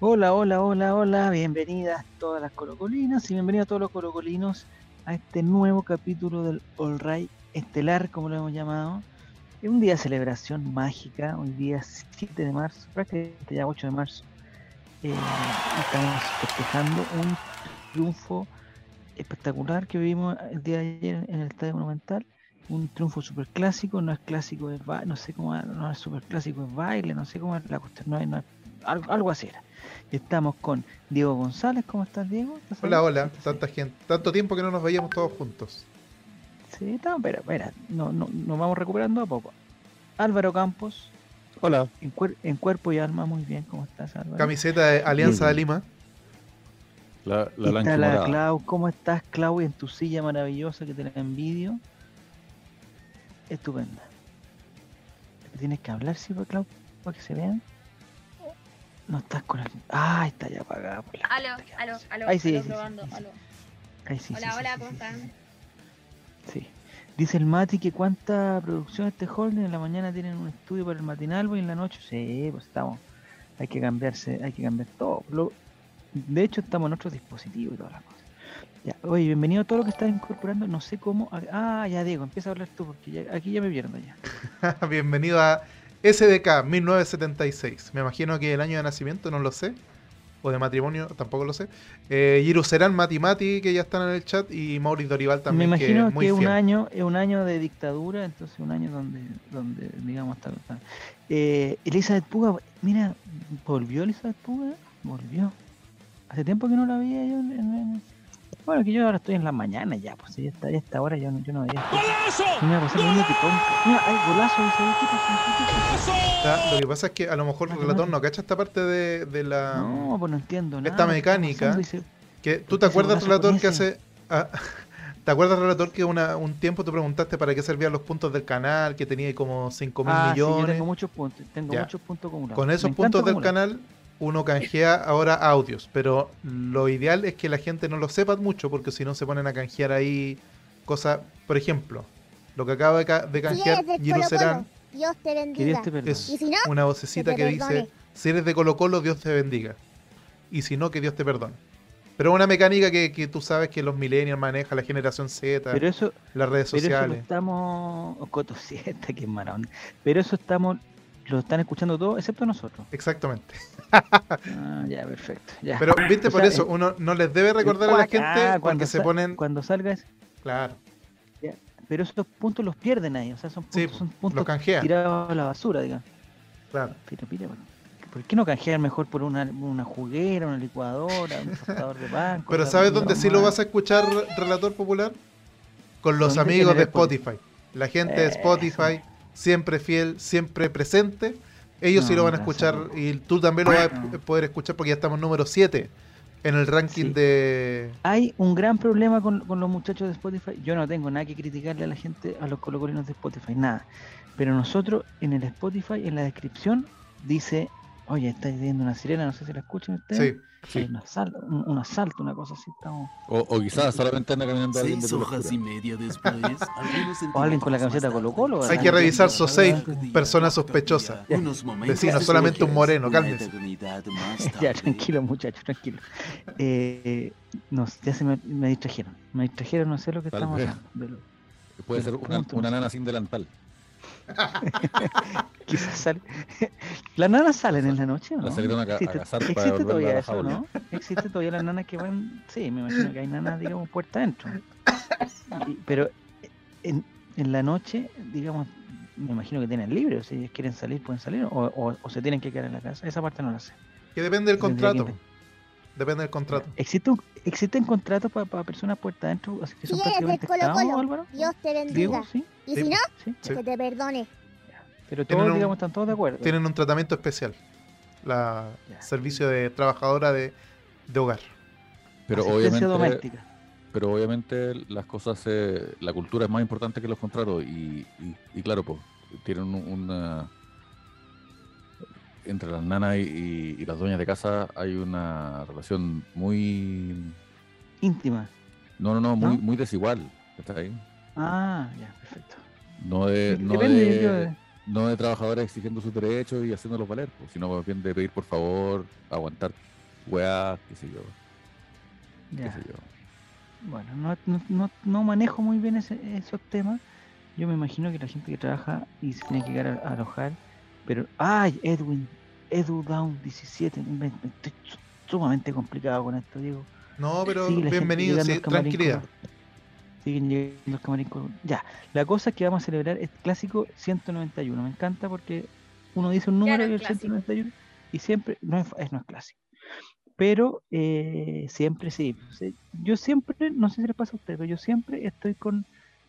Hola, hola, hola, hola, bienvenidas todas las colocolinas y bienvenidos a todos los colocolinos a este nuevo capítulo del All Right Estelar, como lo hemos llamado. Es un día de celebración mágica, hoy día 7 de marzo, prácticamente ya 8 de marzo. Eh, estamos festejando un triunfo espectacular que vivimos el día de ayer en el Estadio Monumental. Un triunfo super clásico, no es clásico, no sé cómo, no es super clásico, es baile, no sé cómo es la cuestión, no es, no es algo, algo así era. Estamos con Diego González. ¿Cómo estás, Diego? Hola, hola. Tanta gente. Tanto tiempo que no nos veíamos todos juntos. Sí, estamos, pero, espera, no, no, nos vamos recuperando a poco. Álvaro Campos. Hola. En, cuerpo y alma, muy bien. ¿Cómo estás, Álvaro? Camiseta de Alianza de Lima. La, la, está la Clau. ¿Cómo estás, Clau? En tu silla maravillosa que te la envidio. Estupenda. Tienes que hablar, sí, pues, Clau, para que se vean. No estás con el. Ah, está ya apagada. Por la aló, aló, aló. Ahí sí, sí, probando, sí, aló. Ahí sí, hola, hola, ¿cómo están? Sí. Dice el Mati que cuánta producción este holding en la mañana tienen un estudio para el matinal y en la noche. Sí, pues estamos. Hay que cambiarse, hay que cambiar todo. de hecho, estamos en otros dispositivos y todas las cosas. Ya, oye, bienvenido a todo lo que estás incorporando. No sé cómo. Ah, ya Diego, empieza a hablar tú porque aquí ya me pierdo ya. bienvenido a SDK 1976. Me imagino que el año de nacimiento no lo sé. O de matrimonio tampoco lo sé. Eh, Serán, Mati Mati, que ya están en el chat. Y Mauricio Dorival también. Me imagino que, es un año, es un año de dictadura, entonces un año donde, donde digamos, está. Eh, Elizabeth Puga, mira, volvió Elizabeth Puga, volvió. Hace tiempo que no la veía yo en, bueno, que yo ahora estoy en la mañana ya, pues ya está, ya esta hora yo, yo no veía. ¡Golazo! Mira, pues, Mira, hay golazo, Lo que pasa es que a lo mejor el relator no cacha esta parte de, de la. No, pues no entiendo nada. Esta mecánica. Que, ¿Tú te acuerdas, relator, que hace. Ah, ¿Te acuerdas, relator, que una, un tiempo tú preguntaste para qué servían los puntos del canal, que tenía como 5 mil ah, millones? Sí, yo tengo muchos puntos, tengo muchos puntos acumulados. Con esos puntos del canal uno canjea ahora audios, pero lo ideal es que la gente no lo sepa mucho, porque si no se ponen a canjear ahí cosas, por ejemplo, lo que acaba de, canjear Giro Serán. Dios te bendiga. es una vocecita que, dice, si eres de Colo Colo, Dios te bendiga. Y si no, que Dios te perdone. Pero una mecánica que, que, tú sabes que los millennials maneja, la generación Z, pero eso, las redes sociales. Pero eso estamos... Coto qué marón. Pero eso estamos lo están escuchando todos, excepto nosotros. Exactamente. ah, ya, perfecto. Ya. Pero, viste, por eso, uno no les debe recordar a la gente cuando se ponen. Cuando salgas. Claro. Pero esos puntos los pierden ahí, o sea, son puntos, son puntos tirados a la basura, digamos. Claro. Pero, ¿Por qué no canjear mejor por una, una juguera, una licuadora, un tostador de banco? Pero ¿sabes dónde sí lo vas a escuchar, relator popular? Con los amigos de Spotify. La gente de Spotify siempre fiel, siempre presente. Ellos sí lo van a escuchar y tú también lo vas a poder escuchar porque ya estamos número 7 en el ranking de... Hay un gran problema con, con, los muchachos de Spotify. Yo no tengo nada que criticarle a la gente, a los colocolinos de Spotify, nada. Pero nosotros en el Spotify, en la descripción, dice Oye, estáis viendo una sirena, no sé si la escuchan ustedes. Sí, Un, asalto, un, asalto, una cosa así. Estamos... O, o quizás solamente anda caminando alguien de hojas y media después. o alguien con la camiseta Colo Colo. Hay que revisar sus seis personas sospechosas. Vecino, solamente un moreno, cálmese. ya, tranquilo, muchachos, tranquilo. Eh, no, ya se me, me, distrajeron. Me distrajeron, no sé lo que estamos hablando. Puede ser una, una nana sin delantal. Quizás sale. ¿Las nanas salen en la noche o no? existe, existe todavía eso, ¿no? Existe todavía las nanas que van. Sí, me imagino que hay nanas, digamos, puerta adentro. pero en, en la noche, digamos, me imagino que tienen libre. O si ellos quieren salir, pueden salir. O, o, se tienen que quedar en la casa. Esa parte no la sé. Que depende del contrato. Depende del contrato. ¿Existe un, ¿Existen contratos para personas puerta adentro? Así que son prácticamente Álvaro? Dios te bendiga. ¿sí? Y si no, que te perdone. Pero todos, digamos, están todos de acuerdo. Tienen un tratamiento especial. La servicio de trabajadora de, de hogar. Pero obviamente, doméstica. pero obviamente las cosas, eh, la cultura es más importante que los contratos y, y, claro, pues tienen una entre las nanas y, y, las dueñas de casa hay una relación muy íntima. No, no, no, muy, muy desigual. ¿Está ahí? Ah, ya, perfecto. No de. No de, no de trabajadores exigiendo sus derechos y haciéndolos valer, pues, sino bien de pedir por favor, aguantar weá, qué sé yo. Qué sé yo. Bueno, no, no, no, manejo muy bien ese, esos temas. Yo me imagino que la gente que trabaja y se tiene que llegar a, alojar, pero ¡ay! Edwin, Edu Down 17, estoy sumamente complicado con esto, Diego. No, pero bienvenido, sí, tranquilidad. Siguen llegando los camarines Ya, la cosa es que vamos a celebrar el clásico 191. Me encanta porque uno dice un número y el 191 y siempre no es, no es clásico. Pero eh, siempre sí. Yo siempre, no sé si les pasa a ustedes, pero yo siempre estoy con,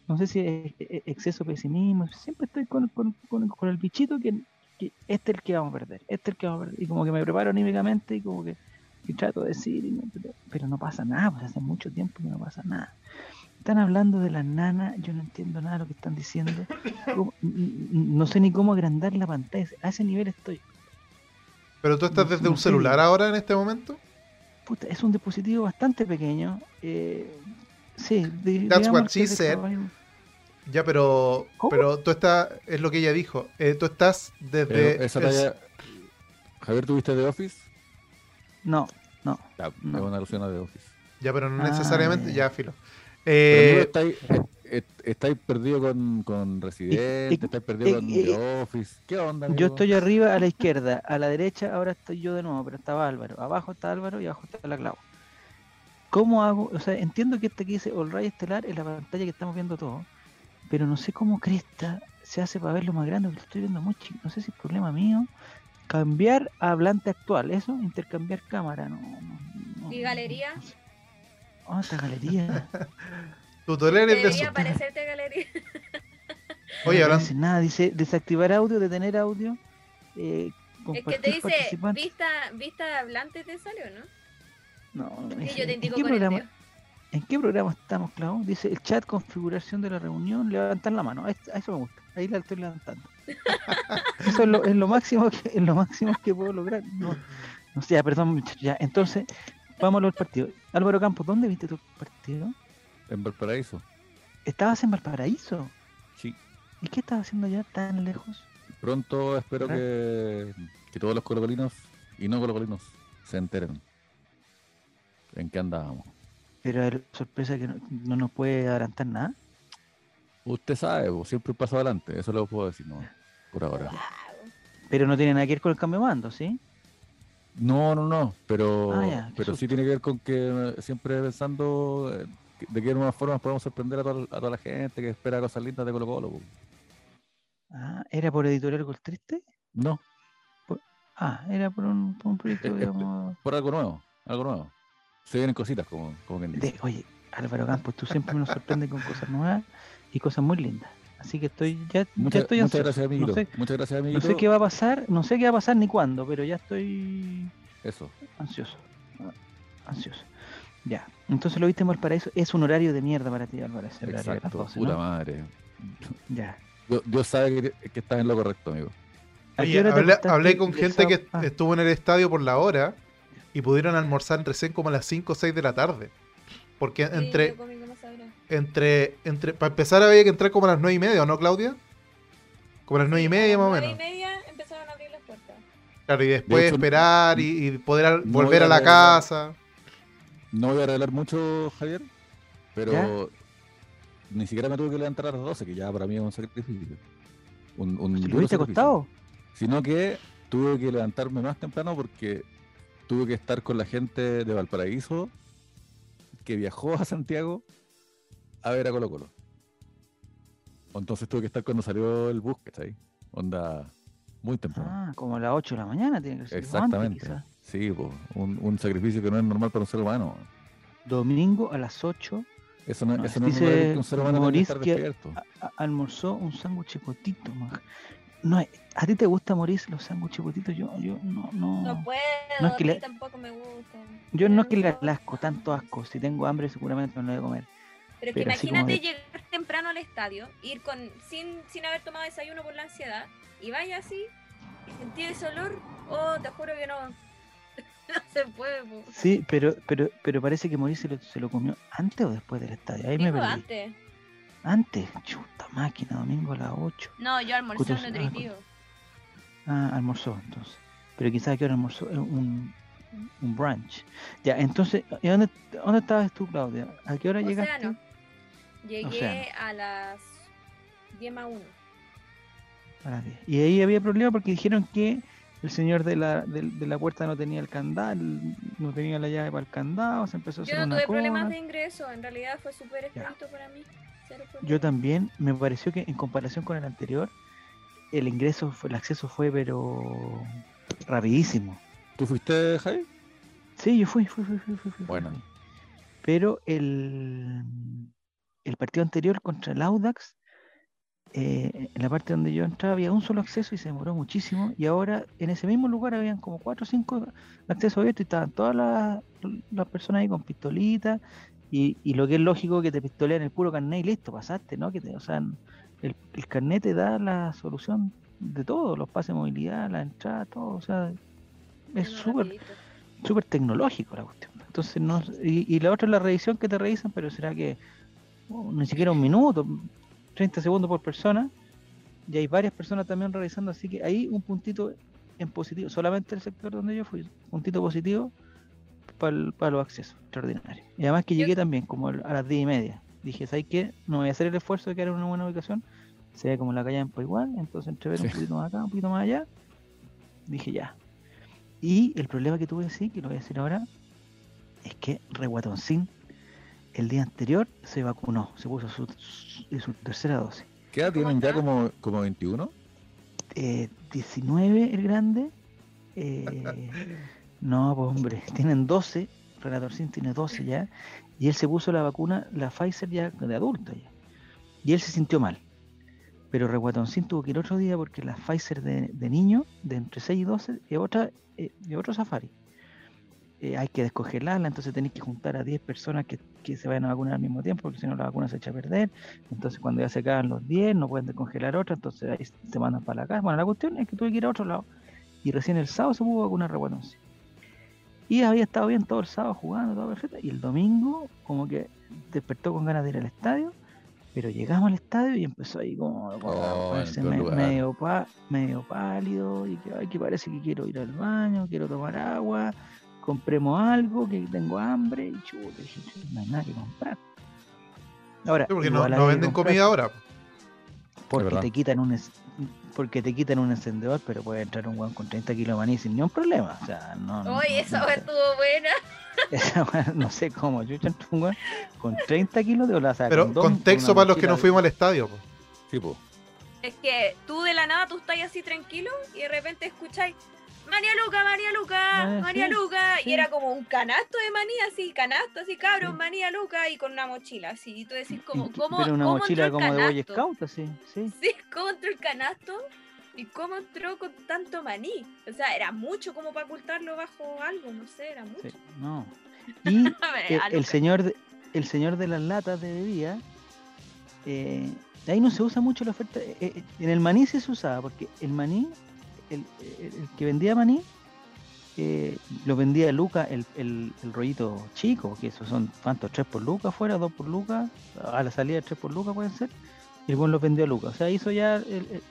no sé si es exceso de pesimismo, siempre estoy con, con, con, el bichito que, que, este es el que vamos a perder, este es el que vamos a perder. Y como que me preparo anímicamente y como que trato de decir, pero no pasa nada, pues hace mucho tiempo que no pasa nada. Están hablando de la nana, yo no entiendo nada de lo que están diciendo. No sé ni cómo agrandar la pantalla. A ese nivel estoy. ¿Pero tú estás desde un celular ahora en este momento? Puta, es un dispositivo bastante pequeño. Eh, sí, That's what she said. Ya, pero, pero tú estás, es lo que ella dijo. Eh, tú estás desde. Esa Javier, ¿tuviste de Office? No, no. Ya, Es una alusión a The Office. Ya, pero no necesariamente. Ah, ya, filo. Eh, estáis, eh, estáis perdido con, con Resident, estáis perdido con The Office. ¿Qué onda? Yo estoy arriba a la izquierda, a la derecha ahora estoy yo de nuevo, pero estaba Álvaro. Abajo está Álvaro y abajo está la clavo. ¿Cómo hago? O sea, entiendo que este que dice All Right Estelar es la pantalla que estamos viendo todo, pero no sé cómo Cresta se hace para verlo más grande, porque lo estoy viendo muy chico. No sé si es problema mío. Cambiar a hablante actual, eso, intercambiar cámara, no. ¿Y galería? Oh, esta galería. Tutoriales de Debería aparecerte galería. Oye, ahora. No dice nada, dice desactivar audio, detener audio. Eh, es que te dice vista, vista hablante te salió, ¿no? No, no yo te ¿en, qué programa, ¿En qué programa estamos, Clau? Dice el chat, configuración de la reunión, levantar la mano. A eso me gusta. Ahí la estoy levantando. eso es lo, es lo, máximo que es lo máximo que puedo lograr. No, no sé, perdón, ya. Entonces, Vamos al partido. Álvaro Campos, ¿dónde viste tu partido? En Valparaíso. ¿Estabas en Valparaíso? Sí. ¿Y qué estabas haciendo allá tan lejos? Pronto espero que, que, todos los colocolinos y no colocolinos se enteren en qué andábamos. Pero es sorpresa que no, nos puede adelantar nada. Usted sabe, siempre paso adelante, eso lo puedo decir, no, por ahora. Pero no tiene nada que ver con el cambio de mando, ¿sí? No, no, no, pero, ah, pero sí tiene que ver con que siempre pensando eh, de qué nuevas formas podemos sorprender a toda, la gente que espera cosas lindas de Colo Colo. Ah, ¿era por Editorial Gol Triste? No. ah, era por un, por un proyecto, digamos... Por algo nuevo, algo nuevo. Se vienen cositas, como, como quien dice. oye, Álvaro Campos, tú siempre nos sorprendes con cosas nuevas y cosas muy lindas. Así que estoy, ya, ya estoy muchas gracias, amigo. No sé, muchas gracias, No sé qué va a pasar, no sé qué va a pasar ni cuándo, pero ya estoy. Eso. Ansioso. Ansioso. Ya. Entonces lo viste en Valparaíso. Es un horario de mierda para ti, Álvaro. Exacto, puta madre. Ya. Dios, sabe que, estás en lo correcto, amigo. hablé, con gente que ah. estuvo en el estadio por la hora y pudieron almorzar recién como a las 5 o 6 de la tarde. Porque entre, entre, entre, para empezar había que entrar como a las nueve y media, ¿o no, Claudia? Como a las nueve y media más o menos. Nueve y media empezaron a abrir las puertas. Claro, y después esperar y, poder volver a la casa. No voy a revelar mucho, Javier, pero ni siquiera me tuve que levantar a las 12, que ya para mí es un sacrificio. Un, un ¿Lo acostado? Sino que tuve que levantarme más temprano porque tuve que estar con la gente de Valparaíso que viajó a Santiago a ver a Colo Colo. Entonces tuve que estar cuando salió el bus, ¿cachai? Onda muy temprano. Ah, como a las 8 de la mañana tiene que ser. Exactamente. sí, pues, un, sacrificio que no es normal para un ser humano. Domingo a las 8. Eso no, eso no es normal que un ser humano que estar despierto. almorzó un sándwich potito, no, ¿A ti te gusta morir los sándwiches potitos? Yo, yo no, no. No puedo, no es que a tampoco me gusta. Yo no es que le asco, tanto asco. Si tengo hambre, seguramente no lo voy a comer. Pero, que imagínate llegar temprano al estadio, ir con sin, sin haber tomado desayuno por la ansiedad, y vaya así, y sentir ese olor, oh, te juro que no, no se puede. Sí, pero, pero, pero parece que Mauricio se lo, se lo comió antes o después del estadio. Ahí me perdí. antes. Antes, chuta máquina, domingo a las 8. No, yo almorcé un nutritivo. Ah, almorzó entonces. Pero quizás que ahora almorzó eh, un, un brunch. Ya, entonces, ¿y dónde, dónde estabas tú, Claudia? ¿A qué hora llegaste? Llegué a las 10 más 1. A las 10. Y ahí había problema porque dijeron que el señor de la, de, la puerta no tenía el candado, no tenía la llave para el candado, se empezó a hacer Yo no tuve problemas de ingreso, en realidad fue súper estricto para mí. Yo también, me pareció que en comparación con el anterior, el ingreso, fue, el acceso fue pero rapidísimo. ¿Tú fuiste, Javi? Sí, yo fui, fui, fui, fui, fui, Bueno. Pero el, el partido anterior contra el Audax eh, en la parte donde yo entraba había un solo acceso y se demoró muchísimo. Y ahora en ese mismo lugar habían como cuatro o cinco accesos abiertos y estaban todas las, personas ahí con pistolitas. Y, lo que es lógico que te pistolean el puro carnet y listo, pasaste, ¿no? Que te, o sea, el, el carnet te da la solución de todo, los pases de movilidad, la entrada, todo. O sea, es súper súper tecnológico la cuestión. Entonces, no, y, la otra es la revisión que te revisan, pero será que oh, ni siquiera un minuto, 30 segundos por persona, y hay varias personas también revisando, así que ahí un puntito en positivo, solamente el sector donde yo fui, puntito positivo para, los accesos, extraordinario. Y además que llegué también como a las 10 y media. Dije, ¿sabes qué? No voy a hacer el esfuerzo de quedar en una buena ubicación, se ve como la calle en igual, entonces entre ver un poquito más acá, un poquito más allá, dije ya. Y el problema que tuve sí, que lo voy a decir ahora, es que Reguatoncín el día anterior se vacunó, se puso su, tercera dosis. ¿Qué edad tienen ya como, como 21? Eh, 19 el grande. Eh, no, pues hombre, tienen 12. Relatorcín tiene 12 ya. Y él se puso la vacuna, la Pfizer ya de adulto ya. Y él se sintió mal. Pero Reguatoncín tuvo que ir otro día porque la Pfizer de, de niño, de entre 6 y 12, es otra, eh, otro safari. Eh, hay que descongelarla, entonces tenéis que juntar a 10 personas que, se vayan a vacunar al mismo tiempo, porque si no la vacuna se echa a perder. Entonces cuando ya se acaban los 10, no pueden descongelar otra, entonces se mandan para la casa. Bueno, la cuestión es que tuve que ir a otro lado. Y recién el sábado se pudo vacunar Reguatoncín. Y había estado bien todo el sábado jugando, todo perfecto. Y el domingo, como que despertó con ganas de ir al estadio pero llegamos al estadio y empezó ahí como a oh, ponerse medio, medio pálido y que, que parece que quiero ir al baño, quiero tomar agua, compremos algo, que tengo hambre y chulo, no hay nada que comprar. Ahora, porque no, venden comida ahora. Porque te quitan un porque te quitan un encendedor, pero puede entrar un guan con 30 kilos de maní sin ningún problema. O sea, no. Oye, esa estuvo buena. no sé cómo, yo un con 30 kilos de olaza. Pero contexto para los que no fuimos al estadio. Es que tú de la nada tú estás así tranquilo y de repente escucháis María Luca, María Luca, ah, María Luca. Y era como un canasto de maní, así, canasto, así, cabrón, María Luca, y con una mochila, así. Y tú decís, como, ¿cómo, Pero una mochila como de Boy Scout, así, sí. Sí, ¿cómo entró el canasto? ¿Y cómo entró con tanto maní? O sea, era mucho como para ocultarlo bajo algo, no sé, era mucho. no. Y el, señor de, el señor de las latas de bebida, eh, ahí no se usa mucho la oferta. Eh, eh, en el maní sí se usaba, porque el maní, el, que vendía maní, lo vendía Luca, el, el, rollito chico, que esos son, ¿cuántos? ¿Tres por Luca afuera? ¿Dos por Luca? A la salida tres por Luca pueden ser. Y el buen lo vendió a Luca. O sea, hizo ya el,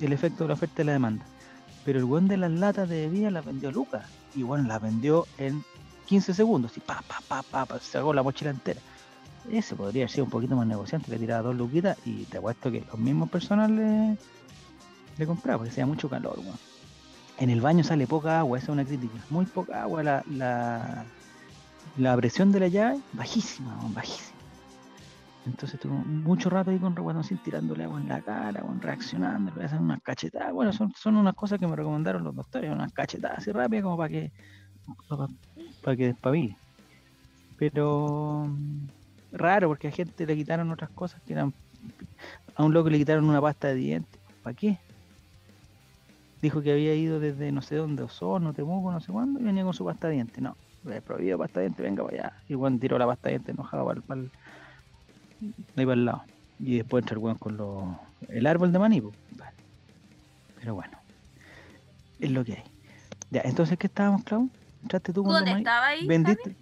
el efecto de la oferta y la demanda. Pero el buen de las latas de bebida las vendió Lucas. Y bueno, las vendió en 15 segundos. Y pa, pa, pa, pa, pa sacó la mochila entera. Ese podría ser un poquito más negociante. Le tiraba dos luquitas y te apuesto que los mismos personas le, compraban porque hacía mucho calor. En el baño sale poca agua, esa es una crítica. Muy poca agua. La, la, la presión de la llave, bajísima, bajísima. Entonces estuvo mucho rato ahí con sin tirándole agua en la cara, con reaccionando, le hacen unas cachetadas. Bueno, son, son unas cosas que me recomendaron los doctores, unas cachetadas así rápidas como para que para, que despabile. Pero mm, raro, porque a gente le quitaron otras cosas que eran. A un loco le quitaron una pasta de dientes. ¿Para qué? Dijo que había ido desde no sé dónde, Osorno, Temuco, no sé cuándo, y venía con su pasta de dientes. No, le prohibido pasta de dientes, venga para allá. Y Juan tiró la pasta de dientes enojado para, para, ahí para el lado. Y después entra el con los, el árbol de maní. Pero bueno, es lo que hay. Ya, entonces, ¿qué estábamos, Clau? ¿Entraste tú ¿Dónde estaba ahí? ¿Vendiste?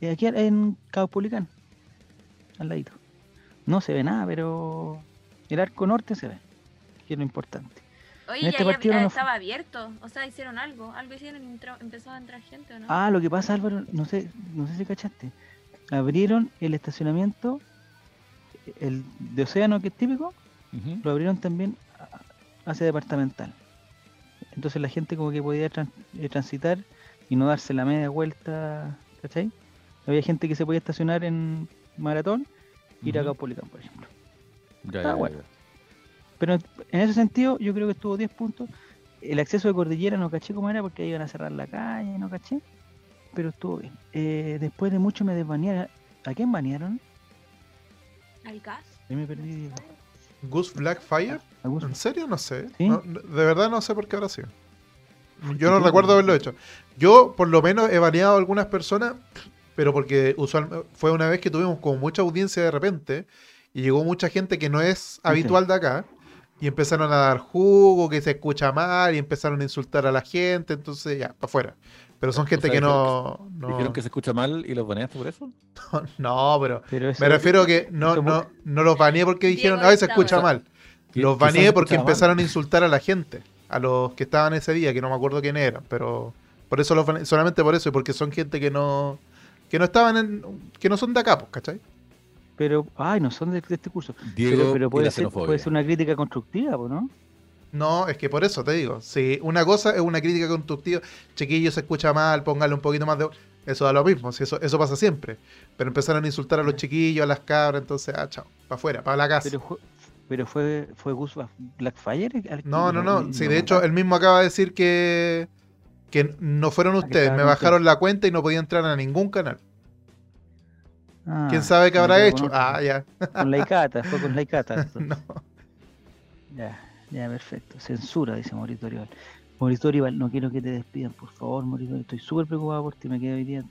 Eh, aquí en Cabo Publicán, al ladito. No se ve nada, pero el arco norte se ve, que es lo importante. Oye, este ya, partido estaba abierto, o sea, hicieron algo, algo hicieron y empezó a entrar gente, ¿o no? Ah, lo que pasa, Álvaro, no sé, no sé si cachaste. Abrieron el estacionamiento, el de Océano, que es típico, lo abrieron también hacia departamental. Entonces la gente como que podía eh, transitar y no darse la media vuelta, ¿cachai? Había gente que se podía estacionar en Maratón y ir a Caupolicán, por ejemplo. Ya, bueno. Pero en ese sentido, yo creo que estuvo 10 puntos. El acceso de Cordillera no caché cómo era porque iban a cerrar la calle, no caché. Pero estuvo bien. Eh, después de mucho me desbanearon. ¿A quién banearon? Al gas. me perdí. Goose Blackfire. ¿En serio? No sé. de verdad no sé por qué ahora sí. Yo no recuerdo haberlo hecho. Yo, por lo menos, he baneado a algunas personas, pero porque usual, fue una vez que tuvimos como mucha audiencia de repente y llegó mucha gente que no es habitual de acá y empezaron a dar jugo, que se escucha mal, y empezaron a insultar a la gente, entonces ya, para afuera. Pero son gente que no, ¿Dijeron que se escucha mal y los baneaste por eso? no, pero, me refiero a que no, no, no los baneé porque dijeron, a se escucha mal. Los baneé porque empezaron a insultar a la gente, a los que estaban ese día, que no me acuerdo quién eran, pero por eso los baneé, solamente por eso, y porque son gente que no que no estaban en, que no son de acá, pues, ¿cachai? Pero, ay, no son de, este curso. pero, pero puede, ser, puede ser una crítica constructiva, ¿no? No, es que por eso te digo. Si una cosa es una crítica constructiva, chiquillo se escucha mal, póngale un poquito más de. Eso da lo mismo, si eso, eso pasa siempre. Pero empezaron a insultar a los chiquillos, a las cabras, entonces, ah, chao, para afuera, para la casa. Pero fue, pero fue, fue Gus Blackfire. No, no, no. Sí, de hecho, él mismo acaba de decir que, que no fueron ustedes, me bajaron la cuenta y no podía entrar a ningún canal. Ah, ¿Quién sabe qué habrá hecho? ah, ya. Con la Icata, fue con la Icata. no. Ya, ya, perfecto. Censura, dice Mauricio Orival. Mauricio Orival, no quiero que te despidan, por favor, Mauricio. Estoy súper preocupado por ti, me quedo hoy día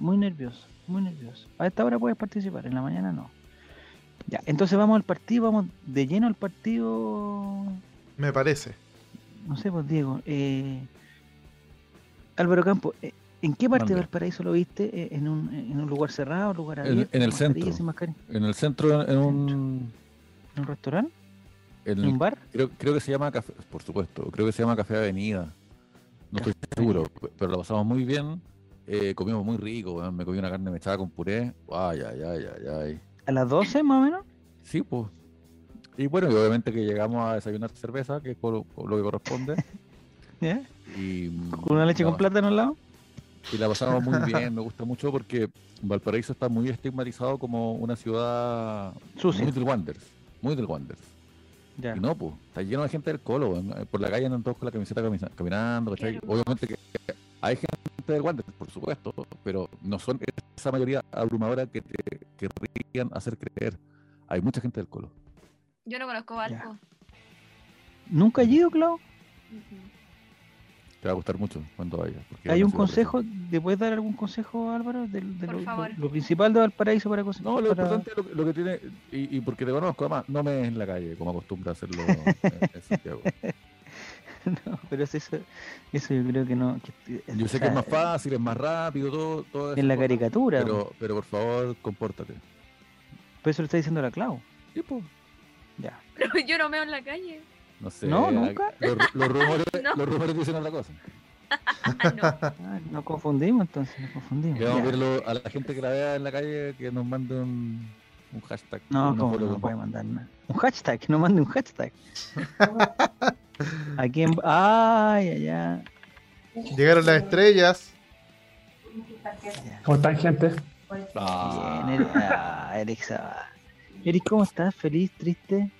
muy nervioso, muy nervioso. A esta hora puedes participar, en la mañana no. Ya, entonces vamos al partido, vamos de lleno al partido. Me parece. No sé, pues Diego. Eh, Álvaro Campo, eh, ¿En qué parte de Valparaíso lo viste? Eh, ¿En un, en un lugar cerrado, lugar abierto? En, el centro. En el centro, en un... ¿En un restaurante? ¿En, un bar? Creo, creo que se llama Café, por supuesto, creo que se llama Café Avenida. No estoy seguro, pero lo pasamos muy bien. Eh, comimos muy rico, me comí una carne mechada con puré. Ay, ay, ay, ay, ay. ¿A las 12 más o menos? Sí, pues. Y bueno, y obviamente que llegamos a desayunar cerveza, que es lo que corresponde. y, ¿Con una leche con plátano al lado? Y la pasamos muy bien, me gusta mucho porque Valparaíso está muy estigmatizado como una ciudad muy del Wanderers, muy del Wanderers. Y no, pues, está lleno de gente del Colo, por la calle andan todos con la camiseta caminando, Obviamente que hay gente del Wanderers, por supuesto, pero no son esa mayoría abrumadora que te querrían hacer creer. Hay mucha gente del Colo. Yo no conozco Valpo. ¿Nunca he ido, Clau? Te va a gustar mucho cuando vayas. ¿Hay un consejo? ¿Le puedes dar algún consejo, Álvaro? De, lo, principal de Valparaíso para cosas. No, lo importante es lo, que tiene, y, porque te conozco, además, no me en la calle, como acostumbra hacerlo en, Santiago. no, pero eso, eso yo creo que no. yo sé que es más fácil, es más rápido, todo. todo en la caricatura. Pero, pero por favor, compórtate. Pero eso lo está diciendo la Clau. Sí, pues. Ya. Pero yo no veo en la calle. No sé. No, nunca. Los, rumores, los rumores dicen otra cosa. no. nos confundimos entonces, nos confundimos. vamos a verlo a la gente que la vea en la calle que nos mande un, un hashtag. No, ¿cómo no puede mandar nada? Un hashtag, que nos mande un hashtag. Aquí en... Ay, allá. Llegaron las estrellas. ¿Cómo están, gente? Ah. Bien, Eric, ah, Eric, Eric, ¿cómo estás? ¿Feliz? ¿Triste?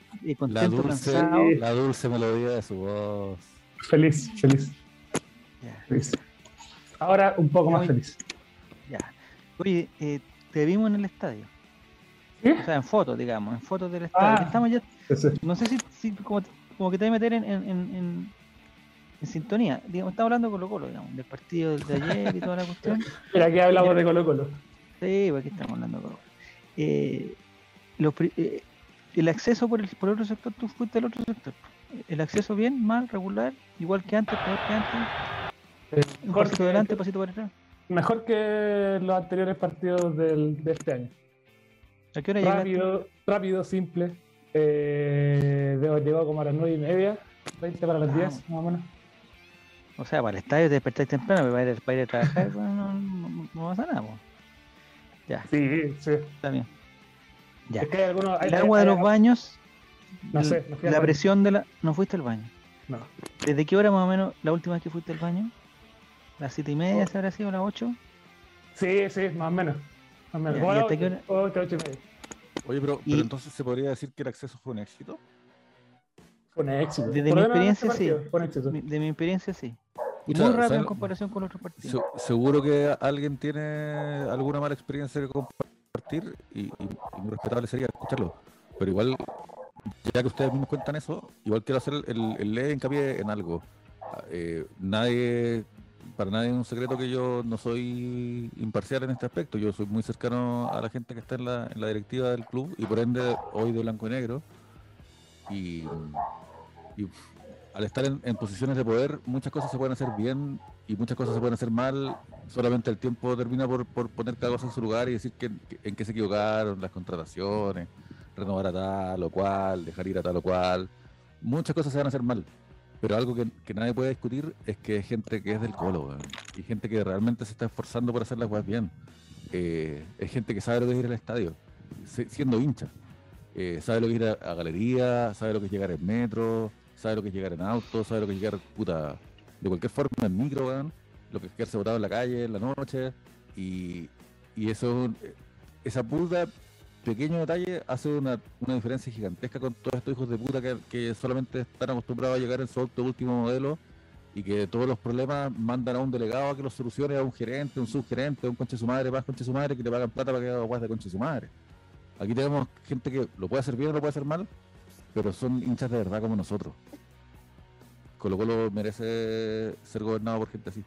La dulce, La dulce melodía de su voz. Feliz, feliz. Ahora un poco más feliz. Ya. Oye, eh, te vimos en el estadio. O sea, en fotos, digamos, en fotos del estadio. Ah, Estamos ya, No sé si, como, que te voy a meter en, en, en, en sintonía. Digamos, estamos hablando con Colo Colo, digamos, del partido de ayer y toda la cuestión. Pero aquí hablamos de Colo Colo. Sí, pues aquí estamos hablando de Colo Colo. Eh, los, eh, el acceso por el por otro sector, tú fuiste al otro sector. El acceso bien, mal, regular, igual que antes, peor que antes. Eh, un pasito adelante, pasito para atrás. Mejor que los anteriores partidos del, de este año. ¿A qué hora llegaste? Rápido, rápido, simple. Eh, llegó como a las 9 y media, 20 para las Ah. 10, más o menos. O sea, para el estadio te despertáis temprano, para ir, para ir a trabajar, no, no, no pasa nada. Ya, Sí, sí. está bien. Ya. Es que hay algunos. hay- El hay- agua de hay- los baños, No sé, l- no fui al la baño. presión de la... ¿No fuiste al baño? No. ¿Desde qué hora más o menos la última vez que fuiste al baño? ¿Las siete y media se habrá sido las ocho? Sí, sí, más o menos. Más o menos. Ya, ¿y hasta qué hora? ocho, ocho, y media. Oye, pero, Y- pero entonces se podría decir que el acceso fue un éxito. Fue un éxito. Desde mi este experiencia, sí. partido, Fue un éxito. Mi- De mi experiencia, sí. Y muy rápido en comparación con otros partidos. Se- seguro que alguien tiene alguna mala experiencia que compartir y, muy respetable sería escucharlo. Pero igual, ya que ustedes mismos cuentan eso, igual quiero hacer el, el leve hincapié en algo. Ah, eh, nadie, para nadie es un secreto que yo no soy imparcial en este aspecto. Yo soy muy cercano a la gente que está en la, en la directiva del club y por ende hoy de blanco y negro. Y al estar en, posiciones de poder, muchas cosas se pueden hacer bien y muchas cosas se pueden hacer mal. Solamente el tiempo termina por, poner cada cosa en su lugar y decir que, en qué se equivocaron, las contrataciones, renovar a tal o cual, dejar ir a tal o cual. Muchas cosas se van a hacer mal. Pero algo que, nadie puede discutir es que hay gente que es del colo, y gente que realmente se está esforzando por hacer las cosas bien. Eh, es gente que sabe lo que es ir al estadio, siendo hincha. Eh, sabe lo que es ir a, a galería, sabe lo que es llegar en metro, sabe lo que llegar en auto, sabe lo que llegar puta, de cualquier forma en micro, lo que es quedarse botado en la calle, en la noche. Y, y eso, es un- esa puta pequeño detalle hace una, una diferencia gigantesca con todos estos hijos de puta que, que solamente están acostumbrados a llegar en su auto último modelo y que todos los problemas mandan a un delegado a que los solucione, a un gerente, un subgerente, a un conche su madre, más conche su madre, que le pagan plata para que haga guas de conche su madre. Aquí tenemos gente que lo puede hacer bien o lo puede hacer mal, pero son hinchas de verdad como nosotros. Colo Colo merece ser gobernado por gente así.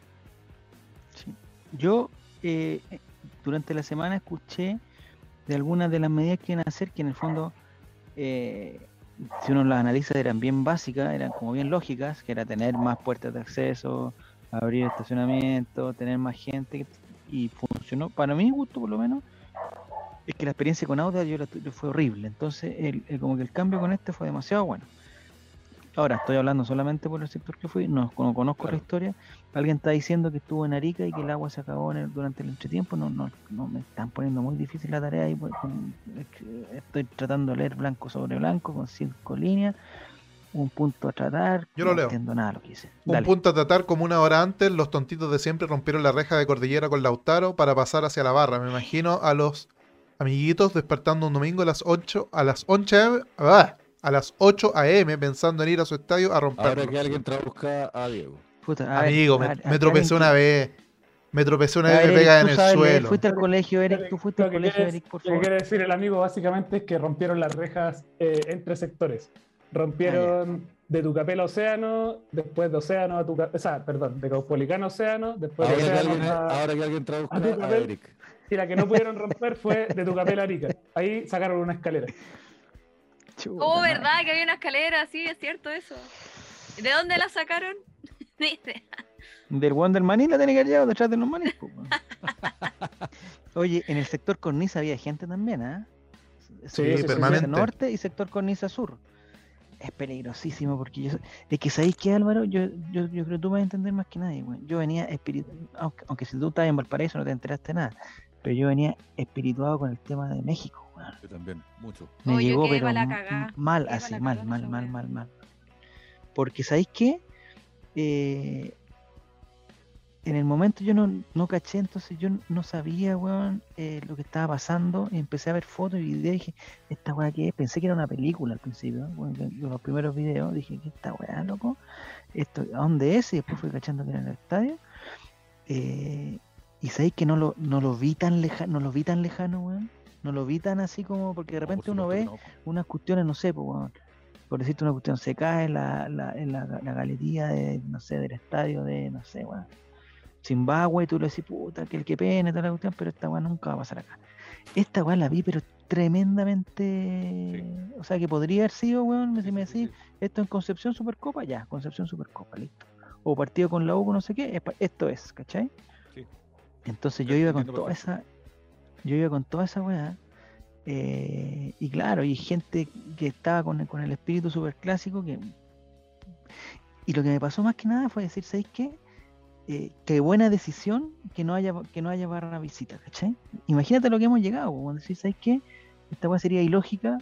Sí. Yo eh, durante la semana escuché de algunas de las medidas que iban a hacer que en el fondo, eh, si uno las analiza, eran bien básicas, eran como bien lógicas, que era tener más puertas de acceso, abrir estacionamiento, tener más gente, y funcionó. Para mi gusto, por lo menos, es que la experiencia con Auda yo la tu- fue horrible. Entonces, el, el- como que el cambio con este fue demasiado bueno. Ahora, estoy hablando solamente por el sector que fui, no, no conozco la historia. Alguien está diciendo que estuvo en Arica y que el agua se acabó en el- durante el entretiempo. No, no, no me están poniendo muy difícil la tarea ahí. pues, con- estoy tratando de leer blanco sobre blanco con cinco líneas, un punto a tratar. Yo lo no leo. entiendo nada lo que dice. Un Dale. punto a tratar como una hora antes, los tontitos de siempre rompieron la reja de cordillera con Lautaro para pasar hacia la barra. Me imagino a los amiguitos despertando un domingo a las 8 a las 11 am- ¡ah! A las 8 am pensando en ir a su estadio a romperlo. Ahora que alguien traduzca a Diego. Puta, a ver, Amigo, a me, tropecé una que- vez. Me tropecé una A vez y me pega en el sabes suelo. Fuiste al colegio, Eric. Tú fuiste al que colegio, Eric, por Lo que favor. quiere decir el amigo básicamente es que rompieron las rejas eh, entre sectores. Rompieron de Tucapel a Océano, después de Océano a Tucapel, o sea, perdón, de Caupolicán a Océano, después de Ahora que, Océano alguien, a... ahora que alguien traduzca a. Eric. Y la que no pudieron romper fue de Tucapel a Arica. Ahí sacaron una escalera. Chuta Oh. ¿verdad? Que había una escalera, sí, es cierto eso. ¿De dónde la sacaron? Del weón del maní la tiene que haber llevado detrás de los weón. Oye, en el sector cornisa había gente también, ¿ah? Sí, permanente. norte y sector cornisa sur. Es peligrosísimo porque yo. Es que sabéis que Álvaro, yo, yo, yo creo que tú vas a entender más que nadie, weón. Yo venía espirituado, aunque, aunque si tú estabas en Valparaíso no te enteraste nada, pero yo venía espirituado con el tema de México, weón. Yo también, mucho. Me Oh, llegó, pero la mal, así, la mal, mal, mal, mal, mal. Porque, ¿sabéis qué? Eh, en el momento yo no, no caché, entonces yo no sabía, weón, eh, lo que estaba pasando. Y empecé a ver fotos y videos y dije, ¿esta weá qué es? Pensé que era una película al principio, de los primeros videos. Dije, ¿qué esta weá, loco? Esto, ¿A dónde es? Y después fui cachando que era en el estadio. Eh, y sabéis que no lo, no lo vi tan lejano, no lo vi tan lejano, weón. No lo vi tan así como, porque de No, por repente uno ve no. unas cuestiones, no sé, pues, weón, por decirte una cuestión, se cae la, la, en la, la galería de, no sé, del estadio de, no sé, weón, Zimbabue, y tú le decís, puta, que el que pene, toda la cuestión, pero esta weá nunca va a pasar acá. Esta weá la vi, pero tremendamente, o sea, que podría haber sido, weón, si me decís, esto en Concepción Supercopa, ya, Concepción Supercopa, listo. O partido con la U, no sé qué, esto es, ¿cachai? Entonces yo iba con toda esa, yo iba con toda esa weá, Eh, y claro, y gente que estaba con, con el espíritu super clásico que... Y lo que me pasó más que nada fue decir, ¿sabéis qué? Eh, qué buena decisión que no haya que no haya barra visita, ¿cachai? Imagínate lo que hemos llegado, cuando decís, ¿sabes qué? Esta weá sería ilógica.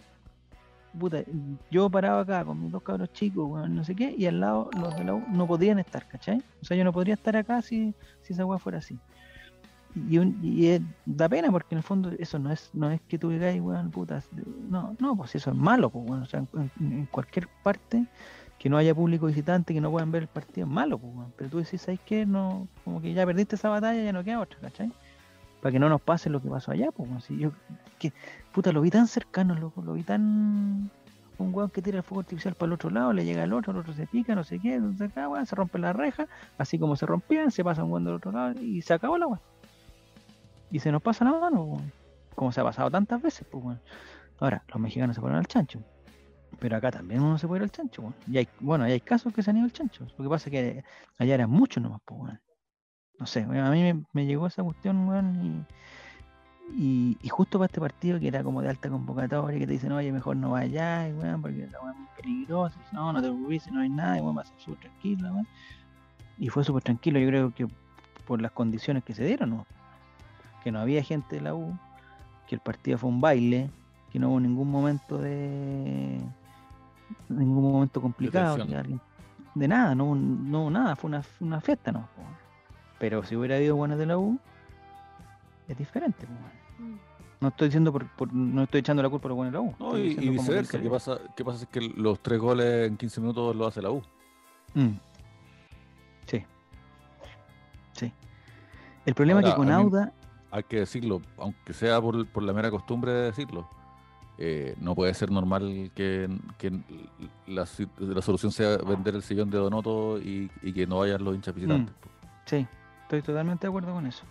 Puta, yo paraba acá con mis dos cabros chicos, no sé qué, y al lado los de la U no podrían estar, ¿cachai? O sea, yo no podría estar acá si, si esa weá fuera así. Y, y da pena porque en el fondo eso no es no es que tú digas, weón, puta, no, no, pues eso es malo, pues, bueno, o sea, en cualquier parte que no haya público visitante, que no puedan ver el partido, es malo, pues, pero tú decís, ¿sabes qué? No, como que ya perdiste esa batalla, ya no queda otra, ¿cachai? Para que no nos pase lo que pasó allá, pues, si yo, que, puta, lo vi tan cercano, loco, lo vi tan... Un weón que tira el fuego artificial para el otro lado, le llega al otro, el otro se pica, no sé qué, acá, weón, se rompe la reja, así como se rompían, se pasa un weón del otro lado y se acabó la weón. Y se nos pasa la mano, weón. Como se ha pasado tantas veces, pues, weón. Ahora, los mexicanos se ponen al chancho. Pero acá también uno se puede ir al chancho, bueno. Y hay, bueno, hay casos que se han ido al chancho. Lo que pasa es que allá eran muchos nomás, pues, bueno. No sé, a mí me, llegó esa cuestión, bueno, y, y, justo para este partido que era como de alta convocatoria, que te dicen, oye, mejor no vayas, bueno, porque la es muy peligrosa. No, no te preocupes, no hay nada, y bueno, va a ser súper tranquilo, bueno. Y fue súper tranquilo, yo creo que por las condiciones que se dieron, ¿no? Que no había gente de la U, que el partido fue un baile, que no hubo ningún momento de ningún momento complicado de, nada no, no nada fue una, una fiesta no pero si hubiera habido buenas de la U es diferente mm. no estoy diciendo por, no estoy echando la culpa a los buenos de la U no, y, viceversa ¿qué pasa, ¿qué pasa es que los tres goles en 15 minutos lo hace la U mm. sí. Sí. El problema es que con Auda hay que decirlo aunque sea por, por la mera costumbre de decirlo eh, no puede ser normal que, la, solución sea vender el sillón de Donoto y, que no vayan los hinchas visitantes. Mm, sí, estoy totalmente de acuerdo con eso.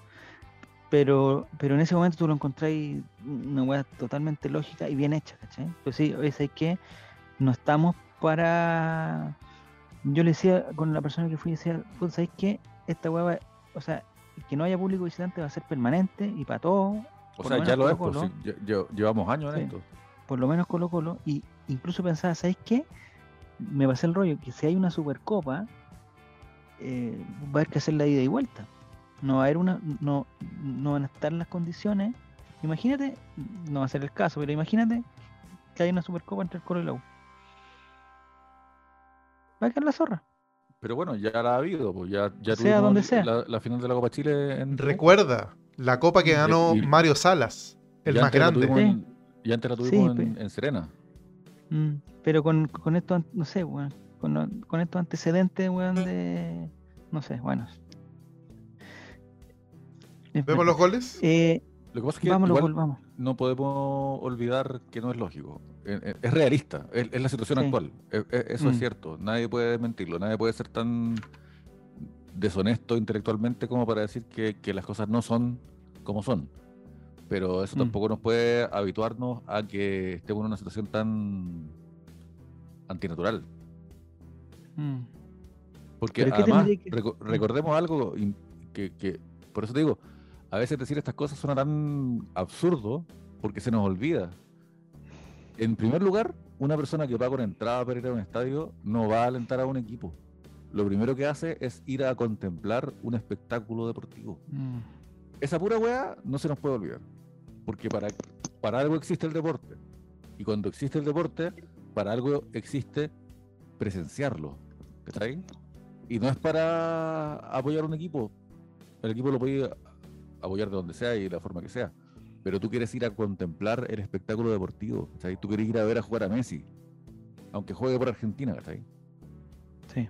Pero, pero en ese momento tú lo encontráis una hueá totalmente lógica y bien hecha, ¿cachai? Pues sí, es que no estamos para. Yo le decía con la persona que fui, decía, pues ¿sabéis qué? Esta hueá, o sea, que no haya público visitante va a ser permanente y para todo o sea, ya lo es, pues, llevamos años en esto. Por lo menos Colo Colo. Y incluso pensaba, ¿sabes qué? Me pasé el rollo que si hay una supercopa, eh, va a haber que hacer la ida y vuelta. No va a haber una, no, no van a estar las condiciones. Imagínate, no va a ser el caso, pero imagínate que hay una supercopa entre el Colo y la U. Va a quedar la zorra. Pero bueno, ya la ha habido, pues ya, ya sea donde sea. La, final de la Copa Chile. En... Recuerda, la copa que ganó Mario Salas, el más grande. y antes la tuvimos en, Serena. Mm, pero con, con esto, no sé, weón, con, con estos antecedentes, weón, de. No sé, bueno. ¿Vemos los goles? Eh, lo que pasa es que vamos, no podemos olvidar que no es lógico. Eh, eh, es, realista, es, la situación actual. eso es mm. cierto. Nadie puede mentirlo, nadie puede ser tan deshonesto intelectualmente como para decir que, las cosas no son como son. Pero eso mm. tampoco nos puede habituarnos a que estemos en una situación tan antinatural. Mm. Porque además, recordemos algo que, por eso te digo, a veces decir estas cosas suena tan absurdo porque se nos olvida. En primer lugar, una persona que va con entrada para ir a un estadio no va a alentar a un equipo lo primero que hace es ir a contemplar un espectáculo deportivo. Mm. Esa pura weá no se nos puede olvidar. Porque para, para algo existe el deporte. Y cuando existe el deporte, para algo existe presenciarlo. ahí? Y no es para apoyar un equipo. El equipo lo puede apoyar de donde sea y de la forma que sea. Pero tú quieres ir a contemplar el espectáculo deportivo. Tú quieres ir a ver a jugar a Messi. Aunque juegue por Argentina, ¿cachai? Sí.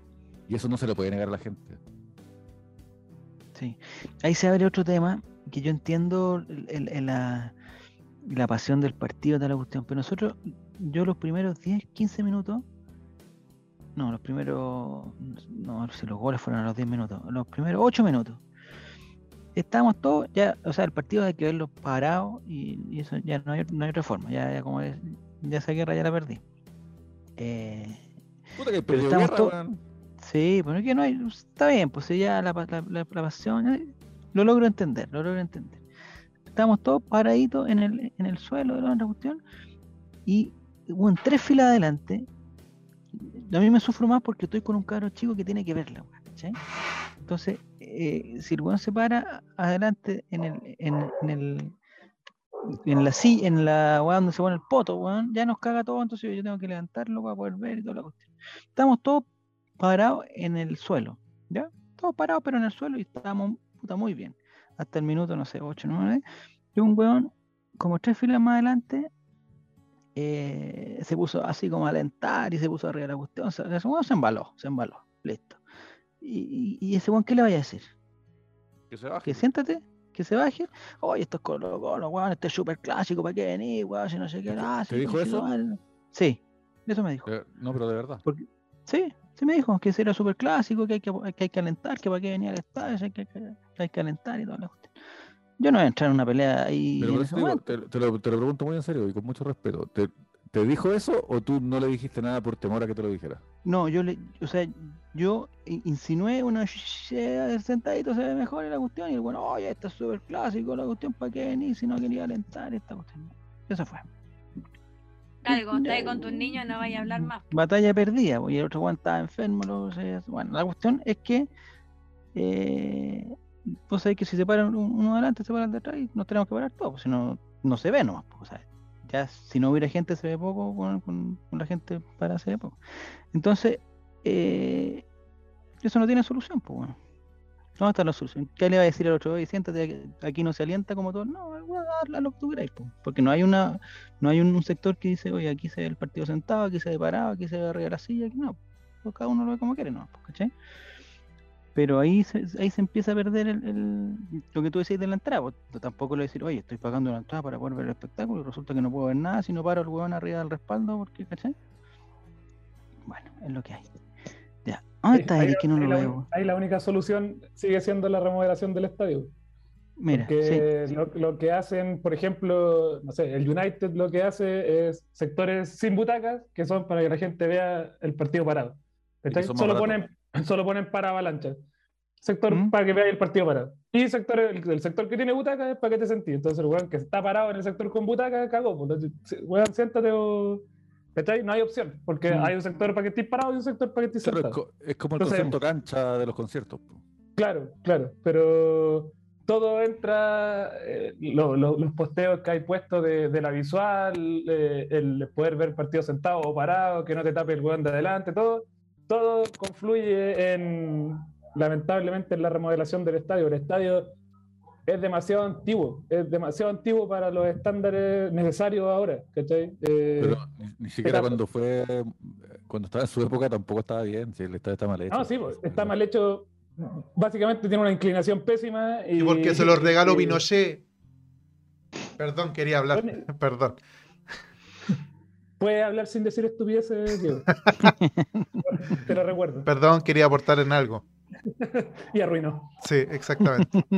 Y eso no se lo puede negar a la gente. Sí. Ahí se abre otro tema que yo entiendo la, la, pasión del partido de la cuestión, pero nosotros, yo los primeros 10, 15 minutos, no, los primeros, no, si los goles fueron a los 10 minutos, los primeros 8 minutos, estábamos todos, ya, o sea, el partido hay que verlo parado y, eso ya no hay, no hay otra forma, ya, ya como es, ya esa guerra ya la perdí. Eh, Puta que pero estamos todos Sí, bueno, que no hay, está bien, pues ya la, la, pasión, eh, lo logro entender, lo logro entender. estábamos todos paraditos en el, en el suelo de la otra cuestión y hubo en tres filas adelante. A mí me sufro más porque estoy con un cabro chico que tiene que verla, Entonces, eh, si el weón se para adelante en el, en, el en la silla, en la weón donde se pone el poto, weón, ya nos caga todo, entonces yo tengo que levantarlo para poder ver y toda la cuestión. Estamos todos parados en el suelo, ¿ya? Todos parados pero en el suelo y estábamos puta muy bien. Hasta el minuto, no sé, 8, 9. Y un weón, como tres filas más adelante, eh, se puso así como a alentar y se puso arriba de la cuestión. Se embaló, se embaló, listo. Y, y, ese weón, ¿qué le vaya a decir? Que se baje. Que siéntate, que se baje. Oye, esto es Colo Colo, weón, este es súper clásico, ¿para qué venir, weón? Si no sé qué. Ah, ¿Te dijo eso? Sí, eso me dijo. Eh, no, pero de verdad. Porque, sí, sí me dijo que ese era súper clásico, que hay que, que hay que alentar, que para qué venía al estadio, hay que, que, hay que alentar y todo la cuestión. Yo no voy a entrar en una pelea ahí. Pero digo, te, te, lo, te, lo, pregunto muy en serio y con mucho respeto. ¿Te, ¿Te dijo eso o tú no le dijiste nada por temor a que te lo dijera? No, yo le, o sea, yo insinué una sentadito se ve mejor en la cuestión y el bueno, oye, esto es súper clásico, la cuestión para qué venir si no quería alentar esta cuestión. Eso fue. Claro, cuando estás con tus niños no vaya a hablar más. Batalla perdida, y el otro Juan estaba enfermo. Lo, bueno, la cuestión es que eh, vos sabés que si se paran uno adelante, se paran de atrás y nos tenemos que parar todos, si no, no se ve nomás, pues, ¿sabes? Ya si no hubiera gente se ve poco, con, la gente para se ve poco. Entonces, eh, eso no tiene solución, pues bueno. ¿Dónde está la solución? ¿Qué le va a decir al otro? Oye, siéntate, aquí no se alienta como todo. No, a lo que tú queráis, pues. porque no hay una, no hay un, sector que dice, oye, aquí se ve el partido sentado, aquí se ve parado, aquí se ve arriba la silla, aquí no. Pues cada uno lo ve como quiere, no, ¿cachai? Pero ahí se, ahí se empieza a perder el, el, lo que tú decís de la entrada. Pues, tampoco le decir, oye, estoy pagando la entrada para poder ver el espectáculo y resulta que no puedo ver nada si no paro el huevón arriba del respaldo, porque, ¿cachai? Bueno, es lo que hay. Ya. ¿Dónde está Eric? Que no lo la, veo. Ahí la única solución sigue siendo la remodelación del estadio. Mira, Porque sí. lo, lo, que hacen, por ejemplo, no sé, el United lo que hace es sectores sin butacas, que son para que la gente vea el partido parado. Solo ponen, solo ponen para avalancha. Sector ¿Mm? para que veáis el partido parado. Y sector, el, el, sector que tiene butaca es para que te sentís. Entonces, el weón que está parado en el sector con butaca, cagó. Weón, siéntate o. No hay opción, porque mm. hay un sector para que estés parado y un sector para que estés claro, sentado. Es como el Entonces, concepto cancha de los conciertos. Claro, claro, pero todo entra, eh, lo, lo, los posteos que hay puestos de, de la visual, eh, el poder ver partido sentado o parado, que no te tape el weón de adelante, todo, todo confluye en, lamentablemente, en la remodelación del estadio. El estadio es demasiado antiguo, es demasiado antiguo para los estándares necesarios ahora, ¿cachai? Eh, Pero ni, ni siquiera cuando fue, cuando estaba en su época tampoco estaba bien, si el estadio está mal hecho. No, sí, está mal hecho, básicamente tiene una inclinación pésima. Y, y porque se los regaló y, Pinochet. Perdón, quería hablar, bueno, perdón. Puedes hablar sin decir estupideces, Diego. Te lo recuerdo. Perdón, quería aportar en algo. y arruinó. Sí, exactamente.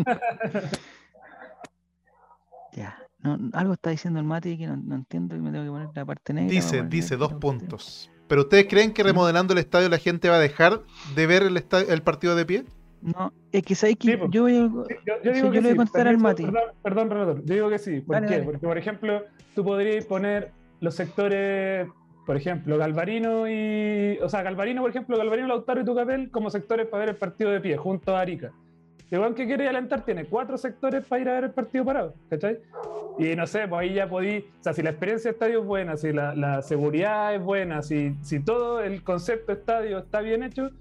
ya. No, algo está diciendo el Mati que no, no, entiendo y me tengo que poner la parte negra. Dice, dice dos puntos. ¿Pero ustedes creen que remodelando el estadio la gente va a dejar de ver el, estadio, el partido de pie? No, es que sabéis que Sí, po. yo voy a, Yo, yo digo yo que le voy a sí. contestar al Mati. Perdón, perdón, relator. Yo digo que sí. ¿Por Dale, qué? dale. Porque, por ejemplo, tú podrías poner los sectores, por ejemplo, Galvarino y. O sea, Galvarino, por ejemplo, Galvarino, Lautaro y Tucapel como sectores para ver el partido de pie, junto a Arica. Weón que quiere alentar tiene cuatro sectores para ir a ver el partido parado, ¿cachai? Y no sé, pues ahí ya podí, o sea, si la experiencia de estadio es buena, si la, la seguridad es buena, si, si todo el concepto de estadio está bien hecho,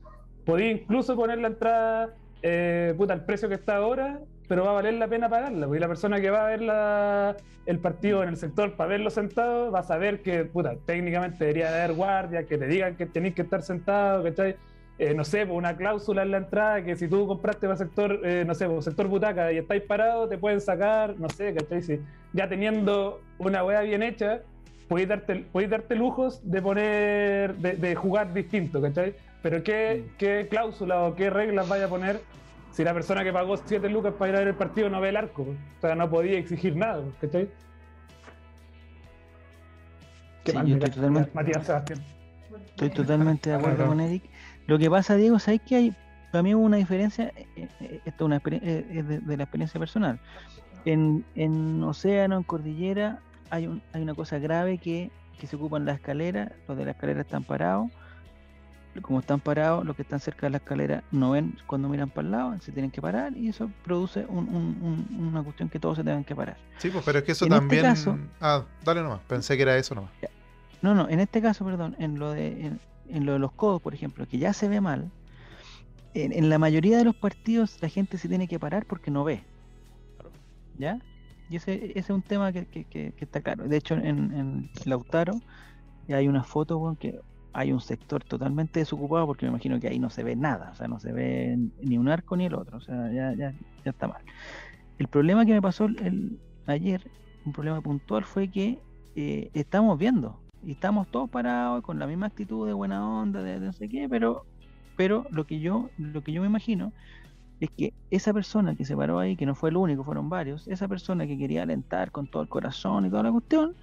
podí incluso poner la entrada, eh, puta, el precio que está ahora, pero va a valer la pena pagarla, porque la persona que va a ver la, el partido en el sector para verlo sentado, va a saber que, puta, técnicamente debería haber guardia, que te digan que tenéis que estar sentado, ¿cachai? Eh, no sé, pues una cláusula en la entrada que si tú compraste para sector, eh, no sé, pues sector butaca y estáis parados, te pueden sacar, no sé, ¿cachai? Si ya teniendo una wea bien hecha, podéis darte, podéis darte lujos de poner, de, de jugar distinto, ¿cachai? Pero ¿qué, qué cláusula o qué reglas vaya a poner si la persona que pagó 7 lucas para ir a ver el partido no ve el arco? O sea, no podía exigir nada, ¿cachai? Qué Sí, mal, yo mira, estoy totalmente- Matías Sebastián. Estoy totalmente de acuerdo con Eric. Lo que pasa, Diego, ¿sabes que hay? Para mí hubo una diferencia, eh, eh, esto es una eh, es de, de la experiencia personal. En, en océano, en cordillera, hay, un, hay una cosa grave que, que se ocupan las escaleras, los de la escalera están parados. Como están parados, los que están cerca de la escalera no ven cuando miran para el lado, se tienen que parar y eso produce un, un, una cuestión que todos se tengan que parar. Sí, pues, pero es que eso este también. ah, dale nomás, pensé que era eso nomás. No, no, en este caso, perdón, en lo de, en, lo de los codos, por ejemplo, que ya se ve mal, en, la mayoría de los partidos la gente se tiene que parar porque no ve. ¿Ya? Y ese, ese es un tema que, que, está claro. De hecho, en, en Lautaro hay una foto con que hay un sector totalmente desocupado porque me imagino que ahí no se ve nada, o sea, no se ve ni un arco ni el otro, o sea, ya, ya, ya está mal. El problema que me pasó ayer, un problema puntual, fue que eh, estamos viendo y estamos todos parados con la misma actitud de buena onda, de, no sé qué, pero, pero lo que yo, lo que yo me imagino es que esa persona que se paró ahí, que no fue el único, fueron varios, esa persona que quería alentar con todo el corazón y toda la cuestión,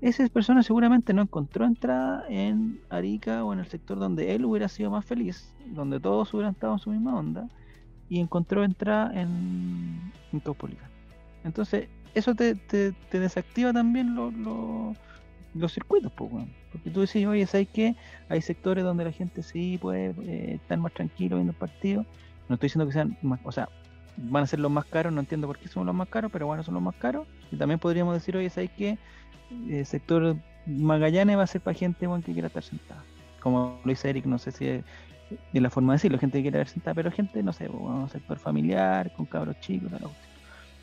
esa persona seguramente no encontró entrada en Arica o en el sector donde él hubiera sido más feliz, donde todos hubieran estado en su misma onda, y encontró entrada en, en Entonces, eso te, desactiva también los circuitos, porque tú decís, oye, ¿sabes qué? Hay sectores donde la gente sí puede eh, estar más tranquilo viendo el partido. No estoy diciendo que sean más, o sea, van a ser los más caros, no entiendo por qué son los más caros, pero bueno, son los más caros. Y también podríamos decir, oye, ¿sabes qué? El sector Magallanes va a ser para gente que quiera estar sentada. Como lo dice Eric, no sé si es, la forma de decirlo, gente que quiere estar sentada, pero gente, no sé, un sector familiar, con cabros chicos,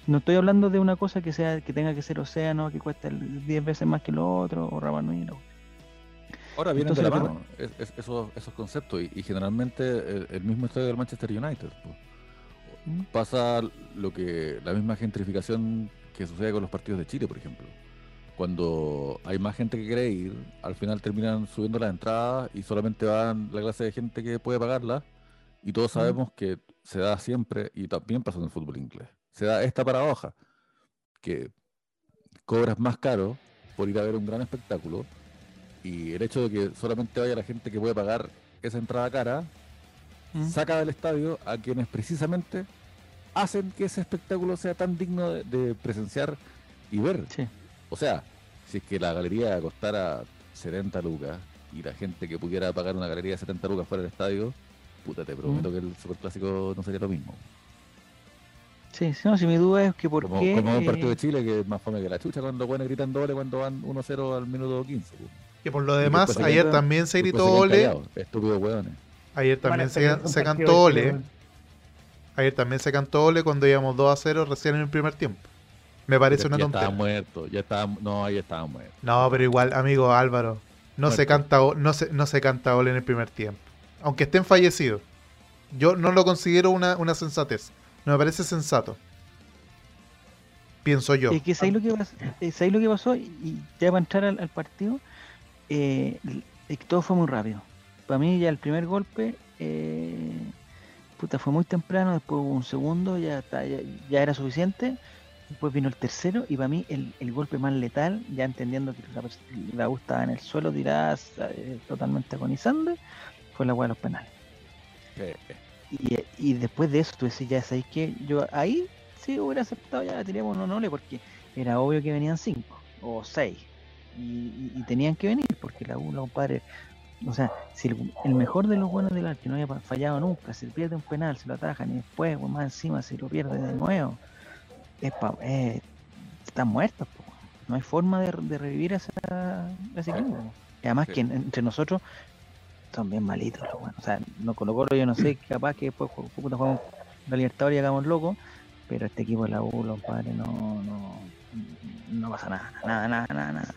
no estoy hablando de una cosa que sea que tenga que ser océano, que cueste 10 veces más que lo otro, o Rabanui. Ahora vienen de la mano esos, esos, conceptos y, generalmente el, mismo estadio del Manchester United. ¿Mm? Pasa lo que la misma gentrificación que sucede con los partidos de Chile, por ejemplo cuando hay más gente que quiere ir, al final terminan subiendo las entradas y solamente van la clase de gente que puede pagarla. Y todos sabemos que se da siempre, y también pasa en el fútbol inglés, se da esta paradoja, que cobras más caro por ir a ver un gran espectáculo y el hecho de que solamente vaya la gente que puede pagar esa entrada cara, saca del estadio a quienes precisamente hacen que ese espectáculo sea tan digno de, presenciar y ver. O sea, si es que la galería costara 70 lucas y la gente que pudiera pagar una galería de 70 lucas fuera del estadio, puta, te prometo mm. que el superclásico no sería lo mismo. Sí, sí, no, si mi duda es que por como, qué... Como un partido de Chile que es más fome que la chucha cuando buenos gritan doble cuando van 1-0 al minuto 15. Que por lo demás, ayer también se gritó ole. Estúpidos hueones. Ayer también se, se cantó ole. Ayer también se cantó ole cuando íbamos 2 a 0 recién en el primer tiempo. Me parece una tontería. Ya estaba muerto, ya estaba, no, ahí estaba muerto. No, pero igual, amigo Álvaro, no se canta no se, no se canta gol en el primer tiempo. Aunque estén fallecidos. Yo no lo considero una, una sensatez. No me parece sensato. Pienso yo. Es que ¿sabéis lo que pasó? Eh, lo que pasó? Y ya para entrar al, partido, eh, todo fue muy rápido. Para mí ya el primer golpe, eh, puta, fue muy temprano, después hubo un segundo, ya, ya, ya era suficiente Después vino el tercero y para mí el, golpe más letal, ya entendiendo que la, la U estaba en el suelo tirada eh, totalmente agonizando, fue la hueá de los penales. Y, después de eso tú decís, ya sabéis que yo ahí sí hubiera aceptado, ya teníamos un nole porque era obvio que venían cinco o seis y, tenían que venir porque la U, los compadre, o sea, si el, mejor de los buenos del arte no había fallado nunca, si pierde un penal, se lo atajan y después, más encima, si lo pierde de nuevo eh, están muertos. No hay forma de, revivir esa, ese equipo. Y además que entre nosotros son bien malitos los O sea, no Colo yo no sé, capaz que después jugamos la libertad y hagamos loco, pero este equipo de la U, los padres, no, no, no pasa nada, nada, nada, nada, nada.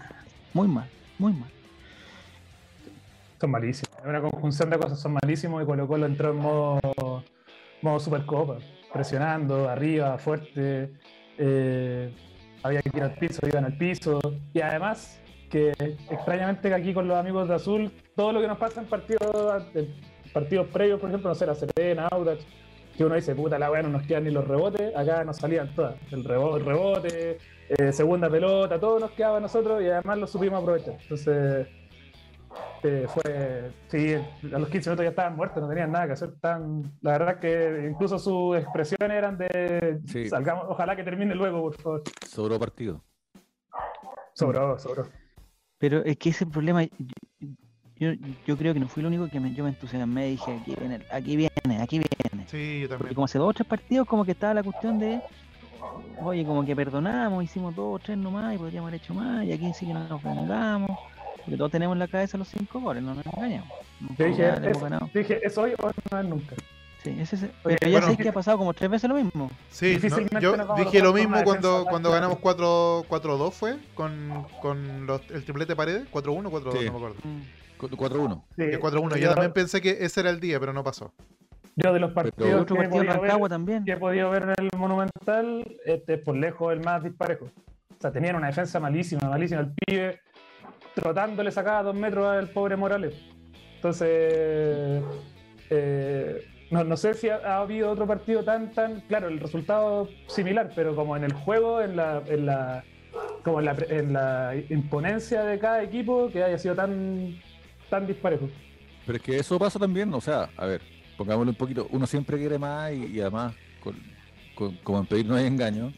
Muy mal, muy mal. Son malísimos. Es una conjunción de cosas, son malísimos y Colo Colo entró en modo, modo Supercopa presionando arriba, fuerte. Eh, había que ir al piso, iban al piso. Y además, que extrañamente que aquí con los amigos de Azul, todo lo que nos pasa en partidos, partidos previos, por ejemplo, no sé, la Serena, Audax, que uno dice, puta la weá, no nos quedan ni los rebotes, acá nos salían todas. El rebote, el rebote eh, segunda pelota, todo nos quedaba a nosotros y además lo supimos aprovechar. Entonces, eh, fue, sí, a los 15 minutos ya estaban muertos, no tenían nada que hacer. Tan, la verdad que incluso sus expresiones eran de, salgamos, ojalá que termine luego, por favor. Sobró partido. Sobró, sobró. Pero es que ese problema, yo, yo creo que no fui el único que me, yo me entusiasmé y dije, aquí viene, aquí viene, aquí viene. Sí, yo también. Porque como hace dos o tres partidos, como que estaba la cuestión de, oye, como que perdonamos, hicimos dos o tres nomás y podríamos haber hecho más, y aquí sí que no nos vengamos. Porque todos tenemos en la cabeza los cinco goles, no nos engañamos. Yo dije, es, dije, ¿es hoy o no es nunca? Sí, ese, ese, pero ya sé que ha pasado como tres veces lo mismo. Sí, yo dije lo mismo cuando, cuando ganamos 4-2 fue, con, con los, el triplete paredes, 4-1, 4-2, no me acuerdo. 4-1. Sí, 4-1, yo, también pensé que ese era el día, pero no pasó. Yo de los partidos que, he podido ver, también. que he podido ver en el Monumental, este es por lejos el más disparejo. O sea, tenían una defensa malísima, malísima. El pibe trotando le sacaba dos metros al pobre Morales. Entonces, eh, no, no, sé si ha, habido otro partido tan, tan, claro, el resultado similar, pero como en el juego, en la, en la como en la, en la imponencia de cada equipo, que haya sido tan, tan disparejo. Pero es que eso pasa también, o sea, a ver, pongámoslo un poquito, uno siempre quiere más y, además, como en pedir no hay engaño,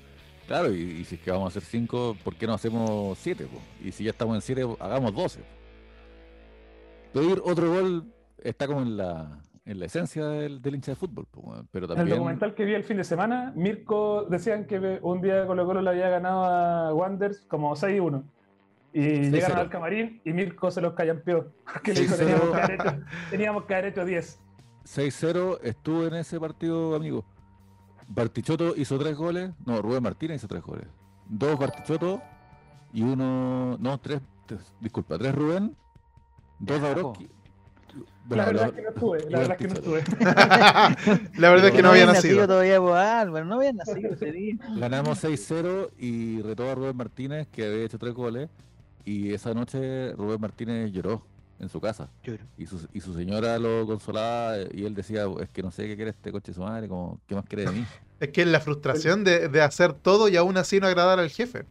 Claro, y, si es que vamos a hacer 5, ¿por qué no hacemos 7? Y si ya estamos en 7, hagamos 12. Pedir otro gol está como en la, en la esencia del, hincha de fútbol. pero también... En el documental que vi el fin de semana, Mirko decían que un día Colo Colo le había ganado a Wanders como 6-1. Y llegaron al camarín y Mirko se los callampeó. Que le dijo, teníamos que, haber hecho, teníamos que haber hecho 10. 6-0 estuvo en ese partido, amigo. Bartichotto hizo tres goles. No, Rubén Martínez hizo tres goles. Dos Bartichotto y uno. No, tres. disculpa, tres Rubén. Dos Dabrowski. La verdad es que no estuve, la verdad es que no estuve. la verdad es que no, había nacido. todavía Álvaro, no había nacido ese día. Ganamos 6-0 y retó a Rubén Martínez, que había hecho tres goles. Y esa noche Rubén Martínez lloró en su casa. Y su, y su señora lo consolaba y él decía, es que no sé qué quiere este coche de su madre, como, ¿qué más quiere de mí? es que es la frustración de, de, hacer todo y aún así no agradar al jefe.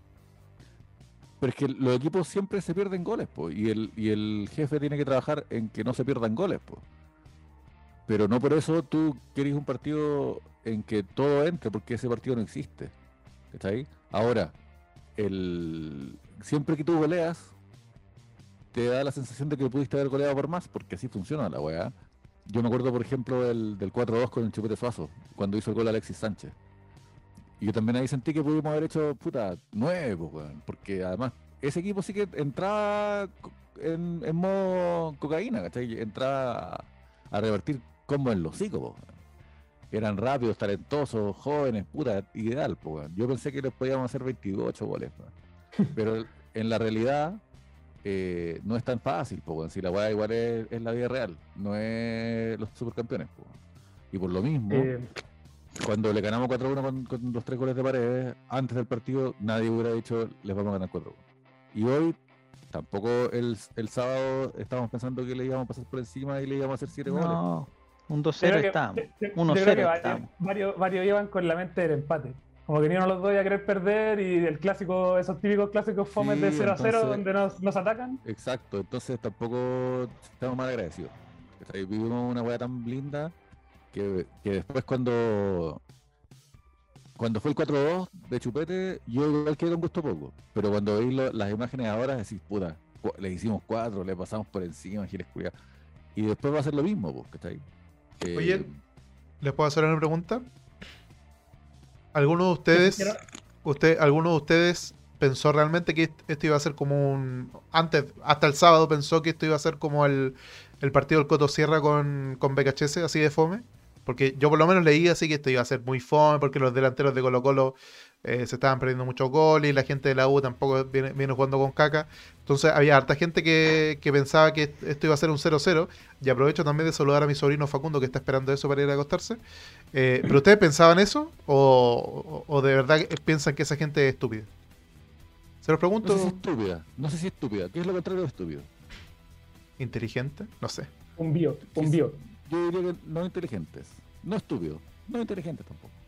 Pero es que los equipos siempre se pierden goles, pues, y el, y el jefe tiene que trabajar en que no se pierdan goles, pues. Pero no por eso tú querés un partido en que todo entre, porque ese partido no existe. ¿Está ahí? Ahora, el, siempre que tú goleas, te da la sensación de que pudiste haber goleado por más, porque así funciona la weá. Yo me acuerdo, por ejemplo, del, del 4-2 con el Chupete Suazo, cuando hizo el gol Alexis Sánchez. Y yo también ahí sentí que pudimos haber hecho, puta, nuevo, weón. Porque además, ese equipo sí que entraba en, en modo cocaína, ¿cachai? Entraba a, revertir como en los hocico, Eran rápidos, talentosos, jóvenes, puta, ideal, weón. Yo pensé que les podíamos hacer 28 goles, Pero en la realidad, eh, no es tan fácil, pues, si la weá igual es, la vida real, no es los supercampeones. Y por lo mismo, eh. cuando le ganamos 4-1 con, los tres goles de pared, antes del partido nadie hubiera dicho les vamos a ganar 4-1. Y hoy tampoco el, el, sábado estábamos pensando que le íbamos a pasar por encima y le íbamos a hacer 7 goles. Un 2-0 estábamos. 1-0 varios, varios iban con la mente del empate. Como que ni uno los dos a querer perder y el clásico, esos típicos clásicos fomes de 0 a 0 donde nos, nos, atacan. Exacto, entonces tampoco estamos mal agradecidos. Vivimos una weá tan linda que, que, después cuando cuando fue el 4-2 de Chupete, yo igual quedé con gusto poco. Pero cuando veis las imágenes ahora, decís, puta, le hicimos 4, le pasamos por encima, giles Y después va a ser lo mismo, pues, ¿cachai? Oye, ¿les puedo hacer una pregunta? ¿Alguno de ustedes, usted, alguno de ustedes pensó realmente que esto iba a ser como un... Antes, hasta el sábado pensó que esto iba a ser como el, el partido del Coto Sierra con, con BKHS, así de fome? Porque yo por lo menos leí así que esto iba a ser muy fome porque los delanteros de Colo Colo eh, se estaban perdiendo muchos goles y la gente de la U tampoco viene, jugando con caca. Entonces había harta gente que, pensaba que esto iba a ser un 0-0. Y aprovecho también de saludar a mi sobrino Facundo que está esperando eso para ir a acostarse. Eh, ¿Pero ustedes pensaban eso? ¿O, de verdad piensan que esa gente es estúpida? Se los pregunto. No sé si estúpida. No sé si estúpida. ¿Qué es lo contrario de estúpido? ¿Inteligente? No sé. Un bio. Un bio. Yo diría que no inteligentes. No estúpido. No inteligentes tampoco.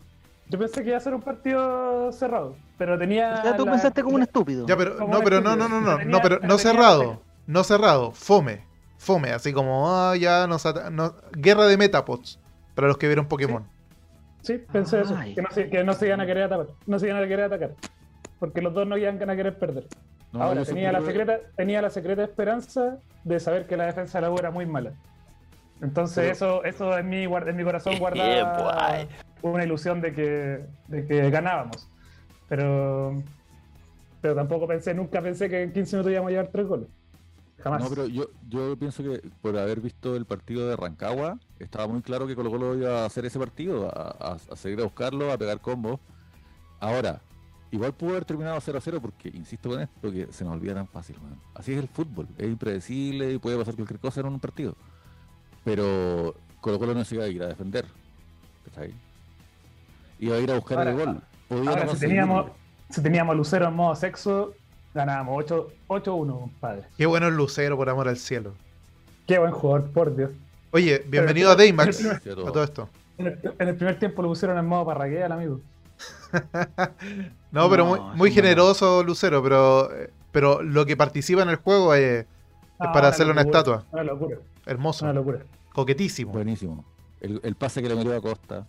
Yo pensé que iba a ser un partido cerrado, pero tenía. O sea, tú pensaste como un estúpido. Ya, pero no, pero no, no, no, no, no, pero no cerrado, no cerrado, fome. fome, así como, ah, ya nos, Guerra de Metapods, para los que vieron Pokémon. Sí, pensé eso, que no, se, que no se iban a querer atacar, no se iban a querer atacar, porque los dos no iban a querer perder. Ahora, tenía la, secreta, tenía la secreta esperanza de saber que la defensa de la U era muy mala. Entonces eso, eso en mi, en mi corazón guardaba una ilusión de que, de que ganábamos. Pero, pero tampoco pensé, nunca pensé que en 15 minutos íbamos a llevar tres goles. Jamás. No, pero yo, yo pienso que por haber visto el partido de Rancagua, estaba muy claro que Colo Colo iba a hacer ese partido, a, a seguir a buscarlo, a pegar combos. Ahora, igual pudo haber terminado 0 a 0 porque, insisto con esto, que se nos olvida tan fácil. Así es el fútbol, es impredecible y puede pasar cualquier cosa en un partido. Pero Colo Colo no se iba a ir a defender. ¿Está ahí? Iba a ir a buscar el gol. ahora, si, teníamos, si teníamos Lucero en modo sexo, ganábamos 8-1, padre. Qué bueno el Lucero, por amor al cielo. Qué buen jugador, por Dios. Oye, bienvenido a Daymax, a todo esto. En el, primer tiempo lo pusieron en modo parraguea al amigo. no, pero muy, muy generoso Lucero, pero, pero lo que participa en el juego es, para hacerle una estatua. Una locura. Hermoso. Una locura. Coquetísimo. Buenísimo. El, pase que le metió a Costa.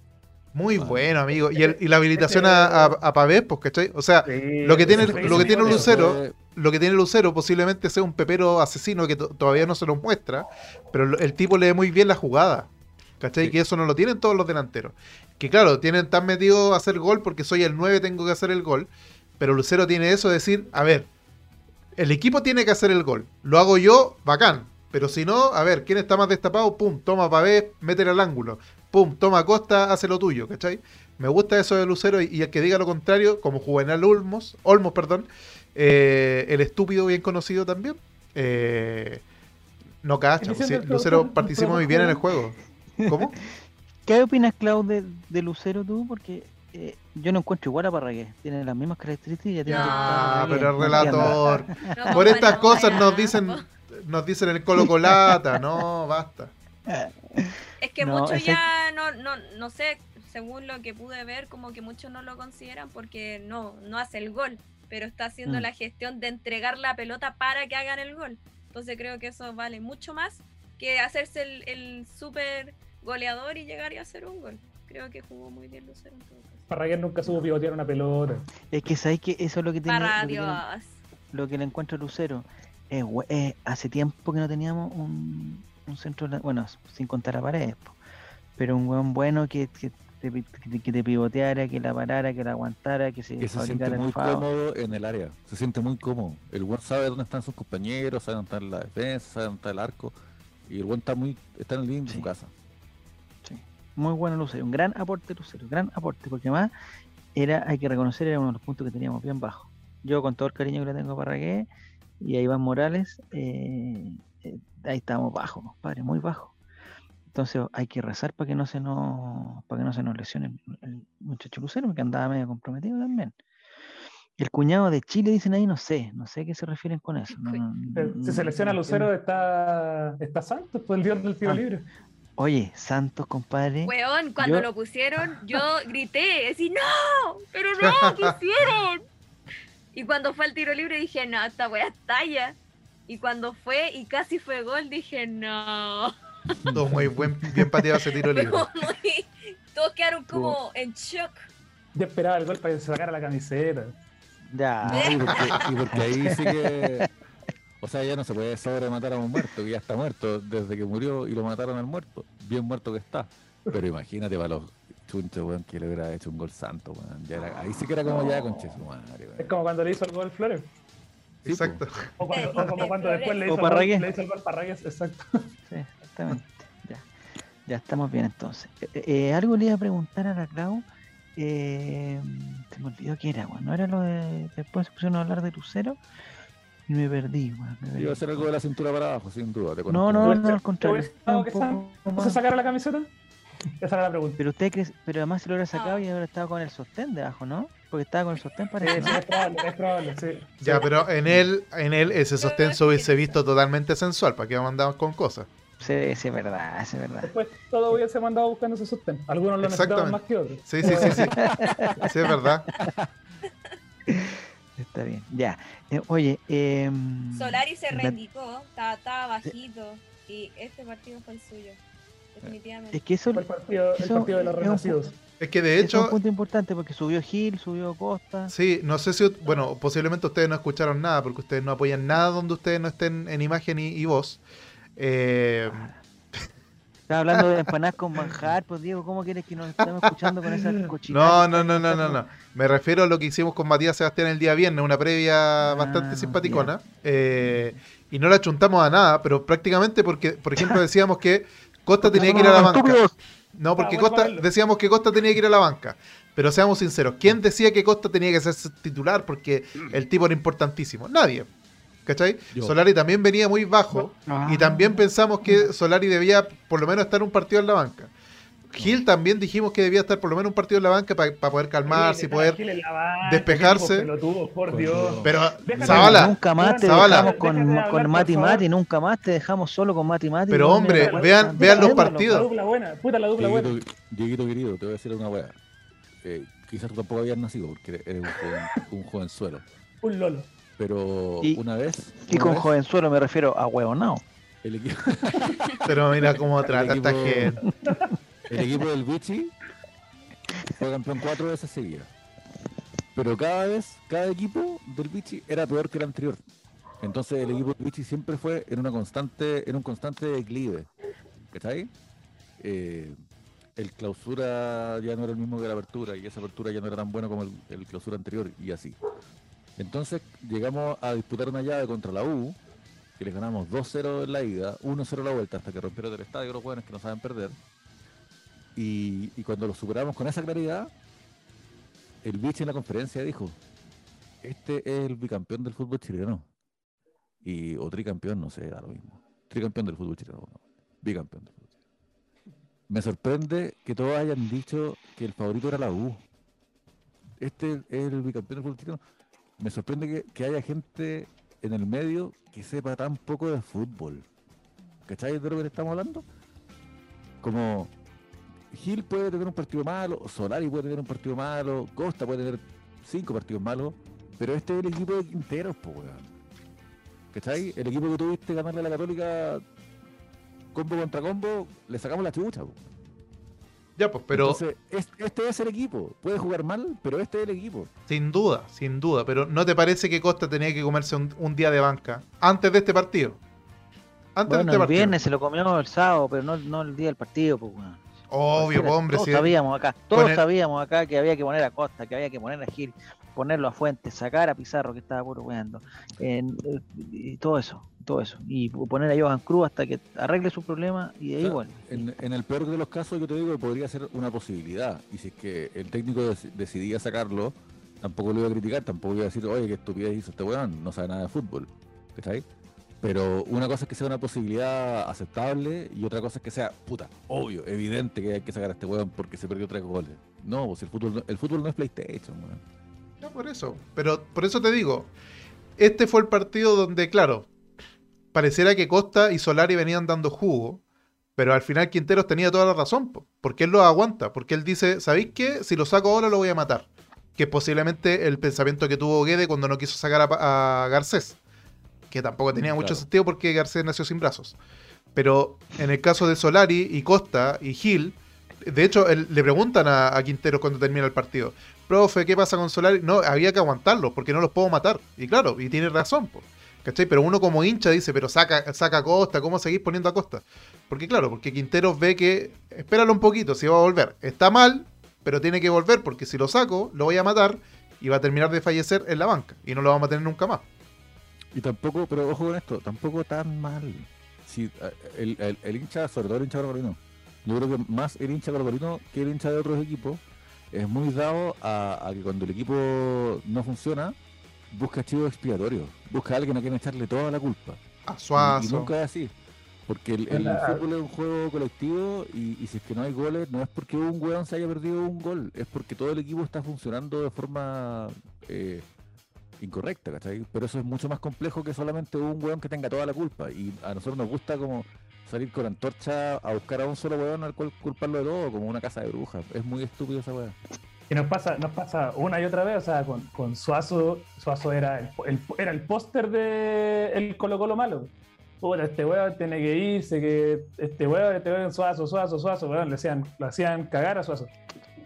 Muy bueno, amigo. Y, el, y la habilitación a, a, Pavés, pues, ¿cachai? O sea, lo que tiene, lo que tiene Lucero, lo que tiene Lucero posiblemente sea un pepero asesino que todavía no se nos muestra, pero el tipo lee muy bien la jugada. ¿Cachai? Que eso no lo tienen todos los delanteros. Que claro, tienen tan metido a hacer gol porque soy el 9, tengo que hacer el gol. Pero Lucero tiene eso de decir, a ver, el equipo tiene que hacer el gol. Lo hago yo, bacán. Pero si no, a ver, ¿quién está más destapado? Pum, toma Pavé, métele al ángulo. Pum, toma Costa, hace lo tuyo, ¿cachai? Me gusta eso de Lucero y, el que diga lo contrario, como Juvenal Olmos, Olmos, perdón, eh, el estúpido bien conocido también, eh, no cacha. Lucero participa muy bien en el juego. ¿Cómo? ¿Qué opinas, Clau, de, Lucero tú? Porque eh, yo no encuentro igual a Parragué. Tiene las mismas características. Tiene no, pero el relator. Por estas cosas nos dicen nos dicen el colo colata, no, basta. Es que muchos ya no, no, no sé, según lo que pude ver, como que muchos no lo consideran porque no, no hace el gol, pero está haciendo mm. la gestión de entregar la pelota para que hagan el gol. Entonces creo que eso vale mucho más que hacerse el, el super goleador y llegar y hacer un gol. Creo que jugó muy bien Lucero en todo caso. nunca supo pivotear una pelota. Es que sabéis que eso es lo que tiene. Para lo, Dios. Que lo que le encuentro Lucero eh, hace tiempo que no teníamos un, centro, bueno, sin contar a paredes, pero un buen bueno que, que, te, que, te pivoteara, que la parara, que la aguantara, que se, que se siente muy cómodo en el área, se siente muy cómodo. El buen sabe dónde están sus compañeros, sabe dónde está la defensa, sabe dónde está el arco, y el buen está muy está en el living de su casa. Muy bueno Lucero, un gran aporte Lucero, gran aporte, porque además era, hay que reconocer, era uno de los puntos que teníamos bien bajo. Yo con todo el cariño que le tengo para que y a Iván Morales, eh, eh, ahí estamos bajos, padre, muy bajos. Entonces hay que rezar para que no se nos, para que no se nos lesione el, muchacho Lucero, que andaba medio comprometido también. El cuñado de Chile dicen ahí, no sé, no sé a qué se refieren con eso. si se lesiona Lucero, está, está Santos, pues el dios del tiro ah. libre. Oye, Santos, compadre. Weón, cuando lo pusieron, yo grité, decía, no, pero no, ¿qué hicieron? Y cuando fue el tiro libre dije, no, esta weá es talla. Y cuando fue y casi fue gol, dije, no. Todo muy buen, bien pateado ese tiro libre. todos quedaron como en shock. Yo esperaba el gol para que se sacara la camiseta. Ya. y, porque, ahí sí que. O sea, ya no se puede sobre matar a un muerto, que ya está muerto desde que murió y lo mataron al muerto. Bien muerto que está. Pero imagínate para los chuncho, weón, que le hubiera hecho un gol santo, weón. ahí sí que era como ya con Chesu madre, Es como cuando le hizo el gol Flores. exacto. O, como cuando después le hizo, el gol, le hizo el gol Parragués, exacto. Sí, exactamente. Ya. Ya estamos bien entonces. Eh, eh, algo le iba a preguntar a la Clau. Eh, se me olvidó qué era, weón. ¿No era lo de. Después se pusieron a hablar de Lucero? Y me perdí, weón. Iba a ser algo de la cintura para abajo, sin duda. no, no, no, al contrario. ¿Se sacaron la camiseta? Esa era la pregunta. Pero usted cree, pero además se lo hubiera sacado y ahora estaba con el sostén debajo, ¿no? Porque estaba con el sostén para sí, es probable, es probable, sí. Ya, pero en él, en él ese sostén se hubiese visto totalmente sensual, ¿para qué mandamos con cosas? Sí, sí, es verdad, es verdad. Después todo hubiese mandado buscando ese sostén. Algunos lo necesitaban más que otros. Sí, sí, sí, sí. sí, es verdad. Está bien, ya. Eh, oye, eh, Solari se reindicó, estaba, estaba bajito. Y este partido fue el suyo. Definitivamente. Es que eso, fue el partido, el partido de los renacidos. Es que de hecho. Es un punto importante porque subió Gil, subió Costa. Sí, no sé si. Bueno, posiblemente ustedes no escucharon nada porque ustedes no apoyan nada donde ustedes no estén en imagen y, y voz. Eh, Estaba hablando de empanadas con manjar, pues Diego, ¿cómo quieres que nos estemos escuchando con esa cochinada? No, no, no, no, no, no. Me refiero a lo que hicimos con Matías Sebastián el día viernes, una previa ah, bastante simpaticona. Eh, y no la chuntamos a nada, pero prácticamente porque, por ejemplo, decíamos que Costa tenía que ir a la banca. No, porque Costa, decíamos que Costa tenía que ir a la banca. Pero seamos sinceros, ¿quién decía que Costa tenía que ser titular porque el tipo era importantísimo? Nadie. ¿Cachai? Solari también venía muy bajo y también pensamos que Solari debía por lo menos estar un partido en la banca. Gil también dijimos que debía estar por lo menos un partido en la banca para poder calmarse y poder despejarse. Pero Zavala, nunca más te dejamos con, con Mati Mati, nunca más te dejamos solo con Mati Mati. Pero hombre, vean, vean los partidos. La dupla buena, puta la dupla buena. Dieguito querido, te voy a decir una weá. Eh, quizás tú tampoco habías nacido porque eres un, joven, un jovenzuelo. un lolo. Pero una vez. Y con jovenzuelo me refiero a huevonao. El equipo. Pero mira cómo trata esta gente. El equipo del Vichy fue campeón cuatro veces seguidas. Pero cada vez, cada equipo del Vichy era peor que el anterior. Entonces el equipo del Vichy siempre fue en una constante, en un constante declive. ¿Está ahí? Eh, el clausura ya no era el mismo que la apertura y esa apertura ya no era tan buena como el clausura anterior y así. Entonces llegamos a disputar una llave contra la U, que les ganamos 2-0 en la ida, 1-0 la vuelta, hasta que rompieron el estadio los jóvenes que no saben perder. Y, cuando lo superamos con esa claridad, el bicho en la conferencia dijo, este es el bicampeón del fútbol chileno. Y, o tricampeón, no sé, era lo mismo. Tricampeón del fútbol chileno, bicampeón del fútbol chileno. Me sorprende que todos hayan dicho que el favorito era la U. Este es el bicampeón del fútbol chileno me sorprende que, haya gente en el medio que sepa tan poco de fútbol. ¿Cachai de lo que estamos hablando? Como Gil puede tener un partido malo, Solari puede tener un partido malo, Costa puede tener cinco partidos malos, pero este es el equipo de Quinteros, po, weón. ¿Cachai? El equipo que tuviste ganarle a la Católica combo contra combo, le sacamos la chucha, po. Ya, pues, pero. Entonces, este es el equipo. Puede jugar mal, pero este es el equipo. Sin duda, sin duda. Pero ¿no te parece que Costa tenía que comerse un, día de banca antes de este partido? Antes de este el viernes se lo comió el sábado, pero no, el día del partido, pues, Obvio, pues, hombre. Todos sabíamos acá, todos sabíamos acá que había que poner a Costa, que había que poner a Gil, ponerlo a Fuentes, sacar a Pizarro que estaba puro weando. y todo eso todo eso. Y poner a Johan Cruz hasta que arregle su problema y ahí igual. En, el peor de los casos, yo te digo que podría ser una posibilidad. Y si es que el técnico decidía sacarlo, tampoco lo iba a criticar, tampoco iba a decir, oye, qué estupidez hizo este weón, no sabe nada de fútbol. ¿Está ahí? Pero una cosa es que sea una posibilidad aceptable y otra cosa es que sea, puta, obvio, evidente que hay que sacar a este weón porque se perdió tres goles. No, pues el fútbol, el fútbol no es PlayStation, weón. No, por eso. Pero por eso te digo, este fue el partido donde, claro, pareciera que Costa y Solari venían dando jugo, pero al final Quinteros tenía toda la razón, porque él lo aguanta, porque él dice, ¿sabéis qué? Si lo saco ahora lo voy a matar. Que es posiblemente el pensamiento que tuvo Guede cuando no quiso sacar a, Garcés, que tampoco tenía mucho sentido porque Garcés nació sin brazos. Pero en el caso de Solari y Costa y Gil, de hecho, le preguntan a, Quinteros cuando termina el partido, profe, ¿qué pasa con Solari? No, había que aguantarlos porque no los puedo matar. Y claro, y tiene razón. pues. ¿Cachai? Pero uno como hincha dice, pero saca, saca a Costa, ¿cómo seguís poniendo a Costa? Porque claro, porque Quinteros ve que, espéralo un poquito, si va a volver. Está mal, pero tiene que volver porque si lo saco, lo voy a matar y va a terminar de fallecer en la banca y no lo vamos a tener nunca más. Y tampoco, pero ojo con esto, tampoco tan mal. Si, el, el, hincha, sobre todo el hincha gorgorino, yo creo que más el hincha gorgorino que el hincha de otros equipos es muy dado a que cuando el equipo no funciona, busca chivo expiatorio, busca a alguien a quien echarle toda la culpa. A Suazo. Y, nunca es así. Porque el, fútbol es un juego colectivo y, si es que no hay goles, no es porque un weón se haya perdido un gol, es porque todo el equipo está funcionando de forma eh, incorrecta, ¿cachai? Pero eso es mucho más complejo que solamente un weón que tenga toda la culpa. Y a nosotros nos gusta como salir con antorcha a buscar a un solo weón al cual culparlo de todo, como una casa de brujas. Es muy estúpido esa weá. Y nos pasa, nos pasa una y otra vez, o sea, con, con Suazo, Suazo era el, era el póster de el Colo Colo malo. puta, este weón tiene que irse, que este weón, este weón, suazo, suazo, suazo, weón, le hacían, le hacían cagar a suazo.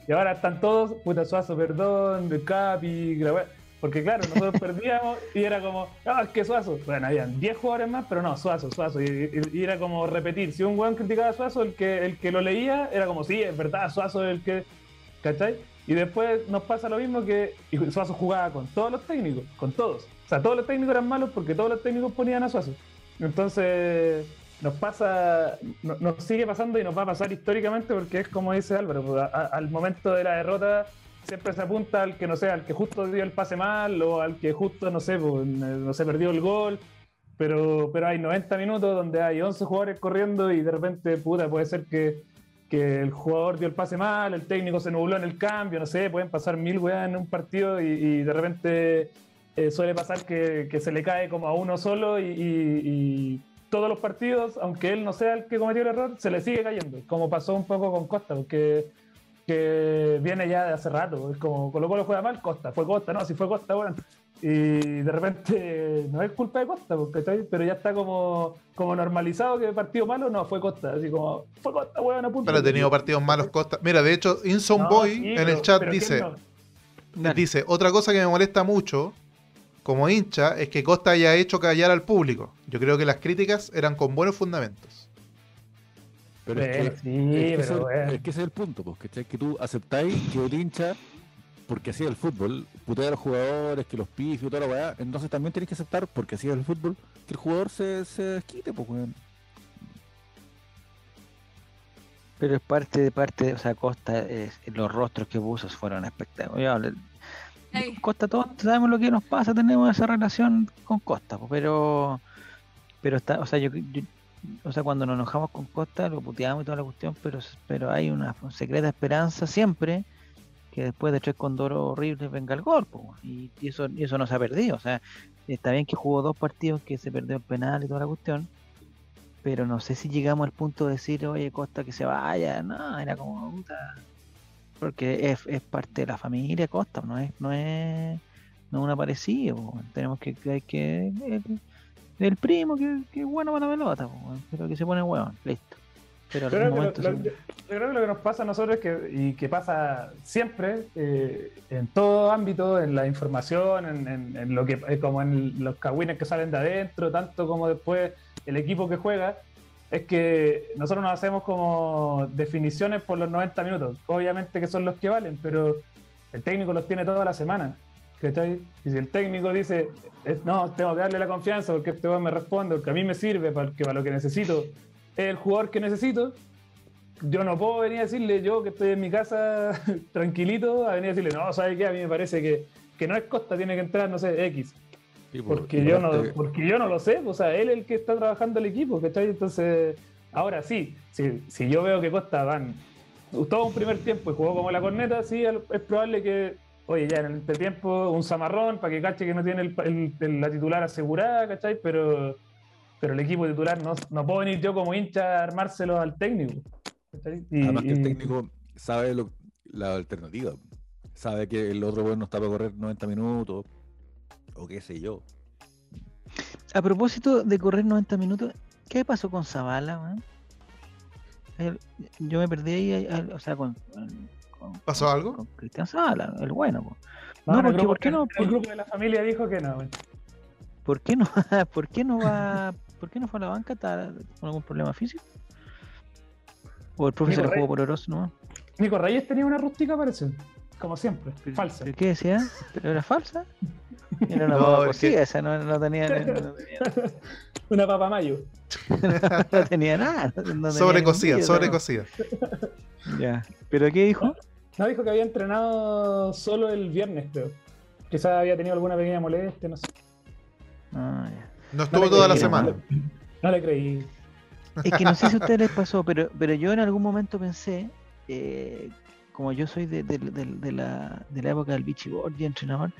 Y ahora están todos, puta, suazo, perdón, capi, la weón. Porque claro, nosotros perdíamos y era como, ah, es que Suazo. Bueno, habían 10 jugadores más, pero no, Suazo, Suazo. Y, y- y era como repetir. Si un weón criticaba a Suazo, el que, el que lo leía era como, sí, es verdad, Suazo es el que. ¿Cachai? Y después nos pasa lo mismo que y Suazo jugaba con todos los técnicos, con todos. O sea, todos los técnicos eran malos porque todos los técnicos ponían a Suazo. Entonces, nos pasa, no- nos sigue pasando y nos va a pasar históricamente porque es como dice Álvaro, pues, a- a- al momento de la derrota siempre se apunta al que no sé, al que justo dio el pase mal o al que justo, no sé, pues, no se perdió el gol. Pero, pero hay 90 minutos donde hay 11 jugadores corriendo y de repente, puta, puede ser que, que el jugador dio el pase mal, el técnico se nubló en el cambio, no sé, pueden pasar mil weas en un partido y, y de repente eh, suele pasar que, que se le cae como a uno solo y, y- y todos los partidos, aunque él no sea el que cometió el error, se le sigue cayendo, como pasó un poco con Costa, porque que viene ya de hace rato, es como Colo Colo juega mal, Costa, fue Costa, no, si fue Costa, bueno. Y de repente no es culpa de Costa, porque, ¿cachai? pero ya está como, como normalizado que partido malo no fue Costa, así como fue Costa, weón, a punto. Pero ha tenido partidos malos Costa. Mira, de hecho, Inson No, Boy sí, en pero- el chat pero ¿quién dice, no? dice, otra cosa que me molesta mucho como hincha es que Costa haya hecho callar al público. Yo creo que las críticas eran con buenos fundamentos. Pero es que, sí, es que pero ese, bueno. es que ese es el punto, pues, ¿cachai? Que tú aceptáis que el hincha, porque así es el fútbol, putea a los jugadores, que los pifios y toda la weá, entonces también tenés que aceptar, porque así es el fútbol, que el jugador se, se desquite, pues, weón. Pero es parte de parte, o sea, Costa, es- los rostros que puso fueron espectaculares. Costa, todos sabemos lo que nos pasa, tenemos esa relación con Costa, pero pero está, o sea, yo, yo- o sea, cuando nos enojamos con Costa lo puteamos y toda la cuestión, pero pero hay una secreta esperanza siempre que después de tres condoros horribles venga el gol, y, eso y eso no se ha perdido, o sea, está bien que jugó dos partidos que se perdió el penal y toda la cuestión, pero no sé si llegamos al punto de decir, oye, Costa que se vaya, no, era como puta, porque es, es parte de la familia Costa, no es, no es, no es un aparecido, tenemos que, hay que el, primo que, que bueno para la pelota, pero que se pone huevón, listo. Pero creo, que lo, lo- se- yo creo que lo que nos pasa a nosotros es que, y que pasa siempre, eh, en todo ámbito, en la información, en, en- en lo que eh, como en los cagüines que salen de adentro, tanto como después el equipo que juega, es que nosotros nos hacemos como definiciones por los 90 minutos. Obviamente que son los que valen, pero el técnico los tiene toda la semana. ¿Cachai? Y si el técnico dice, no, tengo que darle la confianza porque este weón me responde, porque a mí me sirve, para, lo que necesito es el jugador que necesito, yo no puedo venir a decirle, yo que estoy en mi casa tranquilito, a venir a decirle, no, ¿sabes qué? A mí me parece que, que no es Costa, tiene que entrar, no sé, X. Sí, pues, Porque yo, no, porque yo no lo sé, o sea, él es el que está trabajando el equipo, ¿cachai? Entonces, ahora sí, si, si yo veo que Costa van todo un primer tiempo y jugó como la corneta, sí, es probable que, oye, ya en el entretiempo un zamarrón para que cache que no tiene el- el- el- la titular asegurada, ¿cachai? Pero, pero el equipo titular no, no puedo venir yo como hincha a armárselo al técnico. Además que el técnico sabe lo- la alternativa. Sabe que el otro weón no está para correr 90 minutos. O qué sé yo. A propósito de correr 90 minutos, ¿qué pasó con Zavala, weón? El- Yo me perdí ahí, ahí, ahí, o sea, con, con- ¿Pasó con- algo? Con Cristian Zavala, el bueno, po. no, porque, grupo- ¿por qué no? el grupo de la familia dijo que no. ¿Por qué no, por qué no va, por qué no fue a la banca? ¿Está con algún problema físico? ¿O el profe se lo jugó por Oroz nomás? Nico Reyes tenía una rústica, parece. Como siempre, falsa. ¿Pero qué decía? ¿Pero era falsa? Era una No, papa cocida, esa no, no tenía, no, no tenía, Una papa mayo. no tenía nada. Sobrecocida, sobrecocida. Ya. ¿Pero qué dijo? No, dijo que había entrenado solo el viernes, creo. Quizás había tenido alguna pequeña molestia, no sé. Ah, ya. No estuvo toda la semana. No, le- no le creí. Es que no sé si a ustedes les pasó, pero, pero yo en algún momento pensé, eh, como yo soy de, de- de- de la, de la época del Vichy Borgi, entrenador,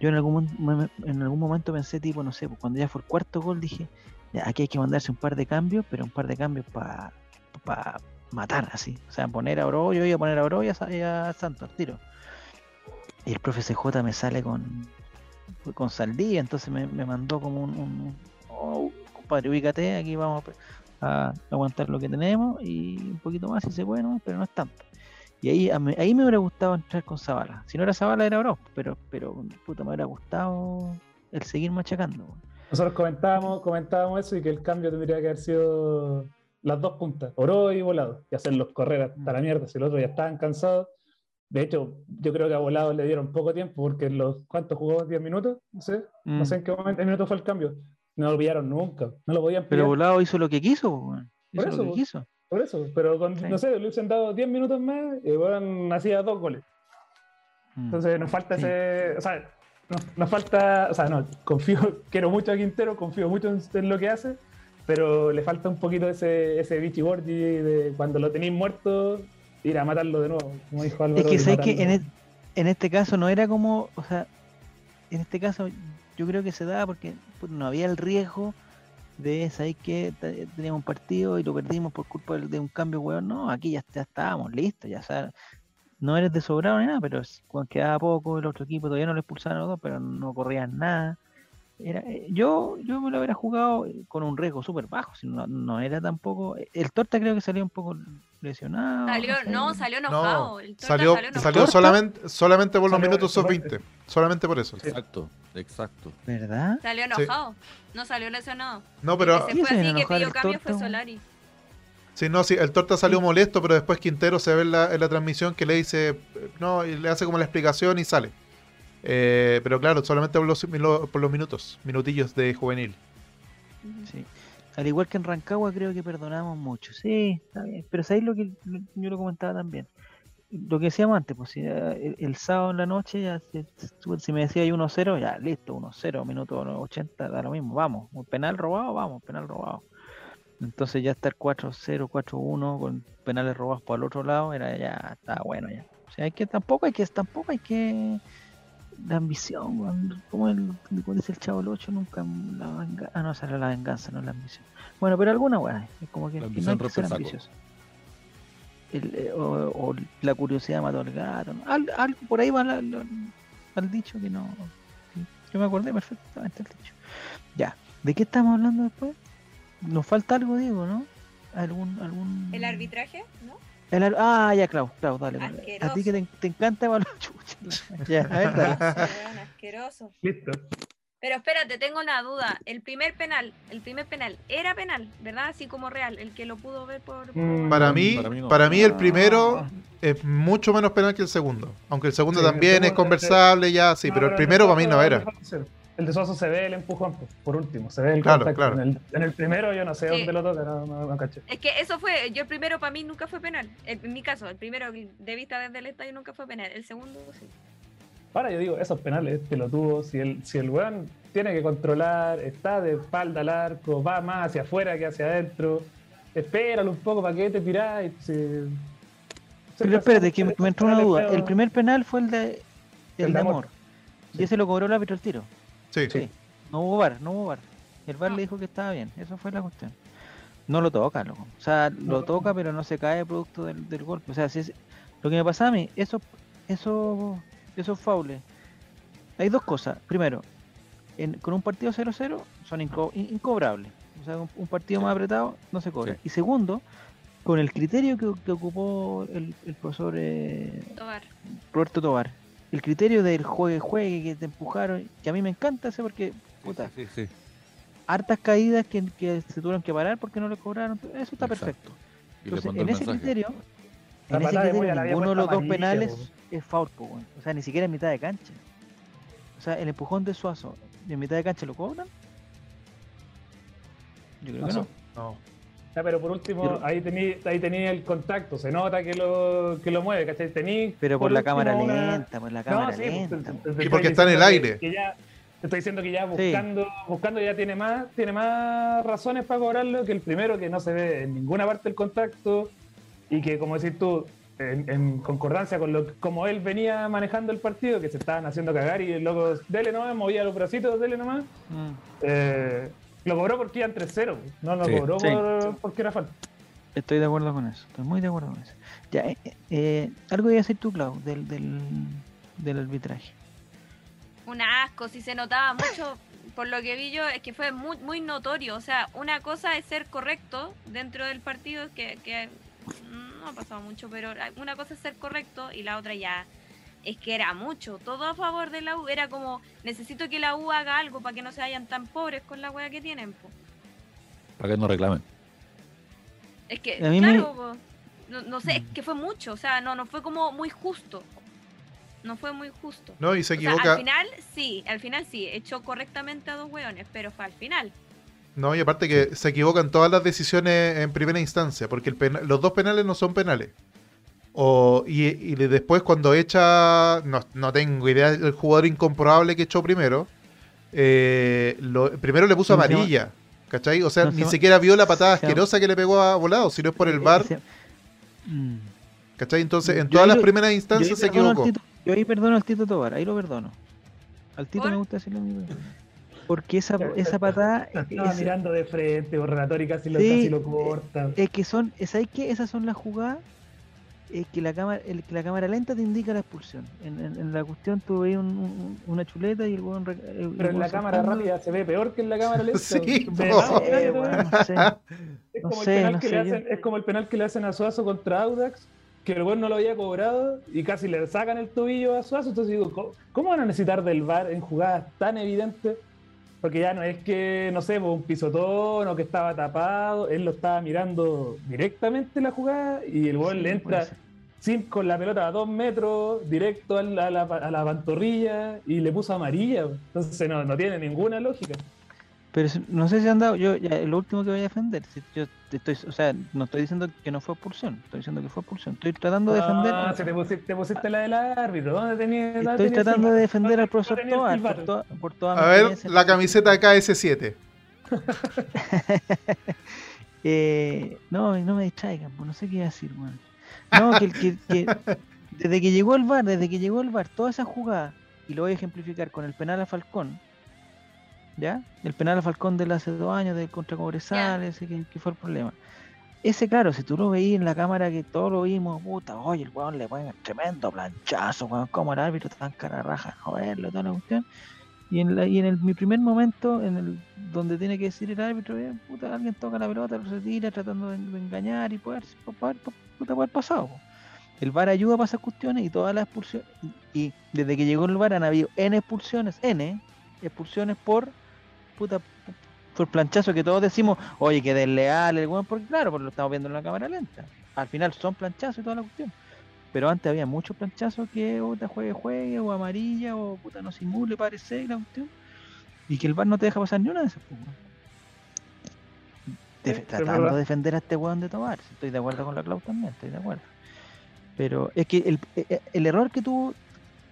yo en algún, en algún momento pensé, tipo, no sé, pues cuando ya fue el cuarto gol, dije, "Ya, aquí hay que mandarse un par de cambios, pero un par de cambios para matar, así. O sea, poner a Oro, yo iba a poner a Oro y a, a Santos tiro. Y el profe CJ me sale con, con Saldía, entonces me, me mandó como un, un- oh, compadre, ubícate, aquí vamos a aguantar lo que tenemos y un poquito más si se puede, pero no es tanto. Y ahí, ahí me hubiera gustado entrar con Zavala. Si no era Zavala, era Oro, pero, pero puta, me hubiera gustado el seguir machacando. Nosotros comentábamos, comentábamos eso y que el cambio tendría que haber sido las dos puntas, Oro y Volado, y hacerlos correr hasta la mierda, si los otros ya estaban cansados. De hecho, yo creo que a Volado le dieron poco tiempo porque los ¿cuántos jugó? ¿10 minutos? No sé, no sé en qué momento, minuto fue el cambio. No lo pillaron nunca, no lo podían pillar. Pero Volado hizo lo que quiso, hizo lo que quiso. Por eso, pero con, no sé, le hubiesen dado 10 minutos más y bueno, hacía dos goles. Mm. Entonces nos falta ese, o sea, nos, falta, o sea, no, confío, quiero mucho a Quintero, confío mucho en, lo que hace, pero le falta un poquito ese, ese bichibordi de cuando lo tenéis muerto, ir a matarlo de nuevo, como dijo Álvaro. Es que sé que en, en este caso no era como, o sea, en este caso yo creo que se daba porque no había el riesgo de ¿sabes que teníamos un partido y lo perdimos por culpa de un cambio, weón. No, aquí ya, estábamos listos, ya sabes. No eres de sobrado ni nada, pero cuando quedaba poco, el otro equipo todavía no le expulsaron los dos, pero no corrían nada. Era, eh, yo, yo me lo hubiera jugado con un riesgo súper bajo, si no, no era tampoco. El Torta creo que salió un poco lesionado. Salió, no, salió enojado. salió, salió, solamente, solamente por los minutos sub 20. Solamente por eso. Exacto, exacto. ¿Verdad? Salió enojado. No salió lesionado. No, pero. Se fue así, que pidió cambio fue Solari. Sí, no, sí, el Torta salió molesto, pero después Quintero se ve en la, en la transmisión que le dice, no, y le hace como la explicación y sale. Eh, pero claro, solamente por los, por los minutos, minutillos de juvenil. Sí. Al igual que en Rancagua creo que perdonamos mucho. Sí, está bien. Pero sabéis lo que yo lo comentaba también. Lo que decíamos antes, pues si eh, el, sábado en la noche, ya, si, me decía 1-0, ya listo, 1-0, minuto 80, da lo mismo, vamos. Un penal robado, vamos, penal robado. Entonces ya estar 4-0, 4-1 con penales robados por el otro lado, era ya estaba bueno ya. O sea, hay que tampoco hay que tampoco hay que la ambición, como el, dice el chavo el 8, nunca la venganza. Ah, no, será la venganza, no la ambición. Bueno, pero alguna weá, es como que, la no hay que ser ambicioso. Eh, o, la curiosidad mató al gato. Algo, por ahí va al dicho que no. Yo me acordé perfectamente del dicho. Ya, ¿de qué estamos hablando después? Nos falta algo, digo, ¿no? ¿Algún, algún... ¿El arbitraje? ¿No? Ah, ya, Clau, Clau, dale. A ti que te, te encanta evaluar ya, a ver, dale. Asqueroso. Listo. Pero espérate, tengo una duda. El primer penal, el primer penal, era penal, ¿verdad? Así como real, el que lo pudo ver por. Mm, para mí, para mí, el primero ah. es mucho menos penal que el segundo. Aunque el segundo también es conversable, ya, sí, pero el primero para mí no era. El de Suazo se ve el empujón, por último, se ve el contacto. En, el, primero yo no sé dónde lo toca, no, caché. Es que eso fue, yo el primero para mí nunca fue penal. En, mi caso, el primero de vista desde el estadio nunca fue penal. El segundo sí. Ahora yo digo, esos penales, tuvo si el, si el weón tiene que controlar, está de espalda al arco, va más hacia afuera que hacia adentro, espéralo un poco para que te tirás y se... Pero espérate, que me entró una duda. El primer penal fue el de, el, de amor. Y ese lo cobró el árbitro al tiro. Sí. No hubo bar, no hubo bar. El bar le dijo que estaba bien, eso fue la cuestión. No lo toca, loco. O sea, lo toca, pero no se cae producto del, del golpe. O sea, si es, lo que me pasa a mí, eso, eso, esos faules. Hay dos cosas. Primero, en, con un partido 0-0 son incobrables. O sea, un, partido más apretado no se cobra. Y segundo, con el criterio que, ocupó el, profesor eh, Roberto Tobar el criterio del juegue juegue que te empujaron, que a mí me encanta ese porque, puta, hartas caídas que, se tuvieron que parar porque no le cobraron, eso está perfecto. Entonces, en ese criterio, en ese criterio, ninguno de los dos penales es foul, o sea, ni siquiera en mitad de cancha. O sea, el empujón de Suazo, ¿en mitad de cancha lo cobran? Yo creo que no. no pero por último, ahí tenía ahí tenía el contacto, se nota que lo, que lo mueve, ¿cachai? Tení pero por, la cámara lenta, por la cámara lenta. y porque está en el aire. te estoy diciendo que ya buscando, buscando ya tiene más, tiene más razones para cobrarlo que el primero, que no se ve en ninguna parte el contacto y que, como decís tú, en, concordancia con lo como él venía manejando el partido, que se estaban haciendo cagar y el loco, dele nomás, movía los bracitos, dele nomás. Mm. Eh, lo cobró porque iban 3-0. No lo cobró por, porque era falta. Estoy de acuerdo con eso. Estoy muy de acuerdo con eso. Ya, eh, eh, algo iba a decir tú, Clau, del, del, del arbitraje. Un asco, si se notaba mucho. por lo que vi yo, es que fue muy, muy notorio. O sea, una cosa es ser correcto dentro del partido, que, que no ha pasado mucho, pero una cosa es ser correcto y la otra ya es que era mucho. Todo a favor de la U. Era como, necesito que la U haga algo para que no se vayan tan pobres con la wea que tienen. Para que no reclamen. Es que, claro, no, sé, es que fue mucho. O sea, no, no fue como muy justo. No fue muy justo. No, y se equivoca. al final, sí, al final sí, echó correctamente a dos weones, pero fue al final. No, y aparte que se equivocan todas las decisiones en primera instancia, porque el los dos penales no son penales. O, y, después cuando echa, no, tengo idea, el jugador incomprobable que echó primero, eh, primero le puso amarilla, ¿cachai? O sea, ni siquiera vio la patada asquerosa que le pegó a volado, sino es por el bar. Mm. ¿Cachai? Entonces, en todas las primeras instancias se equivocó. yo ahí perdono al Tito Tobar, ahí lo perdono. Al Tito me gusta decirlo mismo. Porque esa, esa patada. Estaba mirando de frente, o y casi lo, casi lo corta. Es que son, ¿sabes qué? Esas son las jugadas es que la cámara el, que la cámara lenta te indica la expulsión. En, en, la cuestión tú veis un, una chuleta y el hueón... Pero en la cámara rápida se ve peor que en la cámara lenta. sí, Es como, el penal que le hacen, es como el penal que le hacen a Suazo contra Audax, que el hueón no lo había cobrado y casi le sacan el tobillo a Suazo. Entonces digo, ¿cómo, van a necesitar del VAR en jugadas tan evidentes? Porque ya no es que, no sé, pues, un pisotón o que estaba tapado, él lo estaba mirando directamente la jugada y el gol le entra sin, con la pelota a dos metros, directo a la, a la, pantorrilla y le puso amarilla. Entonces no, no tiene ninguna lógica. Pero no sé si han dado, yo ya, lo último que voy a defender, si yo estoy, o sea, no estoy diciendo que no fue expulsión, estoy diciendo que fue expulsión. Estoy tratando de defender. Ah, te pusiste, te pusiste, la del árbitro, ¿dónde tenías? Estoy tratando de defender al profesor Toa por, por toda A ver, la camiseta KS7. eh, no, no me distraigan, pues no sé qué decir, bueno. No, que, que, que, desde que llegó el VAR, desde que llegó el VAR, toda esa jugada, y lo voy a ejemplificar con el penal a Falcón, ¿ya? El penal a Falcón de hace dos años de contra Cobresales, que, que, fue el problema. Ese, claro, si tú lo veías en la cámara que todos lo vimos, puta, oye, el weón le ponen tremendo planchazo, weón, como el árbitro tan cara raja, joderlo, toda la cuestión. Y en, la, y en el, mi primer momento, en el donde tiene que decir el árbitro, eh, puta, alguien toca la pelota, lo retira tratando de, engañar y poder, poder, puta, poder pasado. El VAR ayuda para esas cuestiones y todas las expulsiones. Y, desde que llegó el VAR han habido N expulsiones, N expulsiones por puta, por planchazo que todos decimos, oye, que desleal el porque claro, porque lo estamos viendo en la cámara lenta. Al final son planchazos y toda la cuestión. Pero antes había muchos planchazos que puta juegue, juegue, o amarilla, o puta no simule, parece la cuestión. Y que el bar no te deja pasar ni una de esas pues, tratando de defender a este weón de tomar. Estoy de acuerdo con la Clau también, estoy de acuerdo. Pero es que el, e, e, el, error que tuvo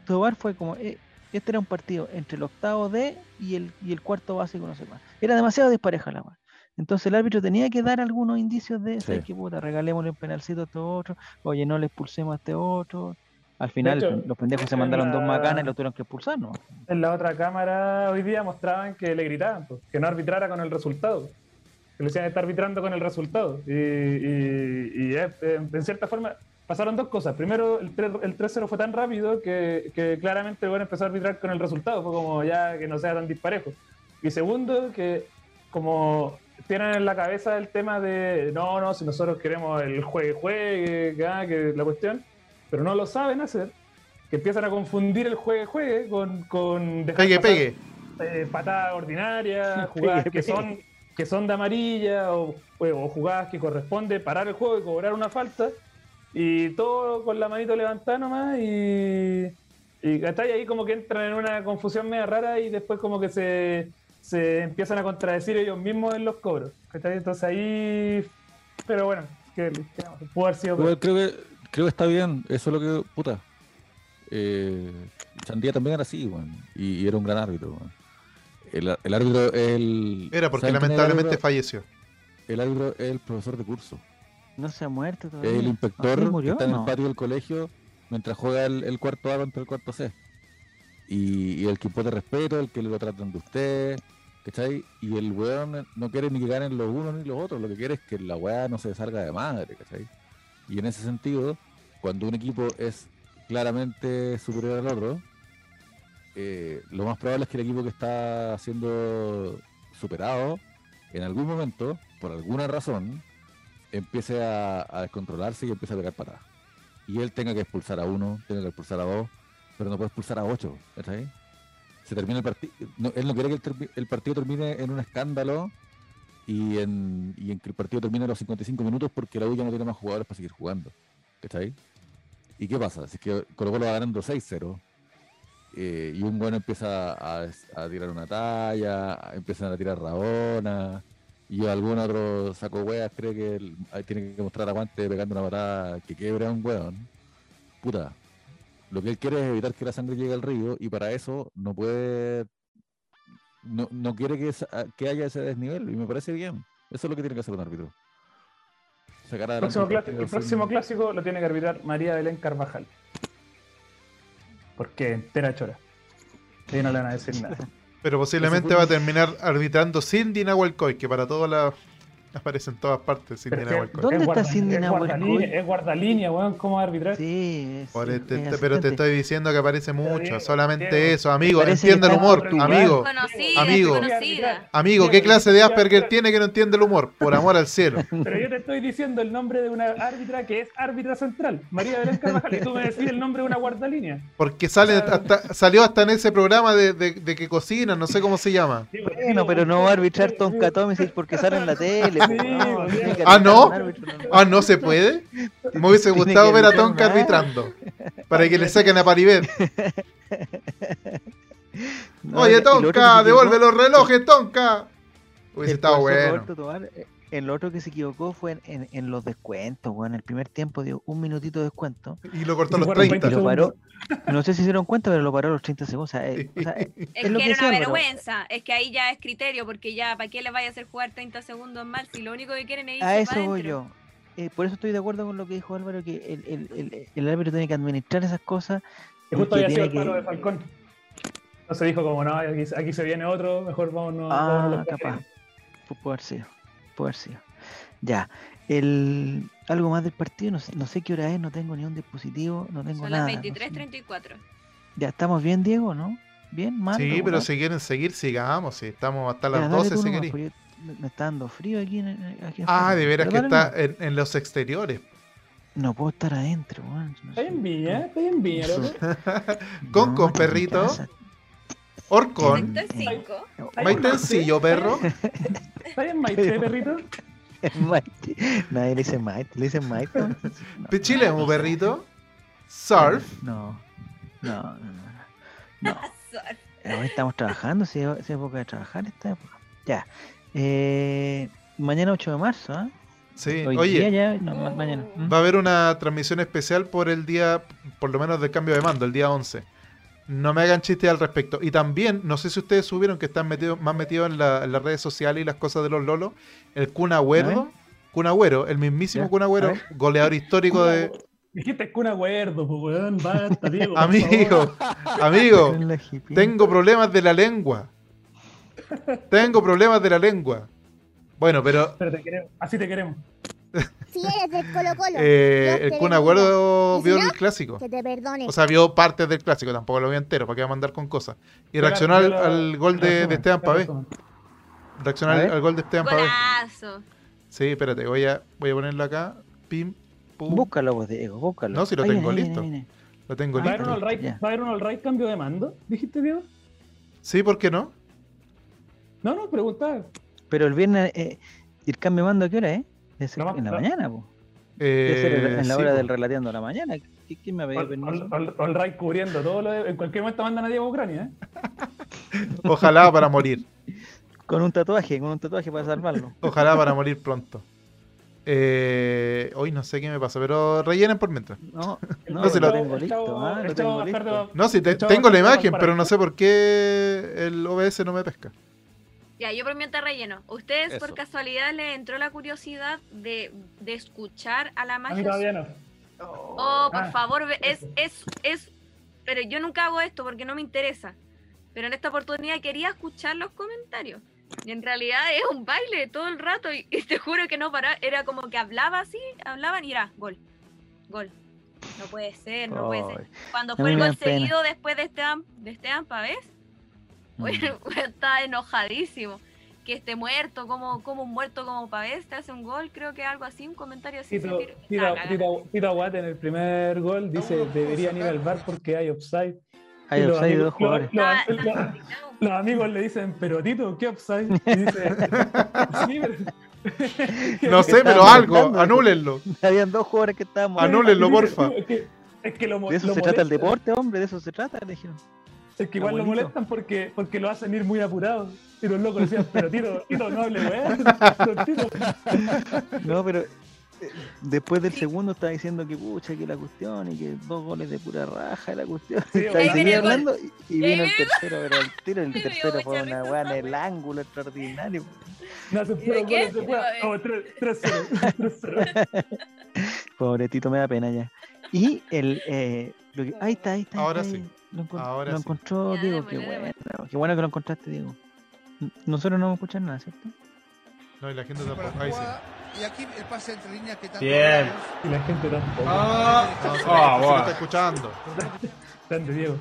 Tobar fue como, eh, este era un partido entre el octavo D y el, y el cuarto básico, no sé más. Era demasiado dispareja la weá. Entonces el árbitro tenía que dar algunos indicios de, sí. que puta, regalémosle un penalcito a este otro, oye, no le expulsemos a este otro. Al final los pendejos se mandaron dos macanas y lo tuvieron que expulsar, ¿no? En la otra cámara hoy día mostraban que le gritaban, pues, que no arbitrara con el resultado. Que le decían estar arbitrando con el resultado. Y, y, en cierta forma pasaron dos cosas. Primero, el, 3-0 fue tan rápido que, que claramente bueno, empezó a arbitrar con el resultado. Fue como ya que no sea tan disparejo. Y segundo, que como tienen en la cabeza el tema de no, no, si nosotros queremos el juegue, juegue, que, la cuestión, pero no lo saben hacer, que empiezan a confundir el juegue, juegue con. con pegue, pegue. Eh, patadas ordinarias, jugadas que son que son de amarilla o, o, jugadas que corresponde parar el juego y cobrar una falta y todo con la manito levantada nomás y, y ahí como que entran en una confusión media rara y después como que se se empiezan a contradecir ellos mismos en los cobros. Entonces ahí. Pero bueno, que, pudo haber sido. creo, que, creo que está bien. Eso es lo que. Puta. Eh, Chandía también era así, y, era un gran árbitro. El, árbitro el. Era porque lamentablemente falleció. El árbitro es el profesor de curso. No se ha muerto todavía. El inspector ¿Ah, que está en el patio del colegio mientras juega el, cuarto A contra el cuarto C. Y, y, el que impone respeto, el que lo tratan de usted, ¿cachai? Y el weón no quiere ni que ganen los unos ni los otros, lo que quiere es que la weá no se salga de madre, ¿cachai? Y en ese sentido, cuando un equipo es claramente superior al otro, eh, lo más probable es que el equipo que está siendo superado en algún momento, por alguna razón, empiece a, descontrolarse y empiece a pegar para Y él tenga que expulsar a uno, tenga que expulsar a dos, pero no puede expulsar a ocho. ahí? Se termina el partido. él no quiere que el, partido termine en un escándalo y en, y que el partido termine a los 55 minutos porque la U ya no tiene más jugadores para seguir jugando. ¿Está ahí? ¿Y qué pasa? Si es que Colo Colo va ganando 6-0 eh, y un bueno empieza a, tirar una talla, empiezan a tirar rabona y algún otro saco hueas cree que tiene que mostrar aguante pegando una patada que quiebre a un hueón. Puta, lo que él quiere es evitar que la sangre llegue al río y para eso no puede, no, no quiere que, que haya ese desnivel y me parece bien. Eso es lo que tiene que hacer un árbitro. el próximo clásico lo tiene que arbitrar María Belén Carvajal. Porque entera chora. Y no le van a decir nada. Pero posiblemente va a terminar arbitrando sin Dina Walcoy, que para todas las aparece en todas partes sin ¿Dónde está Cindy Es guardalínea, weón, ¿cómo arbitrar? Sí, pero te estoy diciendo que aparece mucho, solamente eso, amigo, entiende el humor, amigo. amigo, amigo, ¿qué clase de Asperger tiene que no entiende el humor? Por amor al cielo. Pero yo te estoy diciendo el nombre de una árbitra que es árbitra central, María Belén Carvajal, y tú me decís el nombre de una guardalínea. Porque sale hasta, salió hasta en ese programa de, de, que cocina, no sé cómo se llama. bueno, pero no va a arbitrar Tonka Tomic porque sale en la tele ah, no. Ah, no se puede. Me hubiese gustado ver a Tonka arbitrando. Para que le saquen a Paribet. Oye, Tonka, devuelve los relojes, Tonka. Hubiese estado bueno. El otro que se equivocó fue en, los descuentos, En el primer tiempo dio un minutito de descuento. Y lo cortó a los 30. lo paró, no sé si se dieron cuenta, pero lo paró a los 30 segundos. es, que era una vergüenza. Es que ahí ya es criterio, porque ya, ¿para qué les vaya a hacer jugar 30 segundos mal si lo único que quieren es irse A eso voy yo. Eh, por eso estoy de acuerdo con lo que dijo Álvaro, que el, el, el, árbitro tiene que administrar esas cosas. Y justo había sido el paro de Falcón. No se dijo como, no, aquí, se viene otro, mejor vámonos. Ah, capaz. Puede haber sido puede haber sido. Ya. El, algo más del partido, no sé, no sé qué hora es, no tengo ni un dispositivo, no tengo nada. Son las 23.34. Ya, ¿estamos bien, Diego, no? ¿Bien? ¿Mal? Sí, pero si quieren seguir, sigamos. Si estamos hasta las 12, si queréis. Me está dando frío aquí. aquí ah, de veras que está en, los exteriores. No puedo estar adentro, weón. estoy en Villa, estoy en Villa, Con, con perrito. Orcon. Maitencillo, perro. ¿Está en Maite, perrito? Maite. Nadie le dice Maite, le dicen Maite. Chile un perrito. Surf. No, no, no, no. no. Hoy estamos trabajando, si es época de trabajar esta época. Ya. Eh, mañana 8 de marzo, ¿eh? Sí, oye, ya, no, mañana. va a haber una transmisión especial por el día, por lo menos del cambio de mando, el día 11. No me hagan chistes al respecto. Y también, no sé si ustedes subieron que están metidos, más metidos en, las redes sociales y las cosas de los lolos. El Kun Agüero, el mismísimo Kun Agüero, goleador histórico de. Dijiste Kun Agüero, pues weón, basta, Diego. amigo, amigo, tengo problemas de la lengua. Tengo problemas de la lengua. Bueno, pero. pero te queremos. Así te queremos. Si eres del Colo Colo. Eh, el Kun Agüero vio el clásico. Que te perdone. O sea, vio partes del clásico, tampoco lo vio entero, para que va a mandar con cosas. Y reaccionó al, gol de, de Esteban Pavé. Reaccionó al, gol de Esteban Pavé. Sí, espérate, voy a, voy a ponerlo acá. Pim, pum. Búscalo vos, Diego, búscalo. No, si lo tengo listo. Lo tengo listo. ¿Va a haber un all cambio de mando? ¿Dijiste, Diego? Sí, ¿por qué no? No, no, preguntaba. Pero el viernes, eh, ¿el cambio de mando a qué hora, eh? En la mañana, po. Eh, en la hora del relateando la mañana. ¿Quién me ha pedido permiso? All, right cubriendo todo lo de, En cualquier momento mandan a Diego a Ucrania, ¿eh? Ojalá para morir. Con un tatuaje, con un tatuaje para salvarlo. Ojalá para morir pronto. Eh, hoy no sé qué me pasa, pero rellenen por mientras. No, no, no lo tengo listo. Ah, lo tengo listo. No, sí, tengo la imagen, pero no sé por qué el OBS no me pesca. Ya, yo por mientras relleno. ¿Ustedes por casualidad les entró la curiosidad de, de escuchar a la magia? Oh, por ah. favor, es, es, es. Pero yo nunca hago esto porque no me interesa. Pero en esta oportunidad quería escuchar los comentarios. Y en realidad es un baile todo el rato. Y, te juro que no paraba. Era como que hablaba así, hablaban y era gol. Gol. No puede ser, no puede ser. Cuando fue el gol seguido después de Esteban, de Esteban Pavés, mm. estaba enojadísimo. Que esté muerto, como, como un muerto como Pavés te hace un gol, creo que algo así, un comentario así. Tito, Tito, Aguat en el primer gol dice, deberían ir al bar porque hay offside. Hay offside de dos jugadores. Los, amigos le dicen, pero Tito, ¿qué offside? Y dice, sí, no sé, pero algo, anúlenlo. Habían dos jugadores que estaban Anúlenlo, porfa. Es que, lo, de eso se trata el deporte, hombre, de eso se trata, le dijeron. Es que igual lo molestan porque, porque lo hacen ir muy apurado. Y los locos decían, pero Tito, Tito no hable, weón. No, pero eh, después del segundo estaba diciendo que pucha, que la cuestión y que dos goles de pura raja la cuestión. Sí, y seguía hablando y, vino el tercero, pero el tiro el tercero fue una weá en el ángulo extraordinario. No, se puro gol, se fue. 3-0. Pobre Tito, me da pena ya. Y el. Eh, lo que, ahí está, ahí está. Ahora sí. Lo, Ahora lo encontró Diego, qué bueno. Qué bueno que lo encontraste, Diego. Nosotros no vamos a escuchar nada, ¿cierto? No, y la gente tampoco. Ahí sí. Y aquí el pase entre líneas que tanto. Bien. Y la gente tampoco. Ah, no, ah, bueno. está escuchando. Grande, Diego.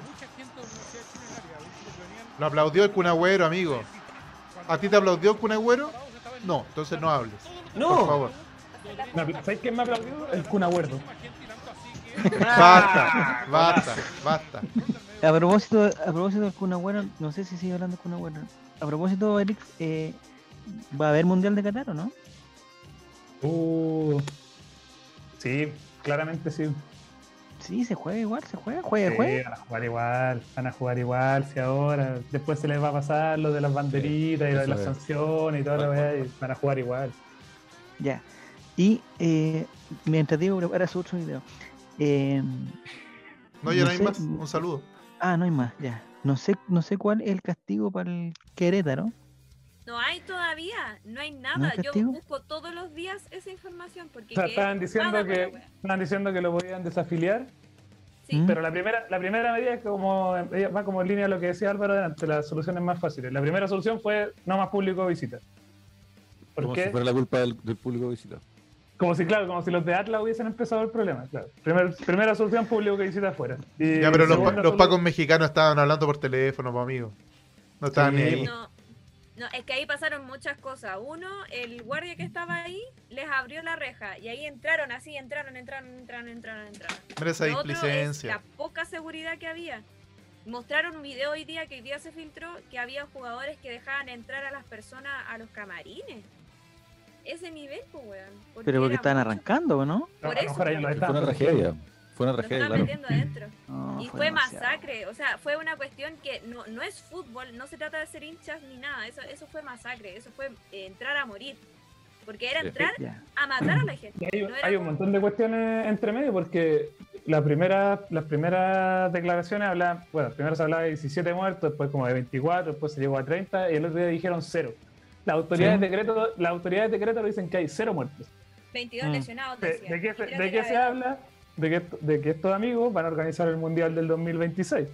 Lo aplaudió el Cunagüero, amigo. ¿A ti te aplaudió el Cunagüero? No, entonces no hables. No. Por favor. ¿Sabes quién me aplaudió? El Cunagüero. Basta, basta, basta. A propósito, a propósito del Cunagüero, no sé si sigue hablando del Cunagüero. A propósito, Eric, eh, ¿va a haber Mundial de Qatar o no? Uh, sí, claramente sí. Sí, se juega igual, se juega, juega, sí, juega. Van a jugar igual, van a jugar igual, si ahora, después se les va a pasar lo de las banderitas y lo de las sanciones y todo lo que van a jugar igual. Ya. Y eh, mientras digo prepara su otro video. Eh, no, ya no, hay más. Un saludo. Ah, no hay más, ya. No sé, no sé cuál es el castigo para el Querétaro. No hay todavía, no hay nada. Yo busco todos los días esa información porque estaban diciendo que estaban diciendo que lo podían desafiliar. Sí. Pero la primera, la primera medida es como va como en línea a lo que decía Álvaro delante, las soluciones más fáciles. La primera solución fue no más público visita. ¿Por como si fuera la culpa del, público visita. Como si, claro, como si los de Atlas hubiesen empezado el problema, claro. primera solución, público que visita afuera. ya, pero los, pacos mexicanos estaban hablando por teléfono, pues, amigo. No estaban ni ahí. No, es que ahí pasaron muchas cosas. Uno, el guardia que estaba ahí les abrió la reja y ahí entraron, así entraron, entraron, entraron, entraron, entraron. Pero esa displicencia. la poca seguridad que había. Mostraron un video hoy día que hoy día se filtró que había jugadores que dejaban entrar a las personas a los camarines. Ese nivel, pues, weón. Pero porque estaban arrancando, ¿no? Por eso. Fue una tragedia. Fue una tragedia, claro. adentro. y fue, masacre, o sea, fue una cuestión que no, no es fútbol, no se trata de ser hinchas ni nada, eso, eso fue masacre, eso fue eh, entrar a morir. Porque era entrar a matar a la gente. Hay, un montón de cuestiones entre medio porque la primera, las primeras declaraciones hablaban, bueno, primero se hablaba de 17 muertos, después como de 24, después se llegó a 30 y el otro día dijeron cero. Las autoridades, de decreto, las autoridades de decreto dicen que hay cero muertos. 22 mm. lesionados. ¿De, qué, de qué se habla? de que, de que estos amigos van a organizar el Mundial del 2026.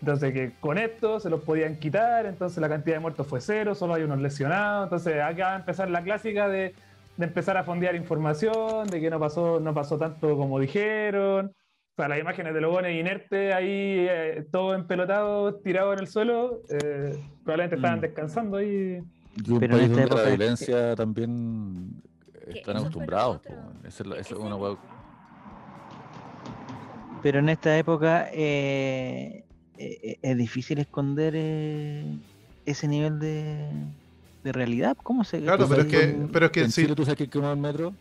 Entonces, que con esto se los podían quitar, entonces la cantidad de muertos fue cero, solo hay unos lesionados. Entonces, acá va a empezar la clásica de, de empezar a fondear información, de que no pasó, no pasó tanto como dijeron. O sea, las imágenes de los gones inertes ahí, eh, todo empelotado, tirado en el suelo, eh, probablemente estaban mm. descansando ahí. Y un Pero país donde la violencia también están acostumbrados. Esa es, una pero en esta época eh, eh, es difícil esconder eh, ese nivel de, de, realidad. ¿Cómo se Claro, pero es, que, pero es que ¿En Chile tú sabes quién quemó el metro?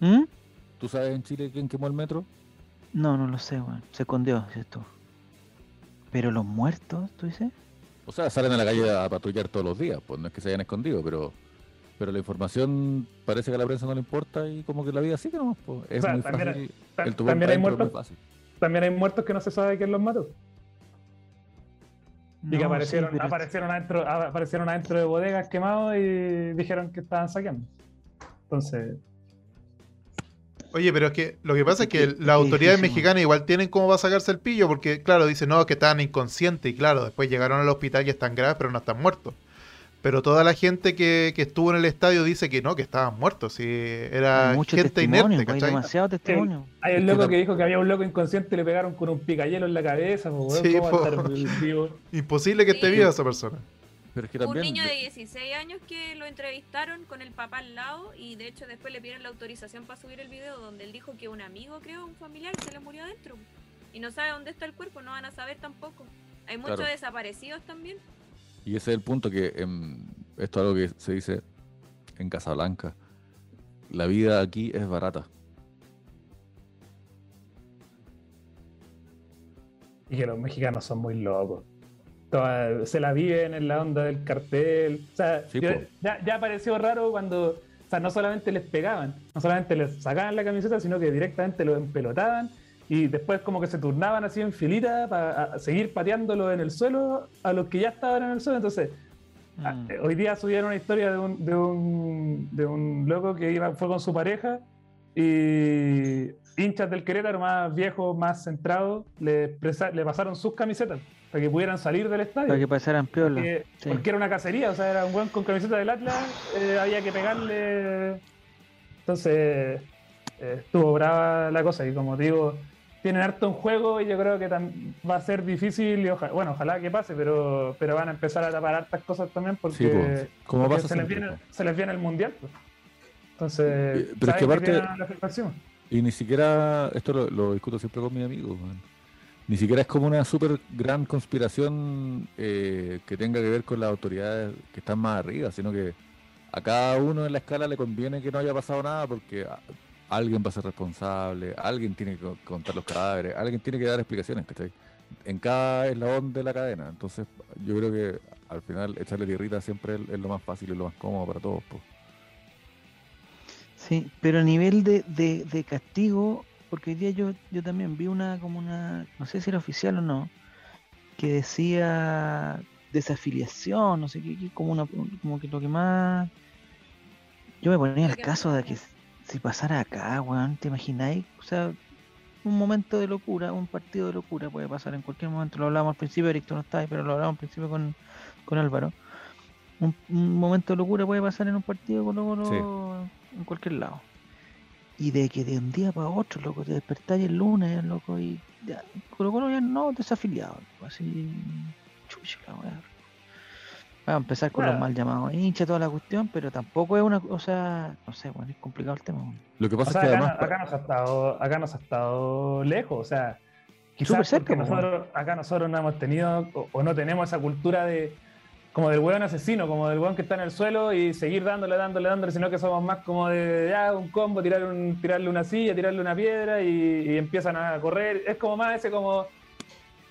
¿Mm? ¿Tú sabes en Chile quién quemó el metro? No, no lo sé, bueno. Se escondió, ¿cierto? Pero los muertos, ¿tú dices? O sea, salen a la calle a patrullar todos los días, pues no es que se hayan escondido, pero pero la información parece que a la prensa no le importa y como que la vida sigue nomás. Pues. Es muy fácil. el también, hay muertos, también hay muertos que no se sabe quién los mató. y que aparecieron, aparecieron, adentro, aparecieron adentro de bodegas quemados y dijeron que estaban saqueando. Entonces. Oye, pero es que lo que pasa es que las autoridades mexicanas igual tienen cómo va a sacarse el pillo, porque claro, dicen, no, que estaban inconscientes y claro, después llegaron al hospital y están graves, pero no están muertos. Pero toda la gente que, que, estuvo en el estadio dice que no, que estaban muertos. Sí, era gente inerte, pues, Hay demasiado testimonio. hay un loco que dijo que había un loco inconsciente y le pegaron con un picayelo en la cabeza. Imposible que esté viva esa persona. Un niño de 16 años que lo entrevistaron con el papá al lado y de hecho después le pidieron la autorización para subir el video donde él dijo que un amigo, creo, un familiar, se le murió adentro. Y no sabe dónde está el cuerpo, no van a saber tampoco. Hay muchos desaparecidos también. Y ese es el punto que em, esto es algo que se dice en Casablanca. La vida aquí es barata. Y que los mexicanos son muy locos. Se la viven en la onda del cartel. O sea, ya, ya pareció raro cuando, o sea, no solamente les pegaban, no solamente les sacaban la camiseta, sino que directamente lo empelotaban y después como que se turnaban así en filita para seguir pateándolo en el suelo a los que ya estaban en el suelo. Entonces, mm. eh, hoy día subieron una historia de un, de un, de un loco que iba, fue con su pareja y hinchas del Querétaro más viejos, más centrados, le, le pasaron sus camisetas para que pudieran salir del estadio. Para que pasaran piola. Porque, porque era una cacería, o sea, era un buen con camiseta del Atlas, eh, había que pegarle. Entonces, eh, estuvo brava la cosa y como digo, tienen harto en juego y yo creo que va a ser difícil y bueno, ojalá que pase, pero, pero van a empezar a tapar hartas cosas también porque, se, les viene, se, les viene, el mundial. Pues. Entonces, pero es que aparte, y ni siquiera, esto lo, discuto siempre con mis amigos, ni siquiera es como una súper gran conspiración eh, que tenga que ver con las autoridades que están más arriba, sino que a cada uno en la escala le conviene que no haya pasado nada porque alguien va a ser responsable, alguien tiene que contar los cadáveres, alguien tiene que dar explicaciones, ¿cachai? En cada eslabón de la cadena. Entonces, yo creo que al final echarle tierrita siempre es, lo más fácil y lo más cómodo para todos. Pues. Sí, pero a nivel de, de, castigo, porque hoy día yo, yo también vi una, como una, no sé si era oficial o no, que decía desafiliación, no sé qué, como una, como que lo que más yo me ponía el caso de que si pasara acá, weón, ¿te imagináis? O sea, un momento de locura, un partido de locura puede pasar en cualquier momento. Lo hablábamos al principio, Eric, tú no estás, pero lo hablábamos al principio con, con Álvaro. Un, momento de locura puede pasar en un partido con en cualquier lado. Y de que de un día para otro, loco, te despertáis el lunes, loco, y ya, Colo Colo ya no desafiliado, así, chucha la weá. Vamos a empezar con los mal llamados hincha, toda la cuestión, pero tampoco es una cosa, no sé, bueno, es complicado el tema. Lo que pasa es que acá, además... acá, nos ha estado, acá nos ha estado lejos, o sea, quizás cerca, nosotros, acá nosotros no hemos tenido o, no tenemos esa cultura de como del hueón asesino, como del hueón que está en el suelo y seguir dándole, dándole, dándole, sino que somos más como de ya un combo, tirar un, tirarle una silla, tirarle una piedra y, y empiezan a correr. Es como más ese como,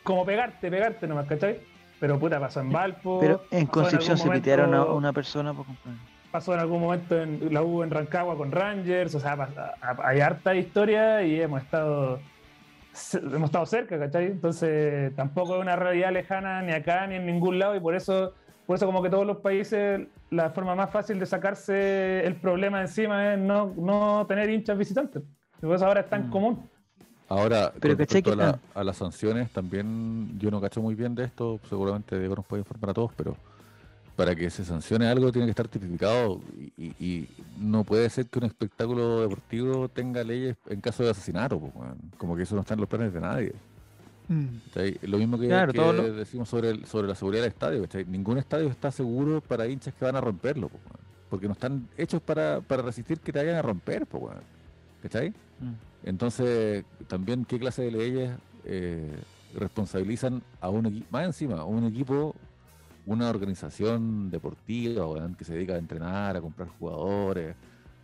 como pegarte, pegarte nomás, ¿cachai? Pero puta, pasó en Valpo. Pero en Concepción se pitearon a una persona por Pasó en algún momento en la U en Rancagua con Rangers, o sea, hay harta historia y hemos estado hemos estado cerca, ¿cachai? Entonces tampoco es una realidad lejana ni acá ni en ningún lado y por eso, por eso como que todos los países la forma más fácil de sacarse el problema encima es no, no tener hinchas visitantes. Por eso ahora es tan mm. común. Ahora, Pero respecto a, las sanciones, también yo no cacho muy bien de esto, seguramente Diego nos puede informar a todos, pero para que se sancione algo tiene que estar tipificado y, no puede ser que un espectáculo deportivo tenga leyes en caso de asesinato, como que eso no está en los planes de nadie. Mm. Lo mismo que, decimos sobre, sobre la seguridad del estadio, ningún estadio está seguro para hinchas que van a romperlo, porque no están hechos para, resistir que te vayan a romper. ¿Cachai? Mm. Entonces, también qué clase de leyes eh, responsabilizan a un equipo, más encima, a un equipo, una organización deportiva que se dedica a entrenar, a comprar jugadores,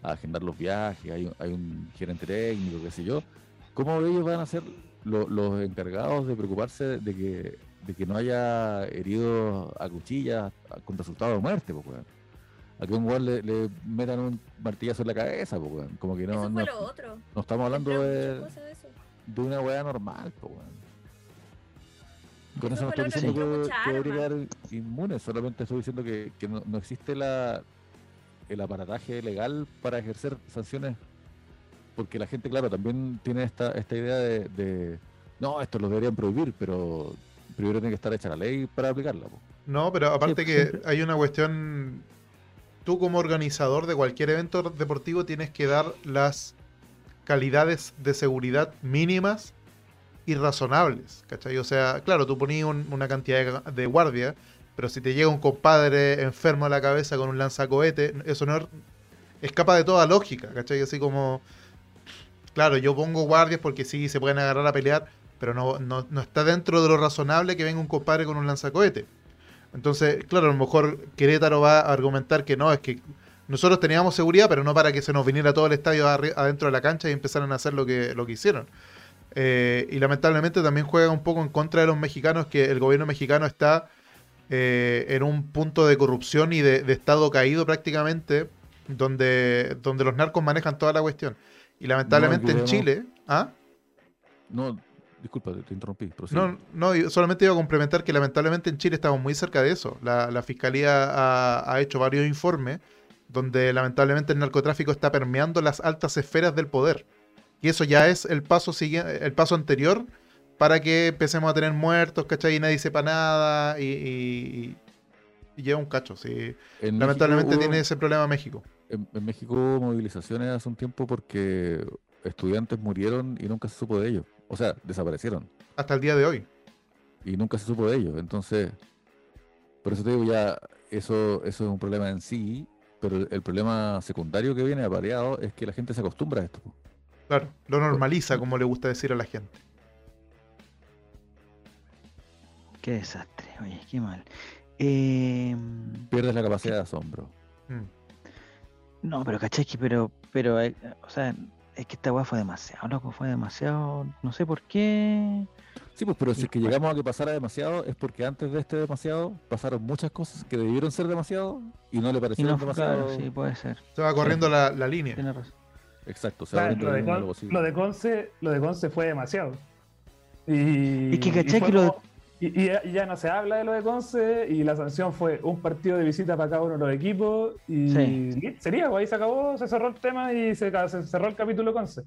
a agendar los viajes, hay, un gerente técnico, qué sé yo. ¿Cómo ellos van a los encargados de preocuparse de que, de que no haya heridos a cuchillas con resultado de muerte? Pues, a que un weón le, metan un martillazo en la cabeza, pues, Como que no. no, no estamos hablando de, de, una weá normal, pues, Con eso, no estoy diciendo que, que debería quedar inmune, solamente estoy diciendo que, que no, no, existe la el aparataje legal para ejercer sanciones, porque la gente, claro, también tiene esta, esta idea de, de no, esto lo deberían prohibir, pero primero tiene que estar hecha la ley para aplicarla. No, pero aparte que hay una cuestión. Tú, como organizador de cualquier evento deportivo, tienes que dar las calidades de seguridad mínimas y razonables. ¿Cachai? O sea, claro, tú ponías una cantidad de, de guardia, pero si te llega un compadre enfermo a la cabeza con un lanzacohete, eso no escapa de toda lógica. ¿Cachai? Así como. Claro, yo pongo guardias porque sí se pueden agarrar a pelear, pero no, no, no está dentro de lo razonable que venga un compadre con un lanzacohete. Entonces, claro, a lo mejor Querétaro va a argumentar que no, es que nosotros teníamos seguridad, pero no para que se nos viniera todo el estadio adentro de la cancha y empezaran a hacer lo que, lo que hicieron. Eh, y lamentablemente también juega un poco en contra de los mexicanos, que el gobierno mexicano está eh, en un punto de corrupción y de, estado caído prácticamente, donde, donde los narcos manejan toda la cuestión. Y lamentablemente en Chile... ¿ah? No, Disculpa, te interrumpí. No, no, solamente iba a complementar que lamentablemente en Chile estamos muy cerca de eso. La, Fiscalía ha, hecho varios informes donde lamentablemente el narcotráfico está permeando las altas esferas del poder. Y eso ya es el paso, siguiente, el paso anterior para que empecemos a tener muertos, ¿cachai? Y nadie sepa nada y, lleva un cacho. Sí. Lamentablemente tiene ese problema México. En, en México hubo movilizaciones hace un tiempo porque estudiantes murieron y nunca se supo de ellos. O sea, desaparecieron. Hasta el día de hoy. Y nunca se supo de ellos. Entonces, por eso te digo ya, eso, eso es un problema en sí, pero el, problema secundario que viene apareado es que la gente se acostumbra a esto. Claro, lo normaliza, como le gusta decir a la gente. Qué desastre, oye, qué mal. Eh... Pierdes la capacidad de asombro. Mm. No, pero caché pero, pero, eh, o sea, es que esta weá fue demasiado, loco, fue demasiado, no sé por qué. Sí, pues, pero si es que llegamos a que pasara demasiado, es porque antes de este demasiado pasaron muchas cosas que debieron ser demasiado y no le parecieron demasiado. sí, puede ser. Se va corriendo la, línea. Tiene razón. Exacto, se va lo, de lo, de Conce, lo de Conce fue demasiado. Y, es que caché que lo de y, ya no se habla de lo de Conce y la sanción fue un partido de visita para cada uno de los equipos y sería, pues ahí se acabó, se cerró el tema y se, cerró el capítulo Conce.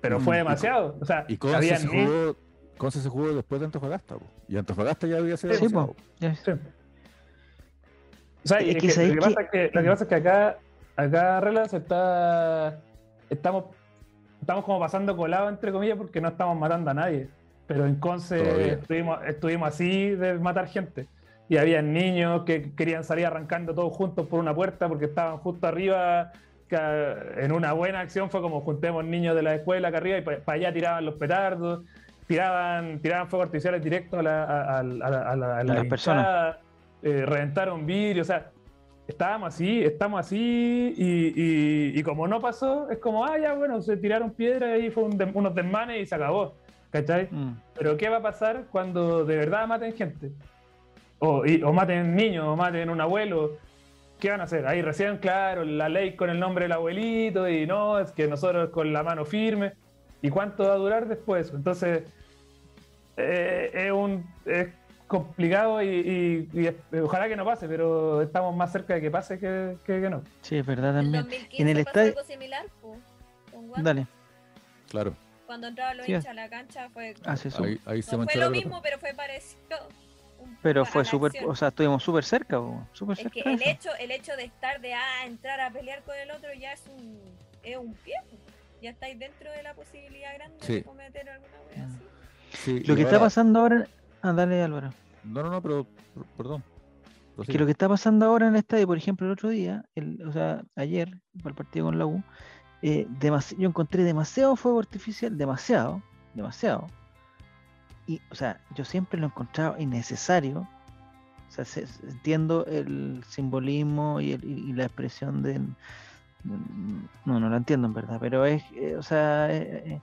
Pero fue mm, demasiado. O sea, y Conce, se jugó, Conce se jugó después de Antofagasta. Y Antofagasta ya había sido. Sí, sí. O sea, lo, que pasa es que, lo que pasa es que acá, acá Rela se está. Estamos, estamos como pasando colado, entre comillas, porque no estamos matando a nadie. Pero en Conce estuvimos, estuvimos así de matar gente. Y había niños que querían salir arrancando todos juntos por una puerta porque estaban justo arriba. en una buena acción fue como juntemos niños de la escuela acá arriba y para allá tiraban los petardos, tiraban, tiraban fuegos artificiales directos a, la, a, las personas. Eh, reventaron vidrio, o sea, estábamos así, estamos así, y, como no pasó, es como, ah, ya, bueno, se tiraron piedras y fue unos desmanes y se acabó. ¿Cachai? Mm. Pero ¿qué va a pasar cuando de verdad maten gente? O, o maten niños, o maten un abuelo. ¿Qué van a hacer? Ahí recién, claro, la ley con el nombre del abuelito y no, es que nosotros con la mano firme. ¿Y cuánto va a durar después? Entonces, eh, es, un, es complicado y, ojalá que no pase, pero estamos más cerca de que pase que, que, no. Sí, es verdad también. En, el estadio. similar, Dale. Claro cuando entraban los hinchas a la cancha fue. Ah, ahí, se no fue lo mismo, pero fue parecido. Pero fue súper, o sea, estuvimos súper cerca, super es que el hecho, el hecho de estar de ah, entrar a pelear con el otro ya es un, es un pie. Ya estáis dentro de la posibilidad grande de cometer alguna wea así. Sí, lo que está pasando ahora. Ah, dale Álvaro. No, no, no, pero perdón. Es que lo que está pasando ahora en el estadio, por ejemplo, el otro día, el, o sea, ayer, para el partido con la U, eh, yo encontré demasiado fuego artificial, demasiado, demasiado. Y, o sea, yo siempre lo he encontrado innecesario. O sea, entiendo el simbolismo y, la expresión de. No, no lo entiendo en verdad, pero es, eh, o sea, eh,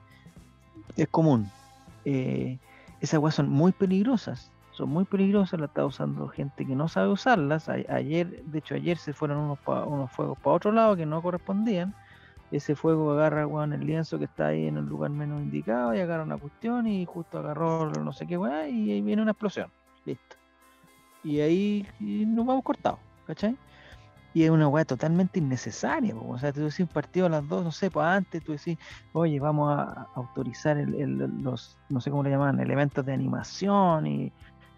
es común. esas aguas son muy peligrosas, son muy peligrosas, las está usando gente que no sabe usarlas. ayer, de hecho, ayer se fueron unos, unos fuegos para otro lado que no correspondían ese fuego agarra weón, el lienzo que está ahí en el lugar menos indicado y agarra una cuestión y justo agarró no sé qué weón y ahí viene una explosión. Listo. Y ahí nos vamos cortados, ¿cachai? Y es una weá totalmente innecesaria, o sea, tú decís partido las dos, no sé, pues antes tú decís, oye, vamos a autorizar el, los, no sé cómo le llaman, elementos de animación y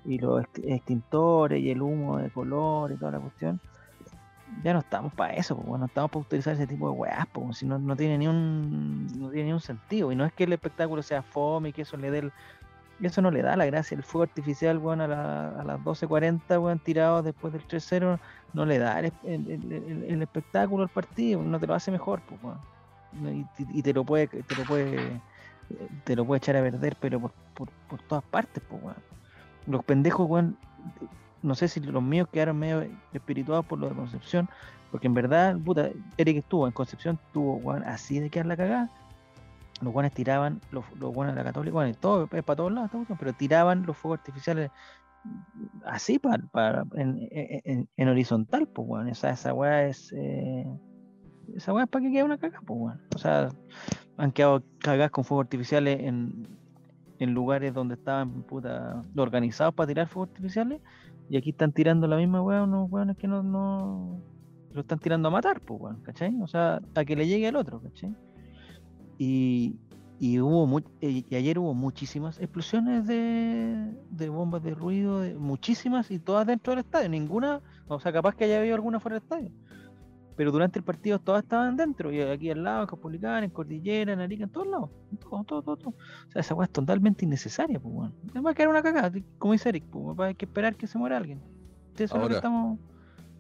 y los extintores y el humo de color y toda la cuestión, ya no estamos para eso, pues, no estamos para utilizar ese tipo de weas, pues, si no, no, tiene ni un no tiene ni un sentido. Y no es que el espectáculo sea fome y que eso le dé el, eso no le da la gracia. El fuego artificial, bueno, a, las 12.40, bueno, tirado después del 3-0, no le da el, espectáculo al partido, no te lo hace mejor, pues, y, te lo puede, te lo puede, te lo puede echar a perder, pero por, por, todas partes, pues, Los pendejos, bueno, no sé si los míos quedaron medio espirituados por lo de Concepción, porque en verdad, puta, Eric estuvo en Concepción, tuvo así de quedar la cagada. Los guanes tiraban, los, los guanes de la Católica, bueno, todo, es para todos lados, pero tiraban los fuegos artificiales así para, para en, en, horizontal, pues bueno, esa, esa weá es eh, esa weá es para que quede una caga, pues bueno. O sea, han quedado cagadas con fuegos artificiales en, en lugares donde estaban puta organizados para tirar fuegos artificiales y aquí están tirando la misma weá unos weones que no, no lo están tirando a matar, pues weón, ¿cachai? O sea, a que le llegue al otro, ¿cachai? Y, y hubo y ayer hubo muchísimas explosiones de, de bombas de ruido, muchísimas y todas dentro del estadio, ninguna, o sea, capaz que haya habido alguna fuera del estadio pero durante el partido todas estaban dentro, y aquí al lado, en Capolicán, en Cordillera, en Arica, en todos lados, todo, todo, todo, O sea, esa weá es totalmente innecesaria, pues bueno. Va a quedar una cagada, como dice Eric, pues hay que esperar que se muera alguien. Eso Ahora, estamos...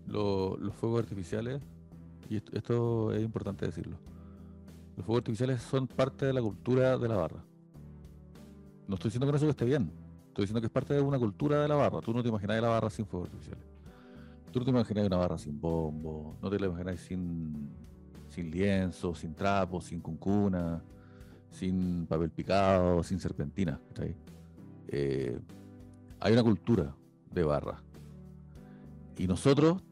los fuegos artificiales, y esto, es importante decirlo, los fuegos artificiales son parte de la cultura de la barra. No estoy diciendo que eso esté bien, estoy diciendo que es parte de una cultura de la barra. Tú no te imaginas la barra sin fuegos artificiales. Tú no te imaginas una barra sin bombo, no te la imaginas sin, sin lienzo, sin trapo, sin cuncuna, sin papel picado, sin serpentina. Eh, hay una cultura de barra. Y nosotros,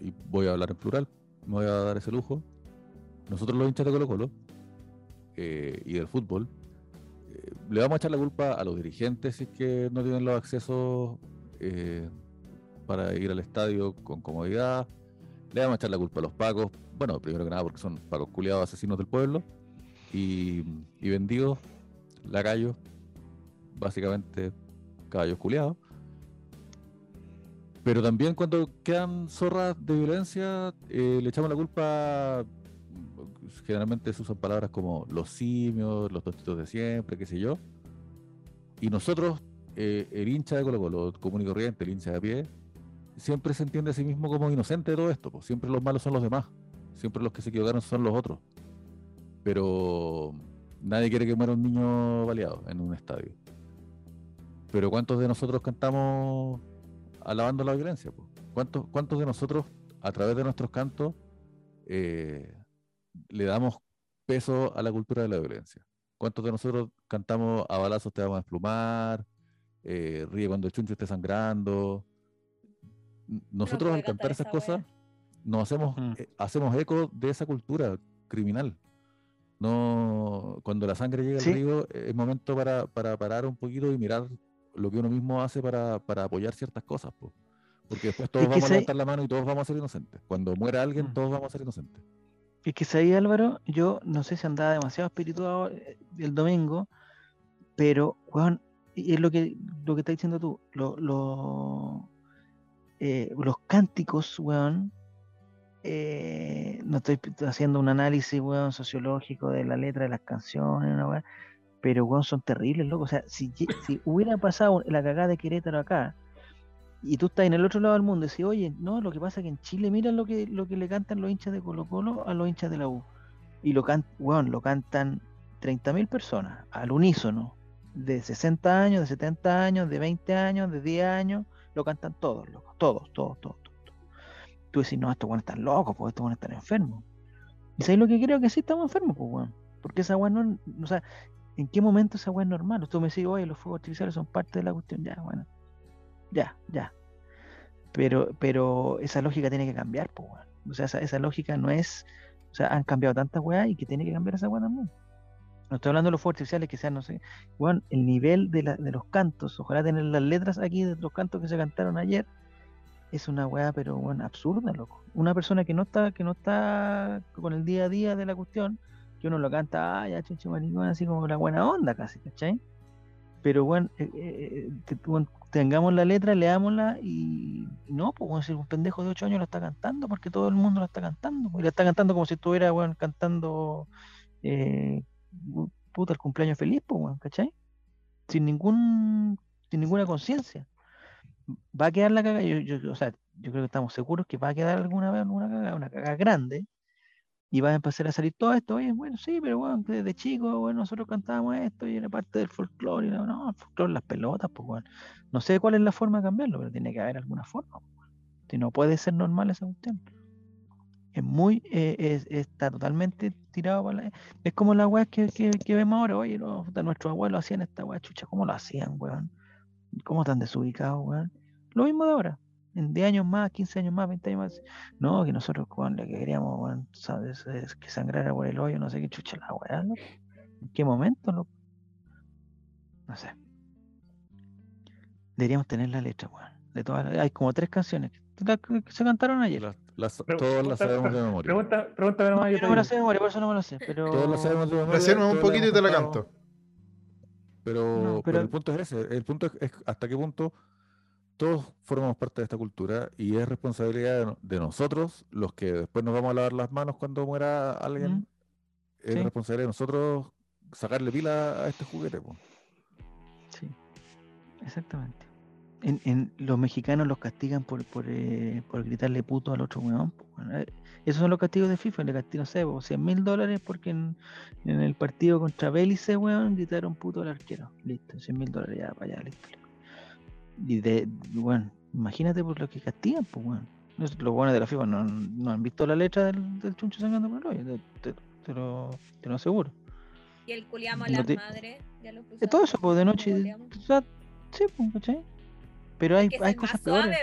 y voy a hablar en plural, me voy a dar ese lujo, nosotros los hinchas de Colo Colo eh, y del fútbol, eh, le vamos a echar la culpa a los dirigentes si es que no tienen los accesos para ir al estadio con comodidad. Le vamos a echar la culpa a los pacos. Bueno, primero que nada porque son pacos culiados asesinos del pueblo. Y, y vendidos, lacayos, básicamente caballos culiados. Pero también cuando quedan zorras de violencia, eh, le echamos la culpa, generalmente se usan palabras como los simios, los tontitos de siempre, qué sé yo. Y nosotros, eh, el hincha de Colo Colo, común y corriente, el hincha de pie, siempre se entiende a sí mismo como inocente de todo esto. Pues. Siempre los malos son los demás. Siempre los que se equivocaron son los otros. Pero nadie quiere que muera un niño baleado en un estadio. Pero ¿cuántos de nosotros cantamos alabando la violencia? Pues? ¿Cuántos, ¿Cuántos de nosotros, a través de nuestros cantos, eh, le damos peso a la cultura de la violencia? ¿Cuántos de nosotros cantamos a balazos te vamos a desplumar? Eh, ríe cuando el chuncho esté sangrando, nosotros al cantar esas cosas nos hacemos, eh, hacemos eco de esa cultura criminal. No, cuando la sangre llega al río, es momento para, parar un poquito y mirar lo que uno mismo hace para, apoyar ciertas cosas. Porque después todos vamos a levantar la mano y todos vamos a ser inocentes. Cuando muera alguien, mm. todos vamos a ser inocentes. Es que ahí Álvaro, yo no sé si andaba demasiado espirituado eh, el domingo, pero, Juan, y es lo que, lo que estás diciendo tú, lo, eh, los cánticos, weón, eh, no estoy haciendo un análisis, weón, sociológico de la letra de las canciones, pero, weón, son terribles, loco. O sea, si, si hubiera pasado la cagada de Querétaro acá, y tú estás en el otro lado del mundo y decís, oye, no, lo que pasa es que en Chile, mira lo que, lo que le cantan los hinchas de Colo Colo a los hinchas de la U. Y lo, can, weón, lo cantan 30.000 personas, al unísono, de 60 años, de 70 años, de 20 años, de 10 años, lo cantan todos, loco, todos, todos, todos, todos. Tú decís, no, estos buenos están locos, pues estos buenos están enfermos. ¿Y sabes lo que creo que sí estamos enfermos, pues, weón? Porque esa weá no, o sea, ¿en qué momento esa weá es normal? Tú me decís, oye, los fuegos artificiales son parte de la cuestión, ya, bueno, ya, ya. Pero, pero esa lógica tiene que cambiar, pues, weón. O sea, esa, esa lógica no es, o sea, han cambiado tantas weas y que tiene que cambiar esa weá también. No estoy hablando de los fuegos artificiales sean, no sé, bueno, el nivel de, los cantos, ojalá tener las letras aquí de los cantos que se cantaron ayer, es una weá, pero bueno, absurda, loco. Una persona que no está, que no está con el día a día de la cuestión, que uno lo canta, ah, ya chucho maricón, así como la buena onda casi, ¿cachai? Pero bueno, eh, eh, eh tengamos la letra, leámosla y, no, pues si un pendejo de 8 años la está cantando, porque todo el mundo la está cantando, y la está cantando como si estuviera, bueno, cantando eh, puta el cumpleaños feliz, pues, bueno, ¿cachai? Sin ningún, sin ninguna conciencia. Va a quedar la caga, yo, yo, o sea, yo creo que estamos seguros que va a quedar alguna vez una caga, una caga grande, y va a empezar a salir todo esto, oye, bueno, sí, pero bueno, desde chico, bueno, nosotros cantábamos esto y era parte del folclore, y no, el folclore, las pelotas, pues bueno, no sé cuál es la forma de cambiarlo, pero tiene que haber alguna forma, si no puede ser normal esa cuestión. Es muy, eh, está totalmente tirado para la... Es como la weá que, que, vemos ahora, oye, nuestros abuelos hacían esta weá, chucha, ¿cómo lo hacían, weón? ¿Cómo están desubicados, weón? Lo mismo de ahora en 10 años más, 15 años más, 20 años más. No, que nosotros cuando que queríamos, ¿sabes? Es que sangrara por el hoyo, no sé qué chucha la weá, ¿no? ¿En qué momento, no? No sé. Deberíamos tener la letra, weón. De todas hay como tres canciones que se cantaron ayer. Las, todas las sabemos de memoria. Pregunta, pregúntame nomás. No, yo no me las sé de memoria, por eso no me lo sé. Pero... Todas las sabemos de memoria. Recién un poquito y te la canto. Pero, pero... el punto es ese. El punto es hasta qué punto todos formamos parte de esta cultura y es responsabilidad de, nosotros, los que después nos vamos a lavar las manos cuando muera alguien, es responsabilidad de nosotros sacarle pila a este juguete. Sí, exactamente. En, los mexicanos los castigan por, por, eh, gritarle puto al otro weón. Eh, esos son los castigos de FIFA, le castigan, no sé, 100 mil dólares porque en, el partido contra Bélice, weón, gritaron puto al arquero. Listo, 100 mil dólares ya para allá, listo. Y de, bueno, imagínate por lo que castigan, pues, bueno. Los buenos de la FIFA no, no, han visto la letra del, del chuncho sangrando por el hoyo, te, te, lo, te, lo, aseguro. Y el culiamo a las madres, ya lo puso. Todo eso, pues, de noche. O sea, sí, pues, ¿cachai? Pero hay, hay cosas peores.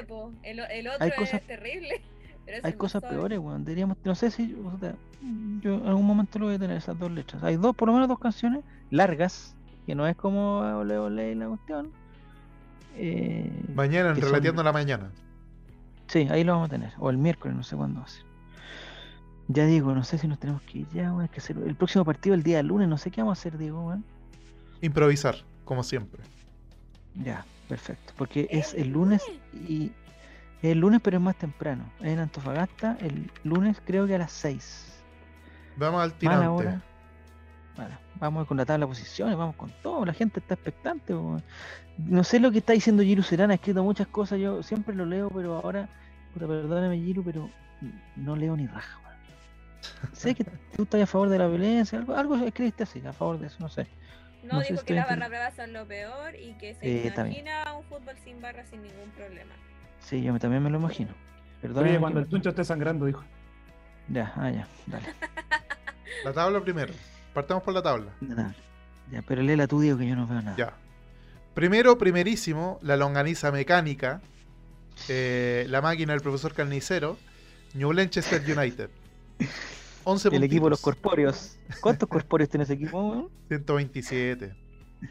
El, el, otro hay cosas, es terrible. Pero hay cosas peores, weón. Diríamos, no sé si. O sea, yo en algún momento lo voy a tener esas dos letras. Hay dos, por lo menos dos canciones largas, que no es como Ole Ole y la cuestión eh, mañana, en Relateando la Mañana. Sí, ahí lo vamos a tener. O el miércoles, no sé cuándo va a ser. Ya digo, no sé si nos tenemos que ir ya, que hacer el próximo partido el día lunes, no sé qué vamos a hacer, Diego, Improvisar, como siempre. Ya, perfecto. Porque es el lunes y el lunes, pero es más temprano. En Antofagasta, el lunes creo que a las 6. Vamos al tirante. vamos con la tabla de posiciones, vamos con todo. La gente está expectante no sé lo que está diciendo Giru Serán, ha escrito muchas cosas, yo siempre lo leo, pero ahora, puta, perdóname Giru, pero no leo ni raja, Sé que tú estás a favor de la violencia, algo, algo escribiste así, a favor de eso, no sé. No, dijo que las barras bravas son lo peor y que se imagina un fútbol sin barras sin ningún problema. Sí, yo también me lo imagino. Perdóname cuando el tuncho esté sangrando, dijo. Ya, ah, ya, dale. la tabla primero. Partamos por la tabla. Ya, pero léela tú, digo que yo no veo nada. Ya. Primero, primerísimo, la longaniza mecánica, eh, la máquina del profesor Carnicero, New Manchester United. 11 El equipo de los corpóreos. ¿Cuántos corpóreos tiene ese equipo? 127.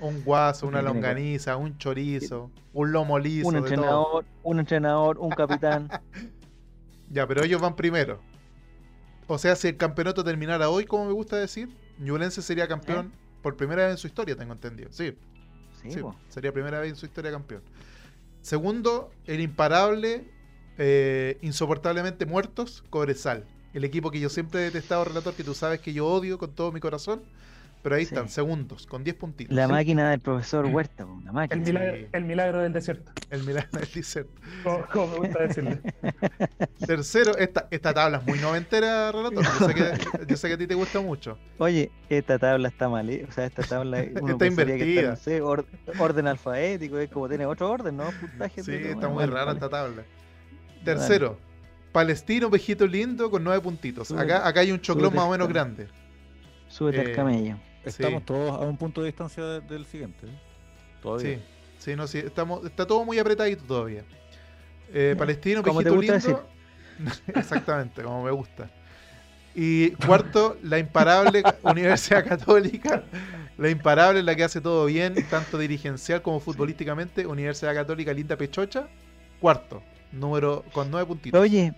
Un guaso, una longaniza, un chorizo, un lomo liso. Un entrenador, un entrenador, un capitán. ya, pero ellos van primero. O sea, si el campeonato terminara hoy, como me gusta decir, Ñublense sería campeón ¿Eh? por primera vez en su historia, tengo entendido. Sí. Sí, sería primera vez en su historia campeón. Segundo, el imparable, eh, insoportablemente muertos, Cobresal. El equipo que yo siempre he detestado, relator, que tú sabes que yo odio con todo mi corazón. Pero ahí están, segundos, con 10 puntitos. La máquina del profesor Huerta, una máquina. El milagro, del desierto. El milagro del desierto. Como, me gusta decirle. Tercero, esta, esta tabla es muy noventera, relator. Yo sé, que, yo sé que a ti te gusta mucho. Oye, esta tabla está mal, ¿eh? o sea, esta tabla está invertida. está, orden alfabético, es como tiene otro orden, ¿no? Puntaje. Sí, está muy rara esta tabla. Tercero, Palestino, vejito lindo con nueve puntitos. Acá, acá hay un choclón más o menos grande. Súbete al eh, camello. Estamos todos a un punto de distancia del siguiente. ¿eh? Todavía. Sí, sí, no, sí. Estamos, está todo muy apretadito todavía. Eh, Palestino, Pejito Lindo. Exactamente, como me gusta. Y cuarto, la imparable Universidad Católica. La imparable, la que hace todo bien, tanto dirigencial como futbolísticamente. Universidad Católica, linda pechocha. Cuarto, número con nueve puntitos. Oye,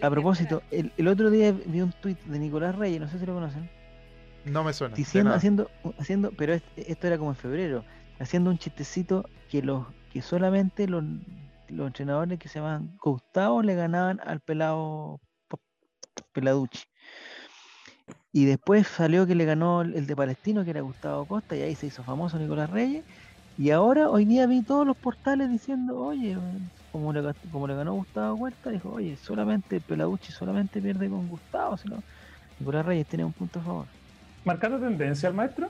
a propósito, el, el otro día vi un tuit de Nicolás Reyes, no sé si lo conocen. No me suena. Diciendo, haciendo, haciendo, pero esto era como en febrero, haciendo un chistecito que los que solamente los, los entrenadores que se llaman Gustavo le ganaban al pelado Peladucci. Y después salió que le ganó el de Palestino, que era Gustavo Costa, y ahí se hizo famoso Nicolás Reyes. Y ahora, hoy día vi todos los portales diciendo, oye, como le, como le ganó Gustavo Huerta, dijo, oye, solamente Peladucci solamente pierde con Gustavo, sino Nicolás Reyes tiene un punto a favor. ¿Marcando tendencia al maestro?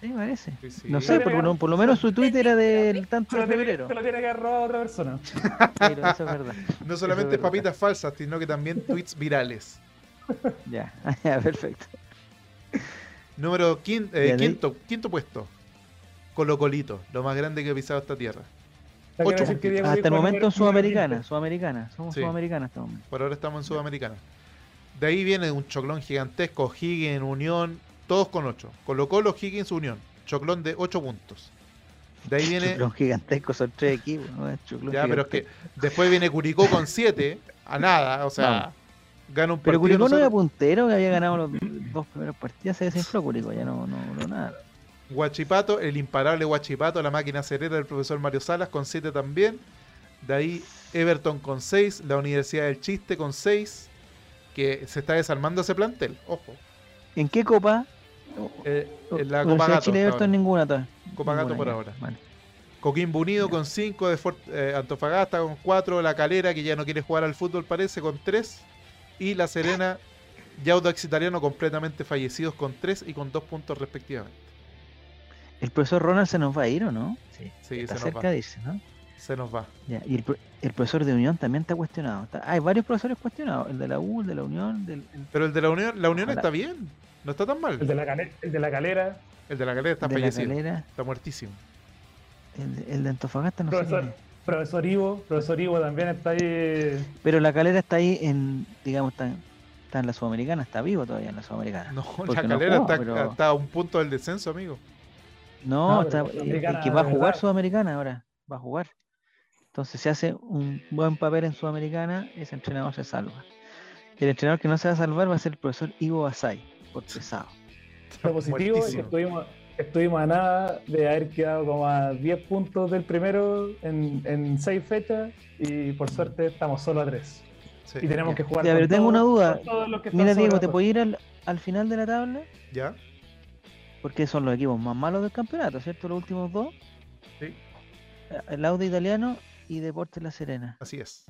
Sí, parece. No sé, por, por, lo menos su Twitter era del tanto de febrero. Se lo tiene que haber robado otra persona. Pero eso es verdad. No solamente papitas falsas, sino que también tweets virales. Ya, ya perfecto. Número eh, quinto, quinto puesto. Colo Colito, lo más grande que ha pisado esta tierra. Ocho hasta el momento en Sudamericana, Sudamericana, somos Sudamericana hasta el momento. Por ahora estamos en Sudamericana. De ahí viene un choclón gigantesco, Higgins, Unión, todos con 8. Colo Colo, Higgins, Unión. Choclón de 8 puntos. De ahí viene. Choclón gigantesco, son tres equipos, ¿no? ya, pero es que después viene Curicó con 7, a nada, o sea, gana un partido. Pero Curicó no era puntero, que había ganado los dos primeros partidos, se desinfló Curicó, ya no, no, no nada. Guachipato, el imparable Guachipato, la máquina cerera del profesor Mario Salas con 7 también. De ahí Everton con 6, la Universidad del Chiste con 6, que se está desarmando ese plantel, ojo. ¿En qué copa? Eh, en la Copa Gato. Chile Everton ninguna Copa Gato por ahora. Coquimbo Unido con 5, de eh, Antofagasta con 4, La Calera que ya no quiere jugar al fútbol parece con 3 y La Serena y Audax Italiano completamente fallecidos con 3 y con 2 puntos respectivamente. ¿El profesor Ronald se nos va a ir o no? Sí, sí está se cerca nos va. de ¿no? Se nos va. y el, profesor de Unión también está cuestionado. hay varios profesores cuestionados. El de la U, el de la Unión. Del, Pero el de la Unión, la Unión está bien. No está tan mal. El de la, el de la Calera. El de la Calera está fallecido. Está muertísimo. El, el, de Antofagasta no profesor, sé. Profesor Ivo, profesor Ivo también está ahí. Pero la Calera está ahí en, digamos, está, está en la Sudamericana, está vivo todavía en la Sudamericana. No, la Calera está, está, a un punto del descenso, amigo. No, está, el que va a jugar Sudamericana ahora, va a jugar. Entonces, si hace un buen papel en Sudamericana, ese entrenador se salva. El entrenador que no se va a salvar va a ser el profesor Ivo Basay, por pesado. Lo positivo es que estuvimos, estuvimos a nada de haber quedado como a 10 puntos del primero en, en 6 fechas y por suerte estamos solo a 3. Y tenemos que jugar. Ya, pero tengo una duda. Mira, Diego, ¿te puedo ir al, al final de la tabla? Ya porque son los equipos más malos del campeonato, ¿cierto? Los últimos dos. Sí. El Auda italiano y Deportes La Serena. Así es.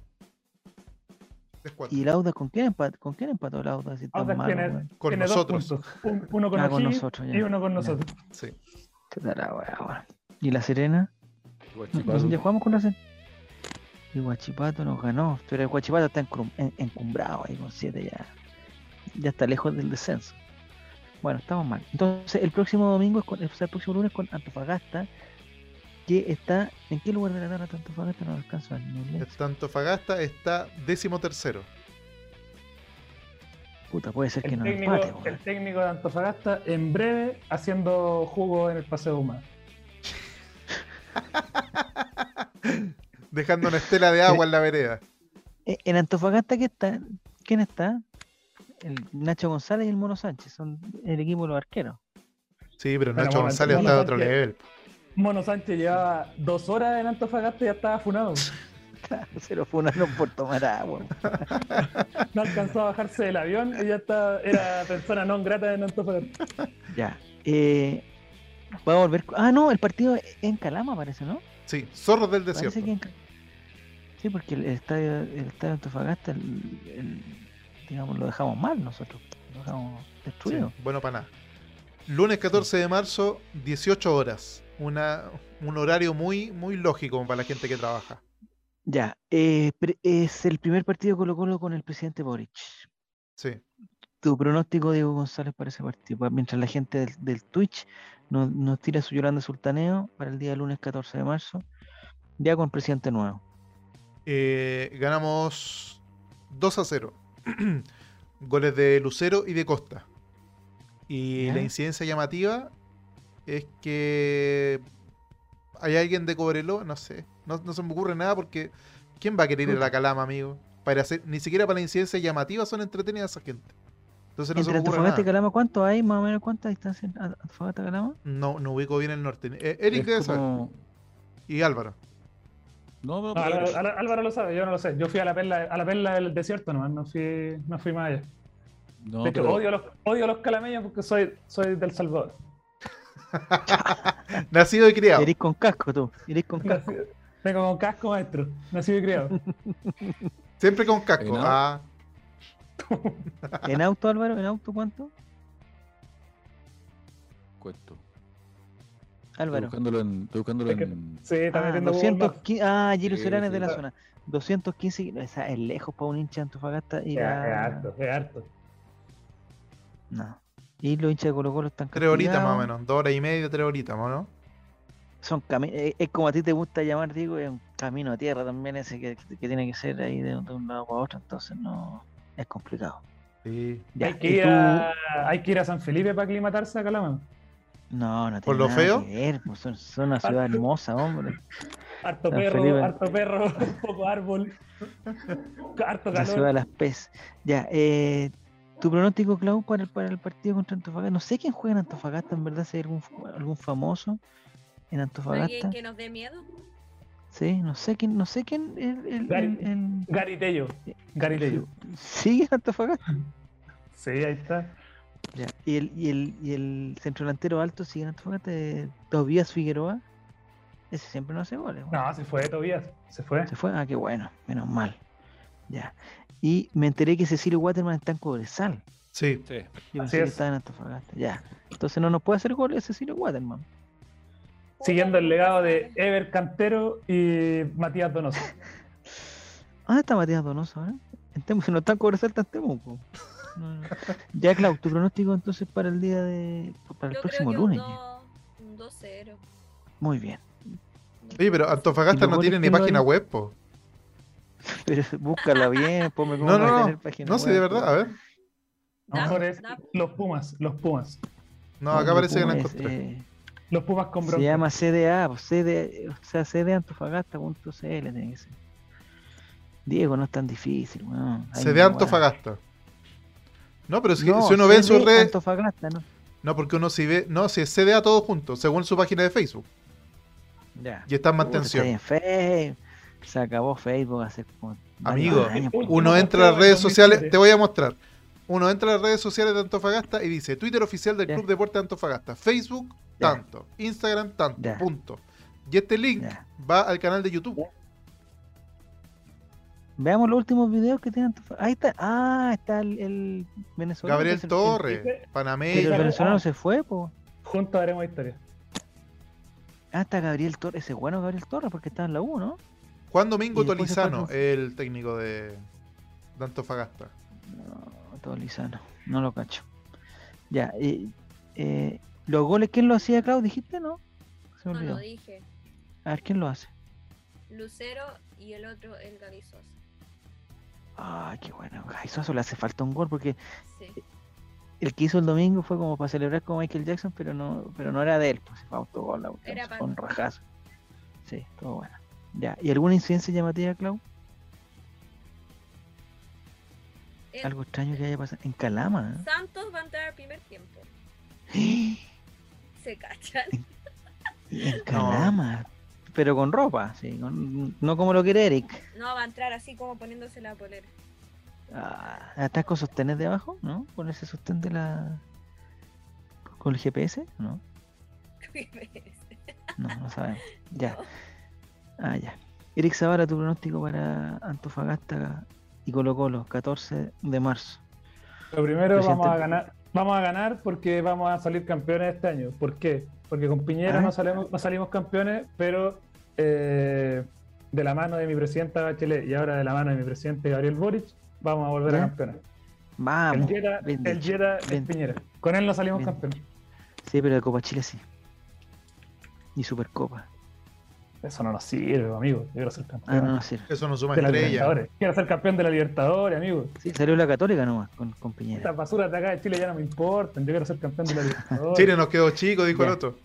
¿Y el Auda con quién empató, con quién empató el Auda? Si tan malo, tiene, con nosotros. uno con, ah, con nosotros y uno con nosotros. Sí. ¿Qué tal, ¿Y La Serena? Ya jugamos con La Serena. Y Guachipato nos ganó. Pero el Guachipato está encumbrado ahí con 7 ya. Ya está lejos del descenso. Bueno, estamos mal. Entonces, el próximo domingo, es con, o sea, el próximo lunes con Antofagasta, que está. ¿En qué lugar de la tabla Antofagasta? No alcanzo a Antofagasta está décimo tercero. Puta, puede ser que no técnico, empate. El técnico de Antofagasta, en breve, haciendo jugo en el paseo humano. Dejando una estela de agua en la vereda. Eh, ¿En Antofagasta qué está? ¿Quién está? El Nacho González y el Mono Sánchez son el equipo de los arqueros. Sí, pero Nacho González está de otro nivel. Mono Sánchez llevaba dos horas en Antofagasta y ya estaba funado. se lo funaron por tomar agua. no alcanzó a bajarse del avión y ya está, era persona no grata en Antofagasta. Ya. Eh, va a volver. Ah, no, el partido en Calama parece, ¿no? Sí, Zorros del Desierto. Sí, porque el estadio, el estadio de Antofagasta, el digamos, lo dejamos mal nosotros, lo dejamos destruido. bueno, para nada. Lunes 14 de marzo, 18 horas. Una, un horario muy, muy lógico para la gente que trabaja. Ya, eh, es el primer partido Colo Colo con el presidente Boric. Sí. Tu pronóstico, Diego González, para ese partido. Mientras la gente del, Twitch nos, nos, tira su Yolanda Sultaneo para el día lunes 14 de marzo, ya con presidente nuevo. Eh, ganamos 2 a 0. goles de Lucero y de Costa. Y la incidencia llamativa es que hay alguien de Cobrelo, no sé, no, se me ocurre nada porque ¿quién va a querer ir a la Calama, amigo? Para hacer, ni siquiera para la incidencia llamativa son entretenidas esa gente. Entonces no se me ocurre nada. y Calama cuánto hay? Más o menos cuánta distancia Antofagasta Calama? No, no ubico bien el norte. Eh, Eric debe saber. Y Álvaro. No, No, Álvaro, Álvaro- Álvaro lo sabe, yo no lo sé. Yo fui a la perla, a la perla del desierto nomás, no fui, no fui más allá. no, de hecho, pero- odio, a los, odio los calameños porque soy, soy del Salvador. Nacido y criado. Irís con casco tú. Irís con casco. Vengo con casco maestro, nacido y criado. Siempre con casco. ¿Y no? Ah, ¿En auto, Álvaro? ¿En auto cuánto? Cuento. Estoy Álvaro. buscándolo en. Estoy buscándolo Es que- en. Sí, Ah, metiendo Google Maps. 215. Ah, Giro Sí, Serán es de sí. la zona. 215 kilómetros. Esa es lejos para un hincha de Antofagasta ir Es a. harto, es harto. No. Y los hinchas de Colo Colo están tres horitas más o menos. Dos horas y media, tres horitas, ¿o ¿no? Son cami- eh, es como a ti te gusta llamar, digo, es un camino a tierra también ese que, que tiene que ser ahí de, de un lado para otro, entonces no es complicado. Sí. Ya, hay, que ¿y ir tú? a, hay que ir a San Felipe para aclimatarse a Calama. No, no ¿Por tiene lo nada feo? que ver, pues son, son una ciudad hermosa, hombre. Harto San perro, Felipe. harto perro, poco árbol, harto La ciudad de calor. las PES. Ya, eh, tu pronóstico, Clau, para el, para el partido contra Antofagasta. No sé quién juega en Antofagasta, en verdad, si hay algún, algún famoso en Antofagasta. ¿Alguien que nos dé miedo? Sí, no sé quién, no sé quién. El, el, Gary- el- el- Gary Tello, Gary Tello. ¿Sigue en Antofagasta? Sí, ahí está. Ya. ¿Y el, y el, y el centro delantero alto sigue en Antofagasta? eh, Tobías Figueroa. Ese siempre no hace goles. bueno. No, se fue Tobías, se fue. ¿Se fue? Ah, qué bueno, menos mal. Ya. Y me enteré que Cecilio Waterman está en Cobresal. Sí. Sí. Yo Así que es. estaba en Antofagasta. Ya. Entonces no nos puede hacer goles Cecilio Waterman. Siguiendo el legado de Ever Cantero y Matías Donoso. ¿Dónde está Matías Donoso ahora? Si no está en Cobresal, está en Temuco. No, no. Ya, Clau, tu pronóstico entonces para el día de. para el Yo próximo creo que lunes. un ya. dos- un 2-0. Muy bien. Oye, pero ¿Y Antofagasta no tiene ni página web, po. Pero búscala bien, ponme cómo No, no, no. página No, sí, web, de verdad. A ver. Mejor es los Pumas, los Pumas. No, acá parece que la ¿cómo es? encontré. Eh, Los Pumas con se bronca. llama CDA, pues, CD, o sea, CD Antofagasta.cl tiene que ser. Diego, no es tan difícil, weón. Se no, Antofagasta. No, pero si, No, si uno ve en sus redes. Antofagasta, ¿no? No, porque uno si ve. No, si es CDA todo junto, según su página de Facebook. Ya. Y está en mantención. en Facebook. Se acabó Facebook hace como Amigo, años, pues. Uno entra a las redes sociales, 2007. te voy a mostrar. Uno entra a las redes sociales de Antofagasta y dice Twitter oficial del Ya. Club Deporte de Antofagasta, Facebook Ya. tanto, Instagram tanto, Ya. punto. Y este link Ya. va al canal de YouTube. Veamos los últimos videos que tiene Antofagasta. Ahí está. Ah, está el, el venezolano. Gabriel el- Torres, Pero Panameño. el venezolano ah. se fue, pues. Juntos haremos historia. Ah, está Gabriel Torres. Ese es bueno Gabriel Torres porque está en la U, ¿no? Juan Domingo Tolizano, fue el técnico de, de Antofagasta. No, todo lisano. No lo cacho. Ya. Y, eh, ¿Los goles quién lo hacía, Clau? ¿Dijiste, no? Se me No olvidó. lo dije. A ver, ¿quién lo hace? Lucero y el otro, el Gaby Sosa. Ay, qué bueno. A eso le hace falta un gol porque Sí. el que hizo el domingo fue como para celebrar con Michael Jackson, pero no, pero no era de él, pues fue autogol, fue un rajazo. Sí, todo bueno. Ya, ¿y alguna incidencia llamativa, Clau? El Algo extraño que haya pasado en Calama. Santos va a entrar al primer tiempo. ¿eh? Se cachan. En Calama. Pero con ropa, sí, con- no como lo quiere Eric. No, va a entrar así como poniéndose la polera. Ah, ¿Estás con sostenes de abajo? ¿No? ¿Con ese sostén de la. con el GPS? ¿No? No, no sabemos. Ya. Ah, ya. Eric Zavala, tu pronóstico para Antofagasta y Colo Colo, 14 de marzo. Lo primero Presidente. vamos a ganar, vamos a ganar porque vamos a salir campeones este año. ¿Por qué? Porque con Piñera Ah. no salimos, no salimos campeones, pero eh, de la mano de mi presidenta Bachelet y ahora de la mano de mi presidente Gabriel Boric, vamos a volver a campeonar. Vamos. el Jera, el es. Piñera. Con él no salimos campeones. Sí, pero de Copa Chile sí. Y Supercopa. Eso no nos sirve, amigo. Yo quiero ser Ah, campeón. no, no sirve. Eso no suma de la estrella. Libertadores. Quiero ser campeón de la Libertadores, amigo. Sí, salió la Católica nomás con, con Piñera. Estas basuras de acá de Chile ya no me importan. Yo quiero ser campeón de la Libertadores. Chile nos quedó chico, dijo Ya. el otro.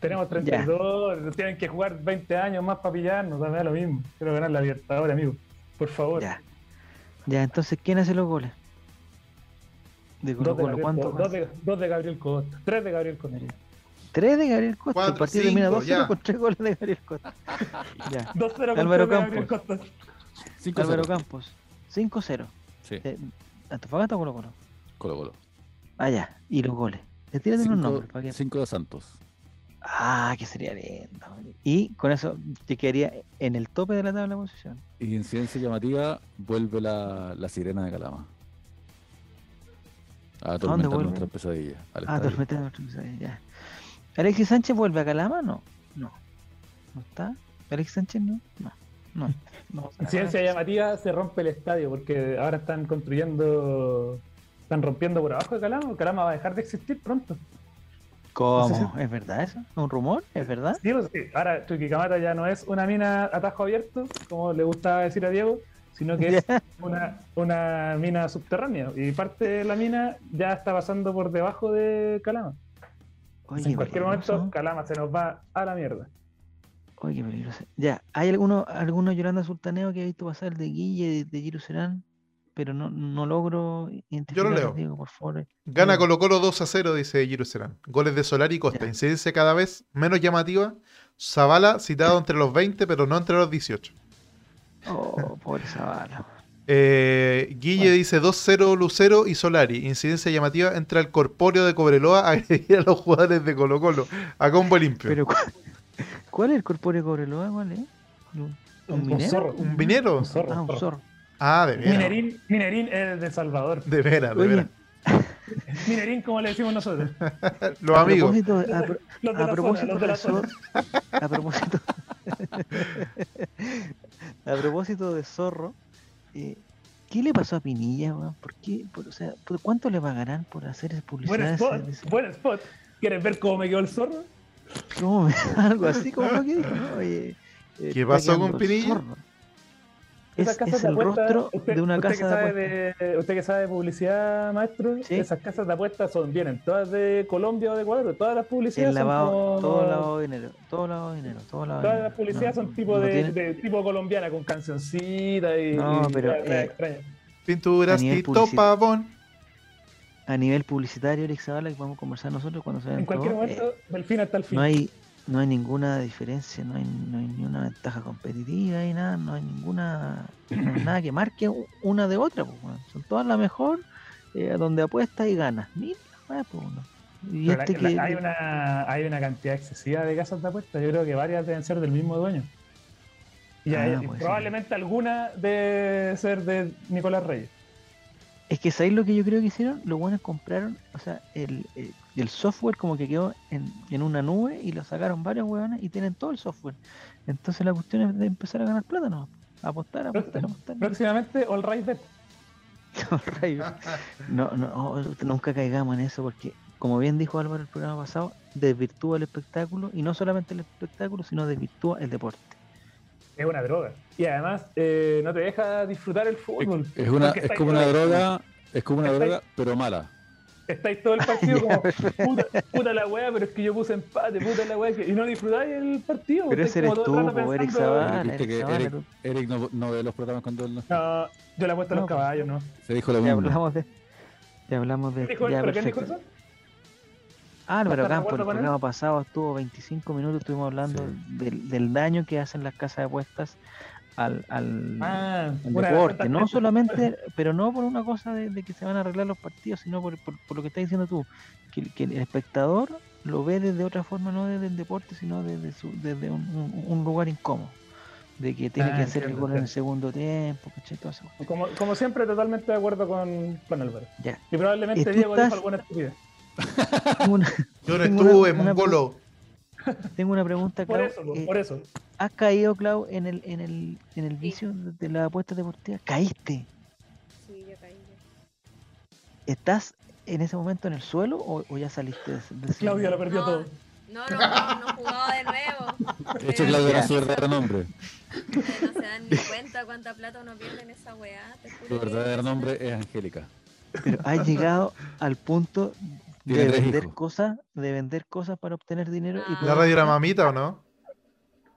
Tenemos 32, tienen que jugar 20 años más para pillarnos, me da lo mismo. Quiero ganar la Libertadores, amigo. Por favor. Ya. Ya, entonces, ¿quién hace los goles? De Colo Dos de, Colo, Gabriel, ¿cuántos? Costa, dos, de, dos de Gabriel Costa, tres de Gabriel Costa. 3 de Gabriel Costa. Cuatro, el partido termina cinco, 2-0 ya. con 3 goles de Gabriel Costa. ya. 2-0 con Álvaro tres de Gabriel Campos. Costa. 5 Álvaro Campos, 5-0. Sí, Eh, ¿Antofagasta o Colo Colo? Colo Colo. Ah, ya. Y los goles. Le tiran unos nombres. ¿para qué? 5 de Santos. Ah, que sería lindo. Y con eso te quedaría en el tope de la tabla de posición. Y incidencia llamativa, vuelve la, la sirena de Calama. A atormentar vuelve? nuestras pesadillas. Al Ah, estadio. ¿Alexis Sánchez vuelve a Calama? No. No. ¿No está? ¿Alexis Sánchez no? No. No. no. Incidencia llamativa se rompe el estadio porque ahora están construyendo. Están rompiendo por abajo de Calama. Calama va a dejar de existir pronto. ¿Cómo? ¿Es verdad eso? ¿Un rumor? ¿Es verdad? Sí, pues, sí. Ahora Chuquicamata ya no es una mina atajo abierto, como le gustaba decir a Diego, sino que es una, una mina subterránea. Y parte de la mina ya está pasando por debajo de Calama. Oye, en cualquier peligroso. momento Calama se nos va a la mierda. Oye, qué peligroso. Ya, ¿hay alguno, alguno Yolanda Sultaneo que ha visto pasar el de Guille, de, de Giro Serán? Pero no, no logro identificar. leo. Diego, por favor. Gana. Colo Colo 2 a 0, dice Giro Serán. Goles de Solar y Costa. Ya. Incidencia cada vez menos llamativa. Zavala citado entre los 20, pero no entre los 18. Oh, pobre Zavala. Eh, Guille Bueno. dice 2-0 Lucero y Solari. Incidencia llamativa entra el corpóreo de Cobreloa a agredir a los jugadores de Colo Colo. A combo limpio. Pero, ¿cuál, cuál es el corpóreo Cobreloa? ¿Cuál es? ¿Un, un Un minero? zorro. ¿Un vinero? Un zorro. Ah, un zorro. Ah, de veras. Minerín, Minerín es de Salvador. De veras, de veras. Minerín, como le decimos nosotros. Los a amigos. propósito, de- a, pro- Los de a la propósito zona, los de de la a propósito, a propósito de zorro, eh, ¿qué le pasó a Pinilla, weón? ¿Por qué? Por- o sea, ¿por ¿cuánto le pagarán por hacer esa Buen publicidad? ese- spot, ese- buen spot. ¿Quieres ver cómo me quedó el zorro? ¿Cómo me- algo así como lo que dijo, ¿no? Oye, eh, ¿Qué pasó con Pinilla? zorro. Esas Es, casas es de el apuesta, rostro usted- de una usted que casa de sabe apuestas. de- Usted que sabe de publicidad, maestro, Sí. esas casas de apuestas son, vienen todas de Colombia o de Ecuador, todas las publicidades El son lavado, como- todo lavado de dinero, todo lavado de dinero, todo lavado Todas dinero. las publicidades No, son tipo no de, tiene- de tipo colombiana, con cancioncita y. No, y pero, cosas eh. Pinturas a Tito Pavón. A nivel publicitario, Eric Zavala, que podemos conversar nosotros cuando se En cualquier momento, del fin hasta el fin. no hay no hay ninguna diferencia, no hay, no hay ni una ventaja competitiva y nada, no hay ninguna no hay nada que marque una de otra, pues, son todas la mejor, eh, donde apuestas y ganas. Mira, pues, uno. Y este la- que la- hay, una, hay una cantidad excesiva de casas de apuestas. Yo creo que varias deben ser del mismo dueño. Y, Ah, hay- y probablemente alguna debe ser de Nicolás Reyes. es que sabéis lo que yo creo que hicieron, los buenos compraron, o sea, el, el, el software como que quedó en, en una nube y lo sacaron varios huevones y tienen todo el software. Entonces la cuestión es de empezar a ganar plata, ¿no? Apostar, apostar, apostar. Próximamente, All Right Bet. No. No, no, oh, nunca caigamos en eso porque, como bien dijo Álvaro el programa pasado, desvirtúa el espectáculo y no solamente el espectáculo, sino desvirtúa el deporte. Es una droga. Y además, eh, no te deja disfrutar el fútbol. Es, una, es como una droga, es como una droga, pero mala. Estáis todo el partido como, puta, puta la weá, pero es que yo puse empate, puta la weá, y no disfrutáis el partido. Pero ese eres tú, Eric Zavala. Eric Eric, Eric no, no ve los programas cuando él no está. No, yo le apuesto a No, los pues. caballos, ¿no? Se dijo lo Ya mismo. hablamos de. Ya hablamos de. ¿Dijo, ya, ¿Pero quién dijo eso? Álvaro ¿Estás de Campo, el programa pasado estuvo 25 minutos, estuvimos hablando Sí. del, del daño que hacen las casas de apuestas al, al, Ah, al deporte. No solamente, pero no por una cosa de, de que se van a arreglar los partidos, sino por, por, por lo que estás diciendo tú, que, que el espectador lo ve desde otra forma, no desde el deporte, sino desde, su, desde un, un- un lugar incómodo. De que tiene Ah, que hacer el gol en el segundo tiempo, ¿cachai? Todo eso. Como, como siempre, totalmente de acuerdo con, con Álvaro. Ya. Y probablemente ¿Y tú Diego estás- dijo alguna estupidez. Yo no estuve, una- una mongolo. tengo una pregunta, Por Clau. eso, Eh, por eso. ¿Has caído, Clau, en el, en el, en el vicio de de las apuestas deportivas? ¿Caíste? Sí, yo caí. ya. ¿Estás en ese momento en el suelo o, o ya saliste de, de Claudia lo perdió No, todo. no, no, no, no jugaba de nuevo. De hecho, Claudio era su verdadero nombre. No se dan ni cuenta cuánta plata uno pierde en esa weá. Su verdadero nombre es Angélica. Pero has llegado al punto de vender hijos. cosas, de vender cosas para obtener dinero y Ah. ¿La radio era mamita o no?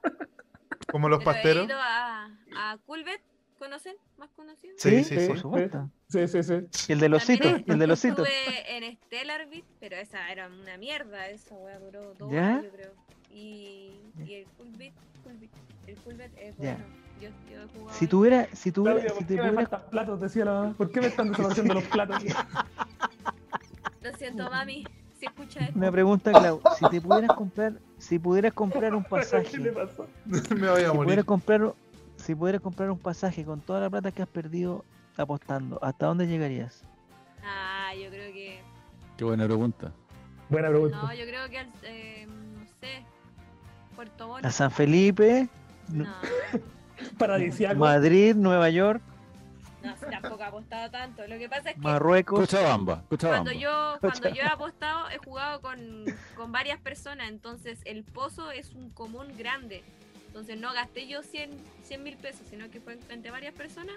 Como los Pero he pasteros. ido a, a Culbet, ¿conocen? ¿Más conocido? Sí, sí, Sí, sí. por supuesto. Sí, sí, sí. Y el de los citos, y el de los citos. Estuve en Stellar Beat, pero esa era una mierda, esa wea duró dos ¿Ya? horas, yo creo. Y, y el Beat, el Full Beat es Ya. bueno. Yo, yo jugado Si tuviera, si tuviera, Claudia, si ¿por te qué me faltan platos? Decía la mamá. ¿Por qué me están desapareciendo los platos? Lo siento, mami, si escucha esto. una pregunta, Clau, si te pudieras comprar, si pudieras comprar un ¿Qué le pasaje, pasó? Me voy a si morir. pudieras comprar, si pudieras comprar un pasaje con toda la plata que has perdido apostando, ¿hasta dónde llegarías? Ah, yo creo que. Qué buena pregunta. Buena pregunta. No, yo creo que al. Eh, no sé. Puerto Montt. ¿A San Felipe? No, Paradisiaco. Madrid, Nueva York, no, si tampoco he apostado tanto. Lo que pasa es que. Marruecos. Cochabamba, Cochabamba. Cuando yo, cuando yo he apostado, he jugado con, con varias personas, entonces el pozo es un común grande. Entonces no gasté yo 100 mil pesos, sino que fue entre varias personas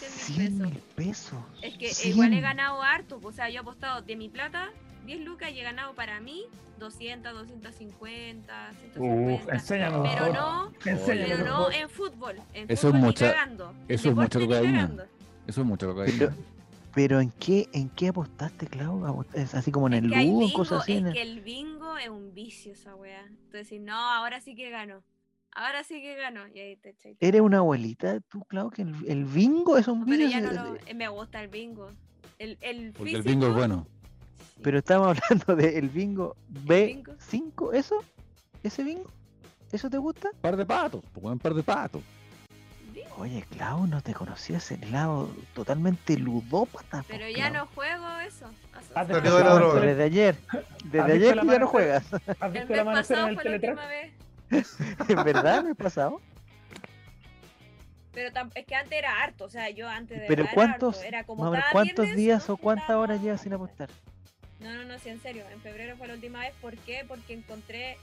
100 mil 100 pesos. Es que 100. igual he ganado harto, o sea, yo he apostado de mi plata 10 lucas y he ganado para mí 200, 250, 150. Uf, enséñame. pero no, pero no en fútbol. En Eso es fútbol ni mucha- cagando. eso es ni cocaína. cagando. Eso es mucha Pero, cocaína. pero ¿en qué, en qué apostaste, Clau? ¿Apos- ¿Es así como en Es el Ludo, bingo, cosas así? es en el- que el bingo es un vicio esa wea. Entonces, si no, ahora sí que gano. Ahora sí que gano. Y ahí te echáis. ¿Eres una abuelita tú, Clau? Que el, el bingo es un No, pero ya no lo, eh, me gusta el bingo. El, el Porque el bingo es bueno. Pero estamos hablando del bingo bingo. B5, ¿eso? ¿Ese bingo? ¿Eso te gusta? Par de patos, pues un par de patos. Oye, Clau, no te conocía ese lado totalmente ludópata. Pero po, ya Clau. no juego eso. De. Desde ayer. Desde ¿Has visto ayer que ya no juegas. ¿Has visto el mes amanecer en pasado el fue la última vez. ¿En verdad me he pasado? Pero es que antes era harto. O sea, yo antes de Pero era ¿cuántos, harto, Era como ¿cuántos viernes días o cuántas horas llevas sin apostar? No, no, no, sí, en serio. En febrero fue la última vez. ¿Por qué? Porque encontré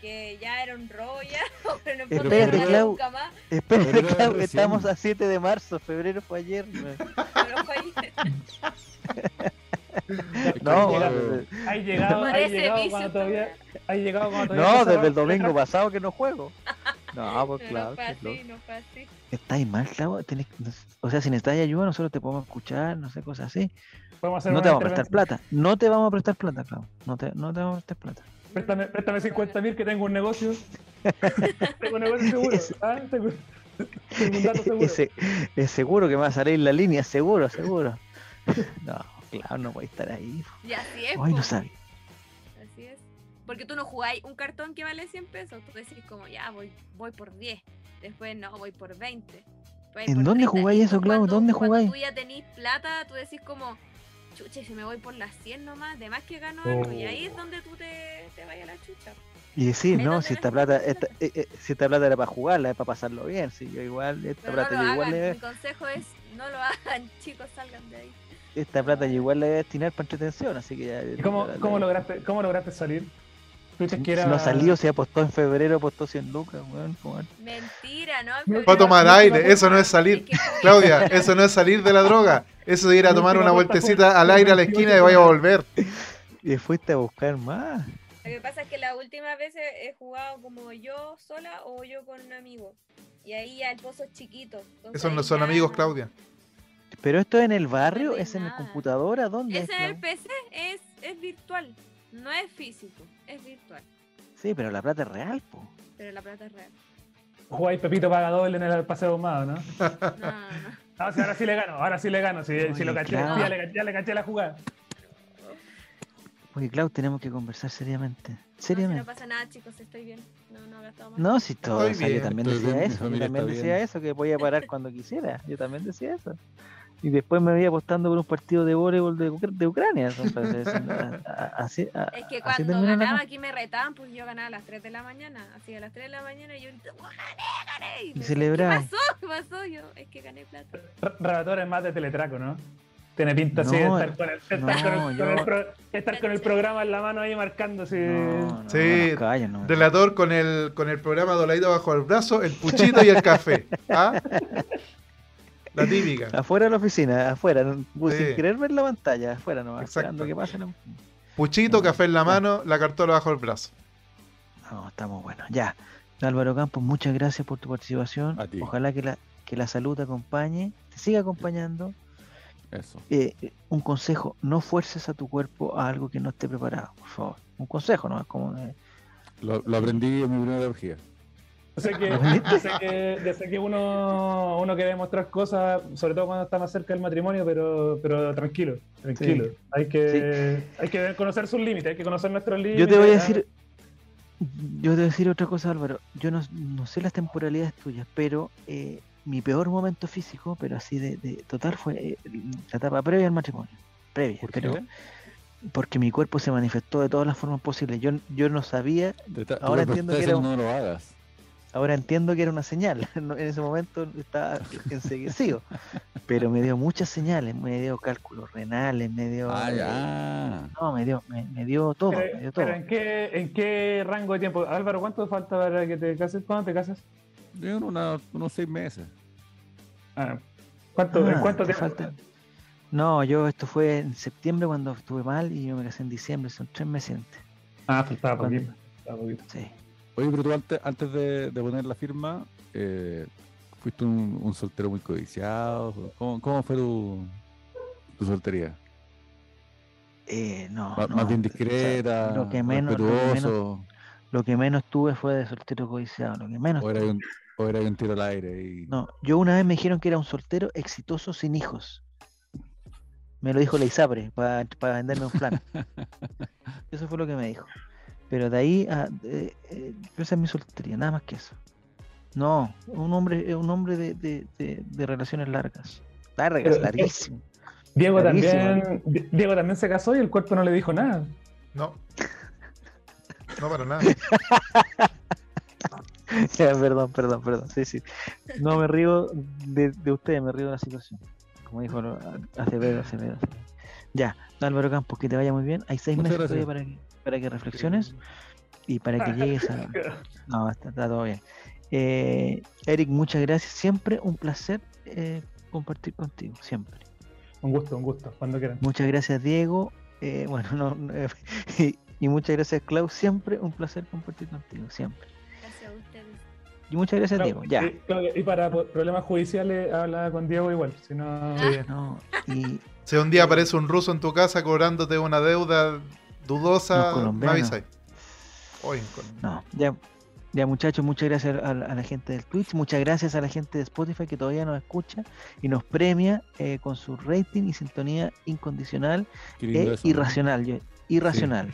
que ya era un robo ya. pero no puedo Espérate, jugar Clau. nunca más. Espera, Febrero es Clau, estamos a 7 de marzo, febrero fue ayer. güey. Pero fue ayer. No. Hay llegado, hay Parece llegado cuando todavía. Hay llegado cuando todavía no, desde el domingo pasado que no juego. No, pues Pero claro. no fue así, no fue así. Estáis mal, Clau. o sea, si necesitas ayuda, nosotros te podemos escuchar, no sé, cosas así. Podemos hacer No te vamos a prestar plata. No te vamos a prestar plata, Clau. No te, no te vamos a prestar plata. Préstame, préstame 50 mil que tengo un negocio. tengo un negocio seguro. Ese- ¿ah? Tengo, tengo un dato seguro. Es seguro que me va a salir la línea, seguro, seguro. No, claro, no voy a estar ahí. Y así es. Hoy no sabía. Así es. Porque tú no jugáis un cartón que vale 100 pesos. Tú decís como, ya, voy, voy por 10. Después, no, voy por 20. Voy ¿En dónde 30. jugáis eso, Clau? ¿Dónde cuando jugáis? tú ya tenís plata, tú decís como, chucha, y si me voy por las 100 nomás, de más que gano algo. Y ahí es donde tú te, te vayas a la chucha. Y Ahí no, si esta plata, esta, eh, eh, si esta plata era para jugarla, es para pasarlo bien. Si yo igual, esta Pero no plata lo yo igual hagan. le, Mi consejo es, no lo hagan, chicos, salgan de ahí. esta plata yo igual le voy a destinar para entretención, así que ya. ¿Y cómo, la- la- cómo, lograste, ¿Cómo lograste salir? Dices que era... No salió, se apostó en febrero, apostó 100 lucas, weón. Mentira, ¿no? No, Va a tomar aire, eso no es salir. Claudia, eso no es salir de la droga. Eso es ir a tomar una fue vueltecita al aire a la 28 esquina y vaya a volver. Y fuiste a buscar más. Lo que pasa es que la última vez he jugado como yo sola o yo con un amigo. Y ahí ya el pozo es chiquito. Esos no son ya amigos, Claudia. Pero esto es en el barrio, No es en la computadora, ¿dónde? Es es, en el? PC, es, es virtual. No es físico, es virtual. Sí, pero la plata es real, po. Pero la plata es real. Jugáis Pepito paga doble en el paseo ahumado, ¿no? No, no, no. Sí, ahora sí le gano, ahora sí le gano. Si, si lo caché, claro. ya, le, ya le caché la jugada. Oye, Clau, tenemos que conversar seriamente. No, si Seriamente. no pasa nada, chicos, estoy bien. No, no he gastado más. No, si todo, Estoy o sea, yo también decía bien, eso, yo también decía bien. eso, que podía parar cuando quisiera, yo también decía eso. Y después me veía apostando por un partido de voleibol de, de Ucrania. entonces, así, a- Es que así cuando ganaba aquí me retaban, pues yo ganaba a las 3 de la mañana. Así a las 3 de la mañana y yo grité, "¡Oh, gané, gané! Y decían, celebraba. ¿Qué pasó? ¿Qué pasó? Yo, es que gané plata. Relator es más de teletraco, ¿no? Tiene pinta así de No, estar con el, estar no, con el- con yo- el pro- estar con el programa en la mano ahí marcando así. No, no, Sí, no, calla, no. Relator con el, con el programa doladito bajo el brazo, el puchito y el café. ¿Ah? La típica. Afuera de la oficina, afuera, pues, Sí. sin querer ver la pantalla, afuera nomás, Exacto. esperando que pase. la- Puchito, café en la mano, la cartola bajo el brazo. No, estamos buenos. Ya. Álvaro Campos, muchas gracias por tu participación. A ti. Ojalá que la, que la salud te acompañe, te siga acompañando. Eso. Eh, un consejo, no fuerces a tu cuerpo a algo que no esté preparado, por favor. Un consejo, ¿no? Como... Lo, lo, aprendí en mi primera orgía. O sea que, desde que, uno, uno quiere demostrar cosas, sobre todo cuando está más cerca del matrimonio, pero, pero tranquilo, tranquilo. Hay, que, hay que conocer sus límites, hay que conocer nuestros límites. Yo te voy a decir, yo te voy a decir otra cosa, Álvaro. Yo no, no sé las temporalidades tuyas, pero eh, mi peor momento físico, pero así de, de total, fue eh, la etapa previa al matrimonio. Previa, pero porque mi cuerpo se manifestó de todas las formas posibles. Yo, yo no sabía. ahora entiendo que era. No lo hagas. Ahora entiendo que era una señal. En ese momento estaba enseguecido. pero me dio muchas señales. Me dio cálculos renales, me dio. Ah, no, me dio, me, dio todo. Pero, ¿en, qué, ¿en qué rango de tiempo? Álvaro, ¿cuánto falta para que te cases? ¿Cuándo te casas? En unos seis meses. Ah, ¿cuánto, ¿En ah, cuánto te falta? No, yo esto fue en septiembre cuando estuve mal y yo me casé en diciembre, son tres meses antes. Ah, faltaba poquito. poquito. Sí. Oye, pero tú antes, antes de, poner la firma, eh, fuiste un, soltero muy codiciado. ¿Cómo, cómo fue tu, tu soltería? Eh, no, más, bien discreta, lo que menos, lo que menos, tuve fue de soltero codiciado. Lo que menos o, era un, o era un tiro al aire. Y... No, yo una vez me dijeron que era un soltero exitoso sin hijos. Me lo dijo la ISAPRE para venderme un plan. Eso fue lo que me dijo. Pero de ahí, a, eh, esa es mi soltería, nada más que eso. No, un hombre, un hombre de, de, de, relaciones largas. Largas, larguísimo. Diego también, Diego también se casó y el cuerpo no le dijo nada. No. No para nada. perdón, perdón, perdón. Sí, sí. No me río de, de ustedes, me río de la situación. Como dijo Acevedo, Acevedo. Ya, Álvaro Campos, que te vaya muy bien. Hay seis meses todavía para que para que reflexiones y para que llegues a... No, está, todo bien. Eh, Eric, muchas gracias. Siempre un placer eh, compartir contigo, siempre. Un gusto, un gusto, cuando quieran. Muchas gracias, Diego. Eh, bueno, no, y, muchas gracias, Klaus. Siempre un placer compartir contigo, siempre. Gracias a ustedes. Y muchas gracias, Diego. Ya. Y, para problemas judiciales, habla con Diego igual. Si no... no y... Si un día aparece un ruso en tu casa cobrándote una deuda dudosa, me avisáis. No, ya, ya muchachos, muchas gracias a, la gente del Twitch, muchas gracias a la gente de Spotify que todavía nos escucha y nos premia eh, con su rating y sintonía incondicional e irracional. Yo, irracional.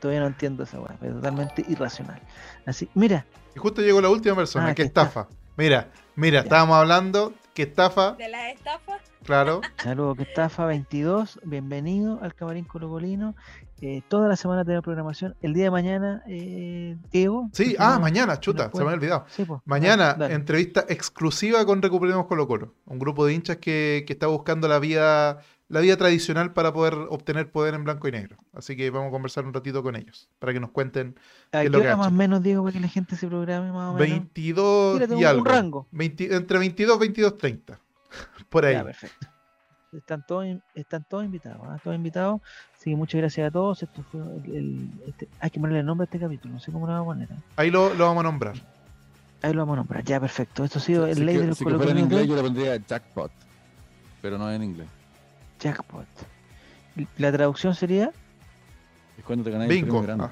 todavía no entiendo esa weá, es totalmente irracional. Así, mira. Y justo llegó la última persona, ah, que estafa. Mira, mira, estábamos hablando que estafa. ¿De la estafa? Claro. Saludos, que estafa 22. Bienvenido al Camarín Colocolino. Eh, toda la semana tenemos programación. El día de mañana, eh, Diego. Sí, ah, mañana, chuta, se me ha olvidado. Pues, mañana, entrevista exclusiva con Recuperemos Colo Colo, un grupo de hinchas que, está buscando la vía, la vía tradicional para poder obtener poder en blanco y negro. Así que vamos a conversar un ratito con ellos, para que nos cuenten. ¿A qué, hora más o menos, Diego, para que la gente se programe más o menos? 22 y algo. rango. entre 22 y 22, 30. Por ahí. perfecto. Están todos, están todos invitados, ¿ah? todos invitados. Así que muchas gracias a todos. Esto fue el, este, hay que ponerle el nombre a este capítulo, no sé cómo lo vamos a poner. ¿eh? Ahí lo, lo, vamos a nombrar. Ahí lo vamos a nombrar, ya perfecto. Esto ha sido el ley de los si fuera en inglés yo le pondría jackpot, pero no en inglés. Jackpot. ¿La traducción sería? Es cuando te ganas bingo. el ah.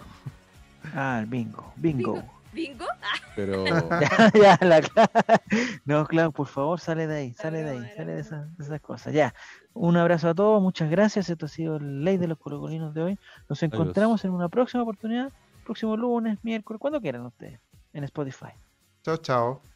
ah, el bingo. Bingo. ¿Bingo? Pero. ya, ya, la No, claro, por favor, sale de ahí, sale de ahí, sale de esas, cosas. Ya. Un abrazo a todos, muchas gracias. Esto ha sido el ley de los colocolinos de hoy. Nos encontramos en una próxima oportunidad, próximo lunes, miércoles, cuando quieran ustedes, en Spotify. Chao, chao.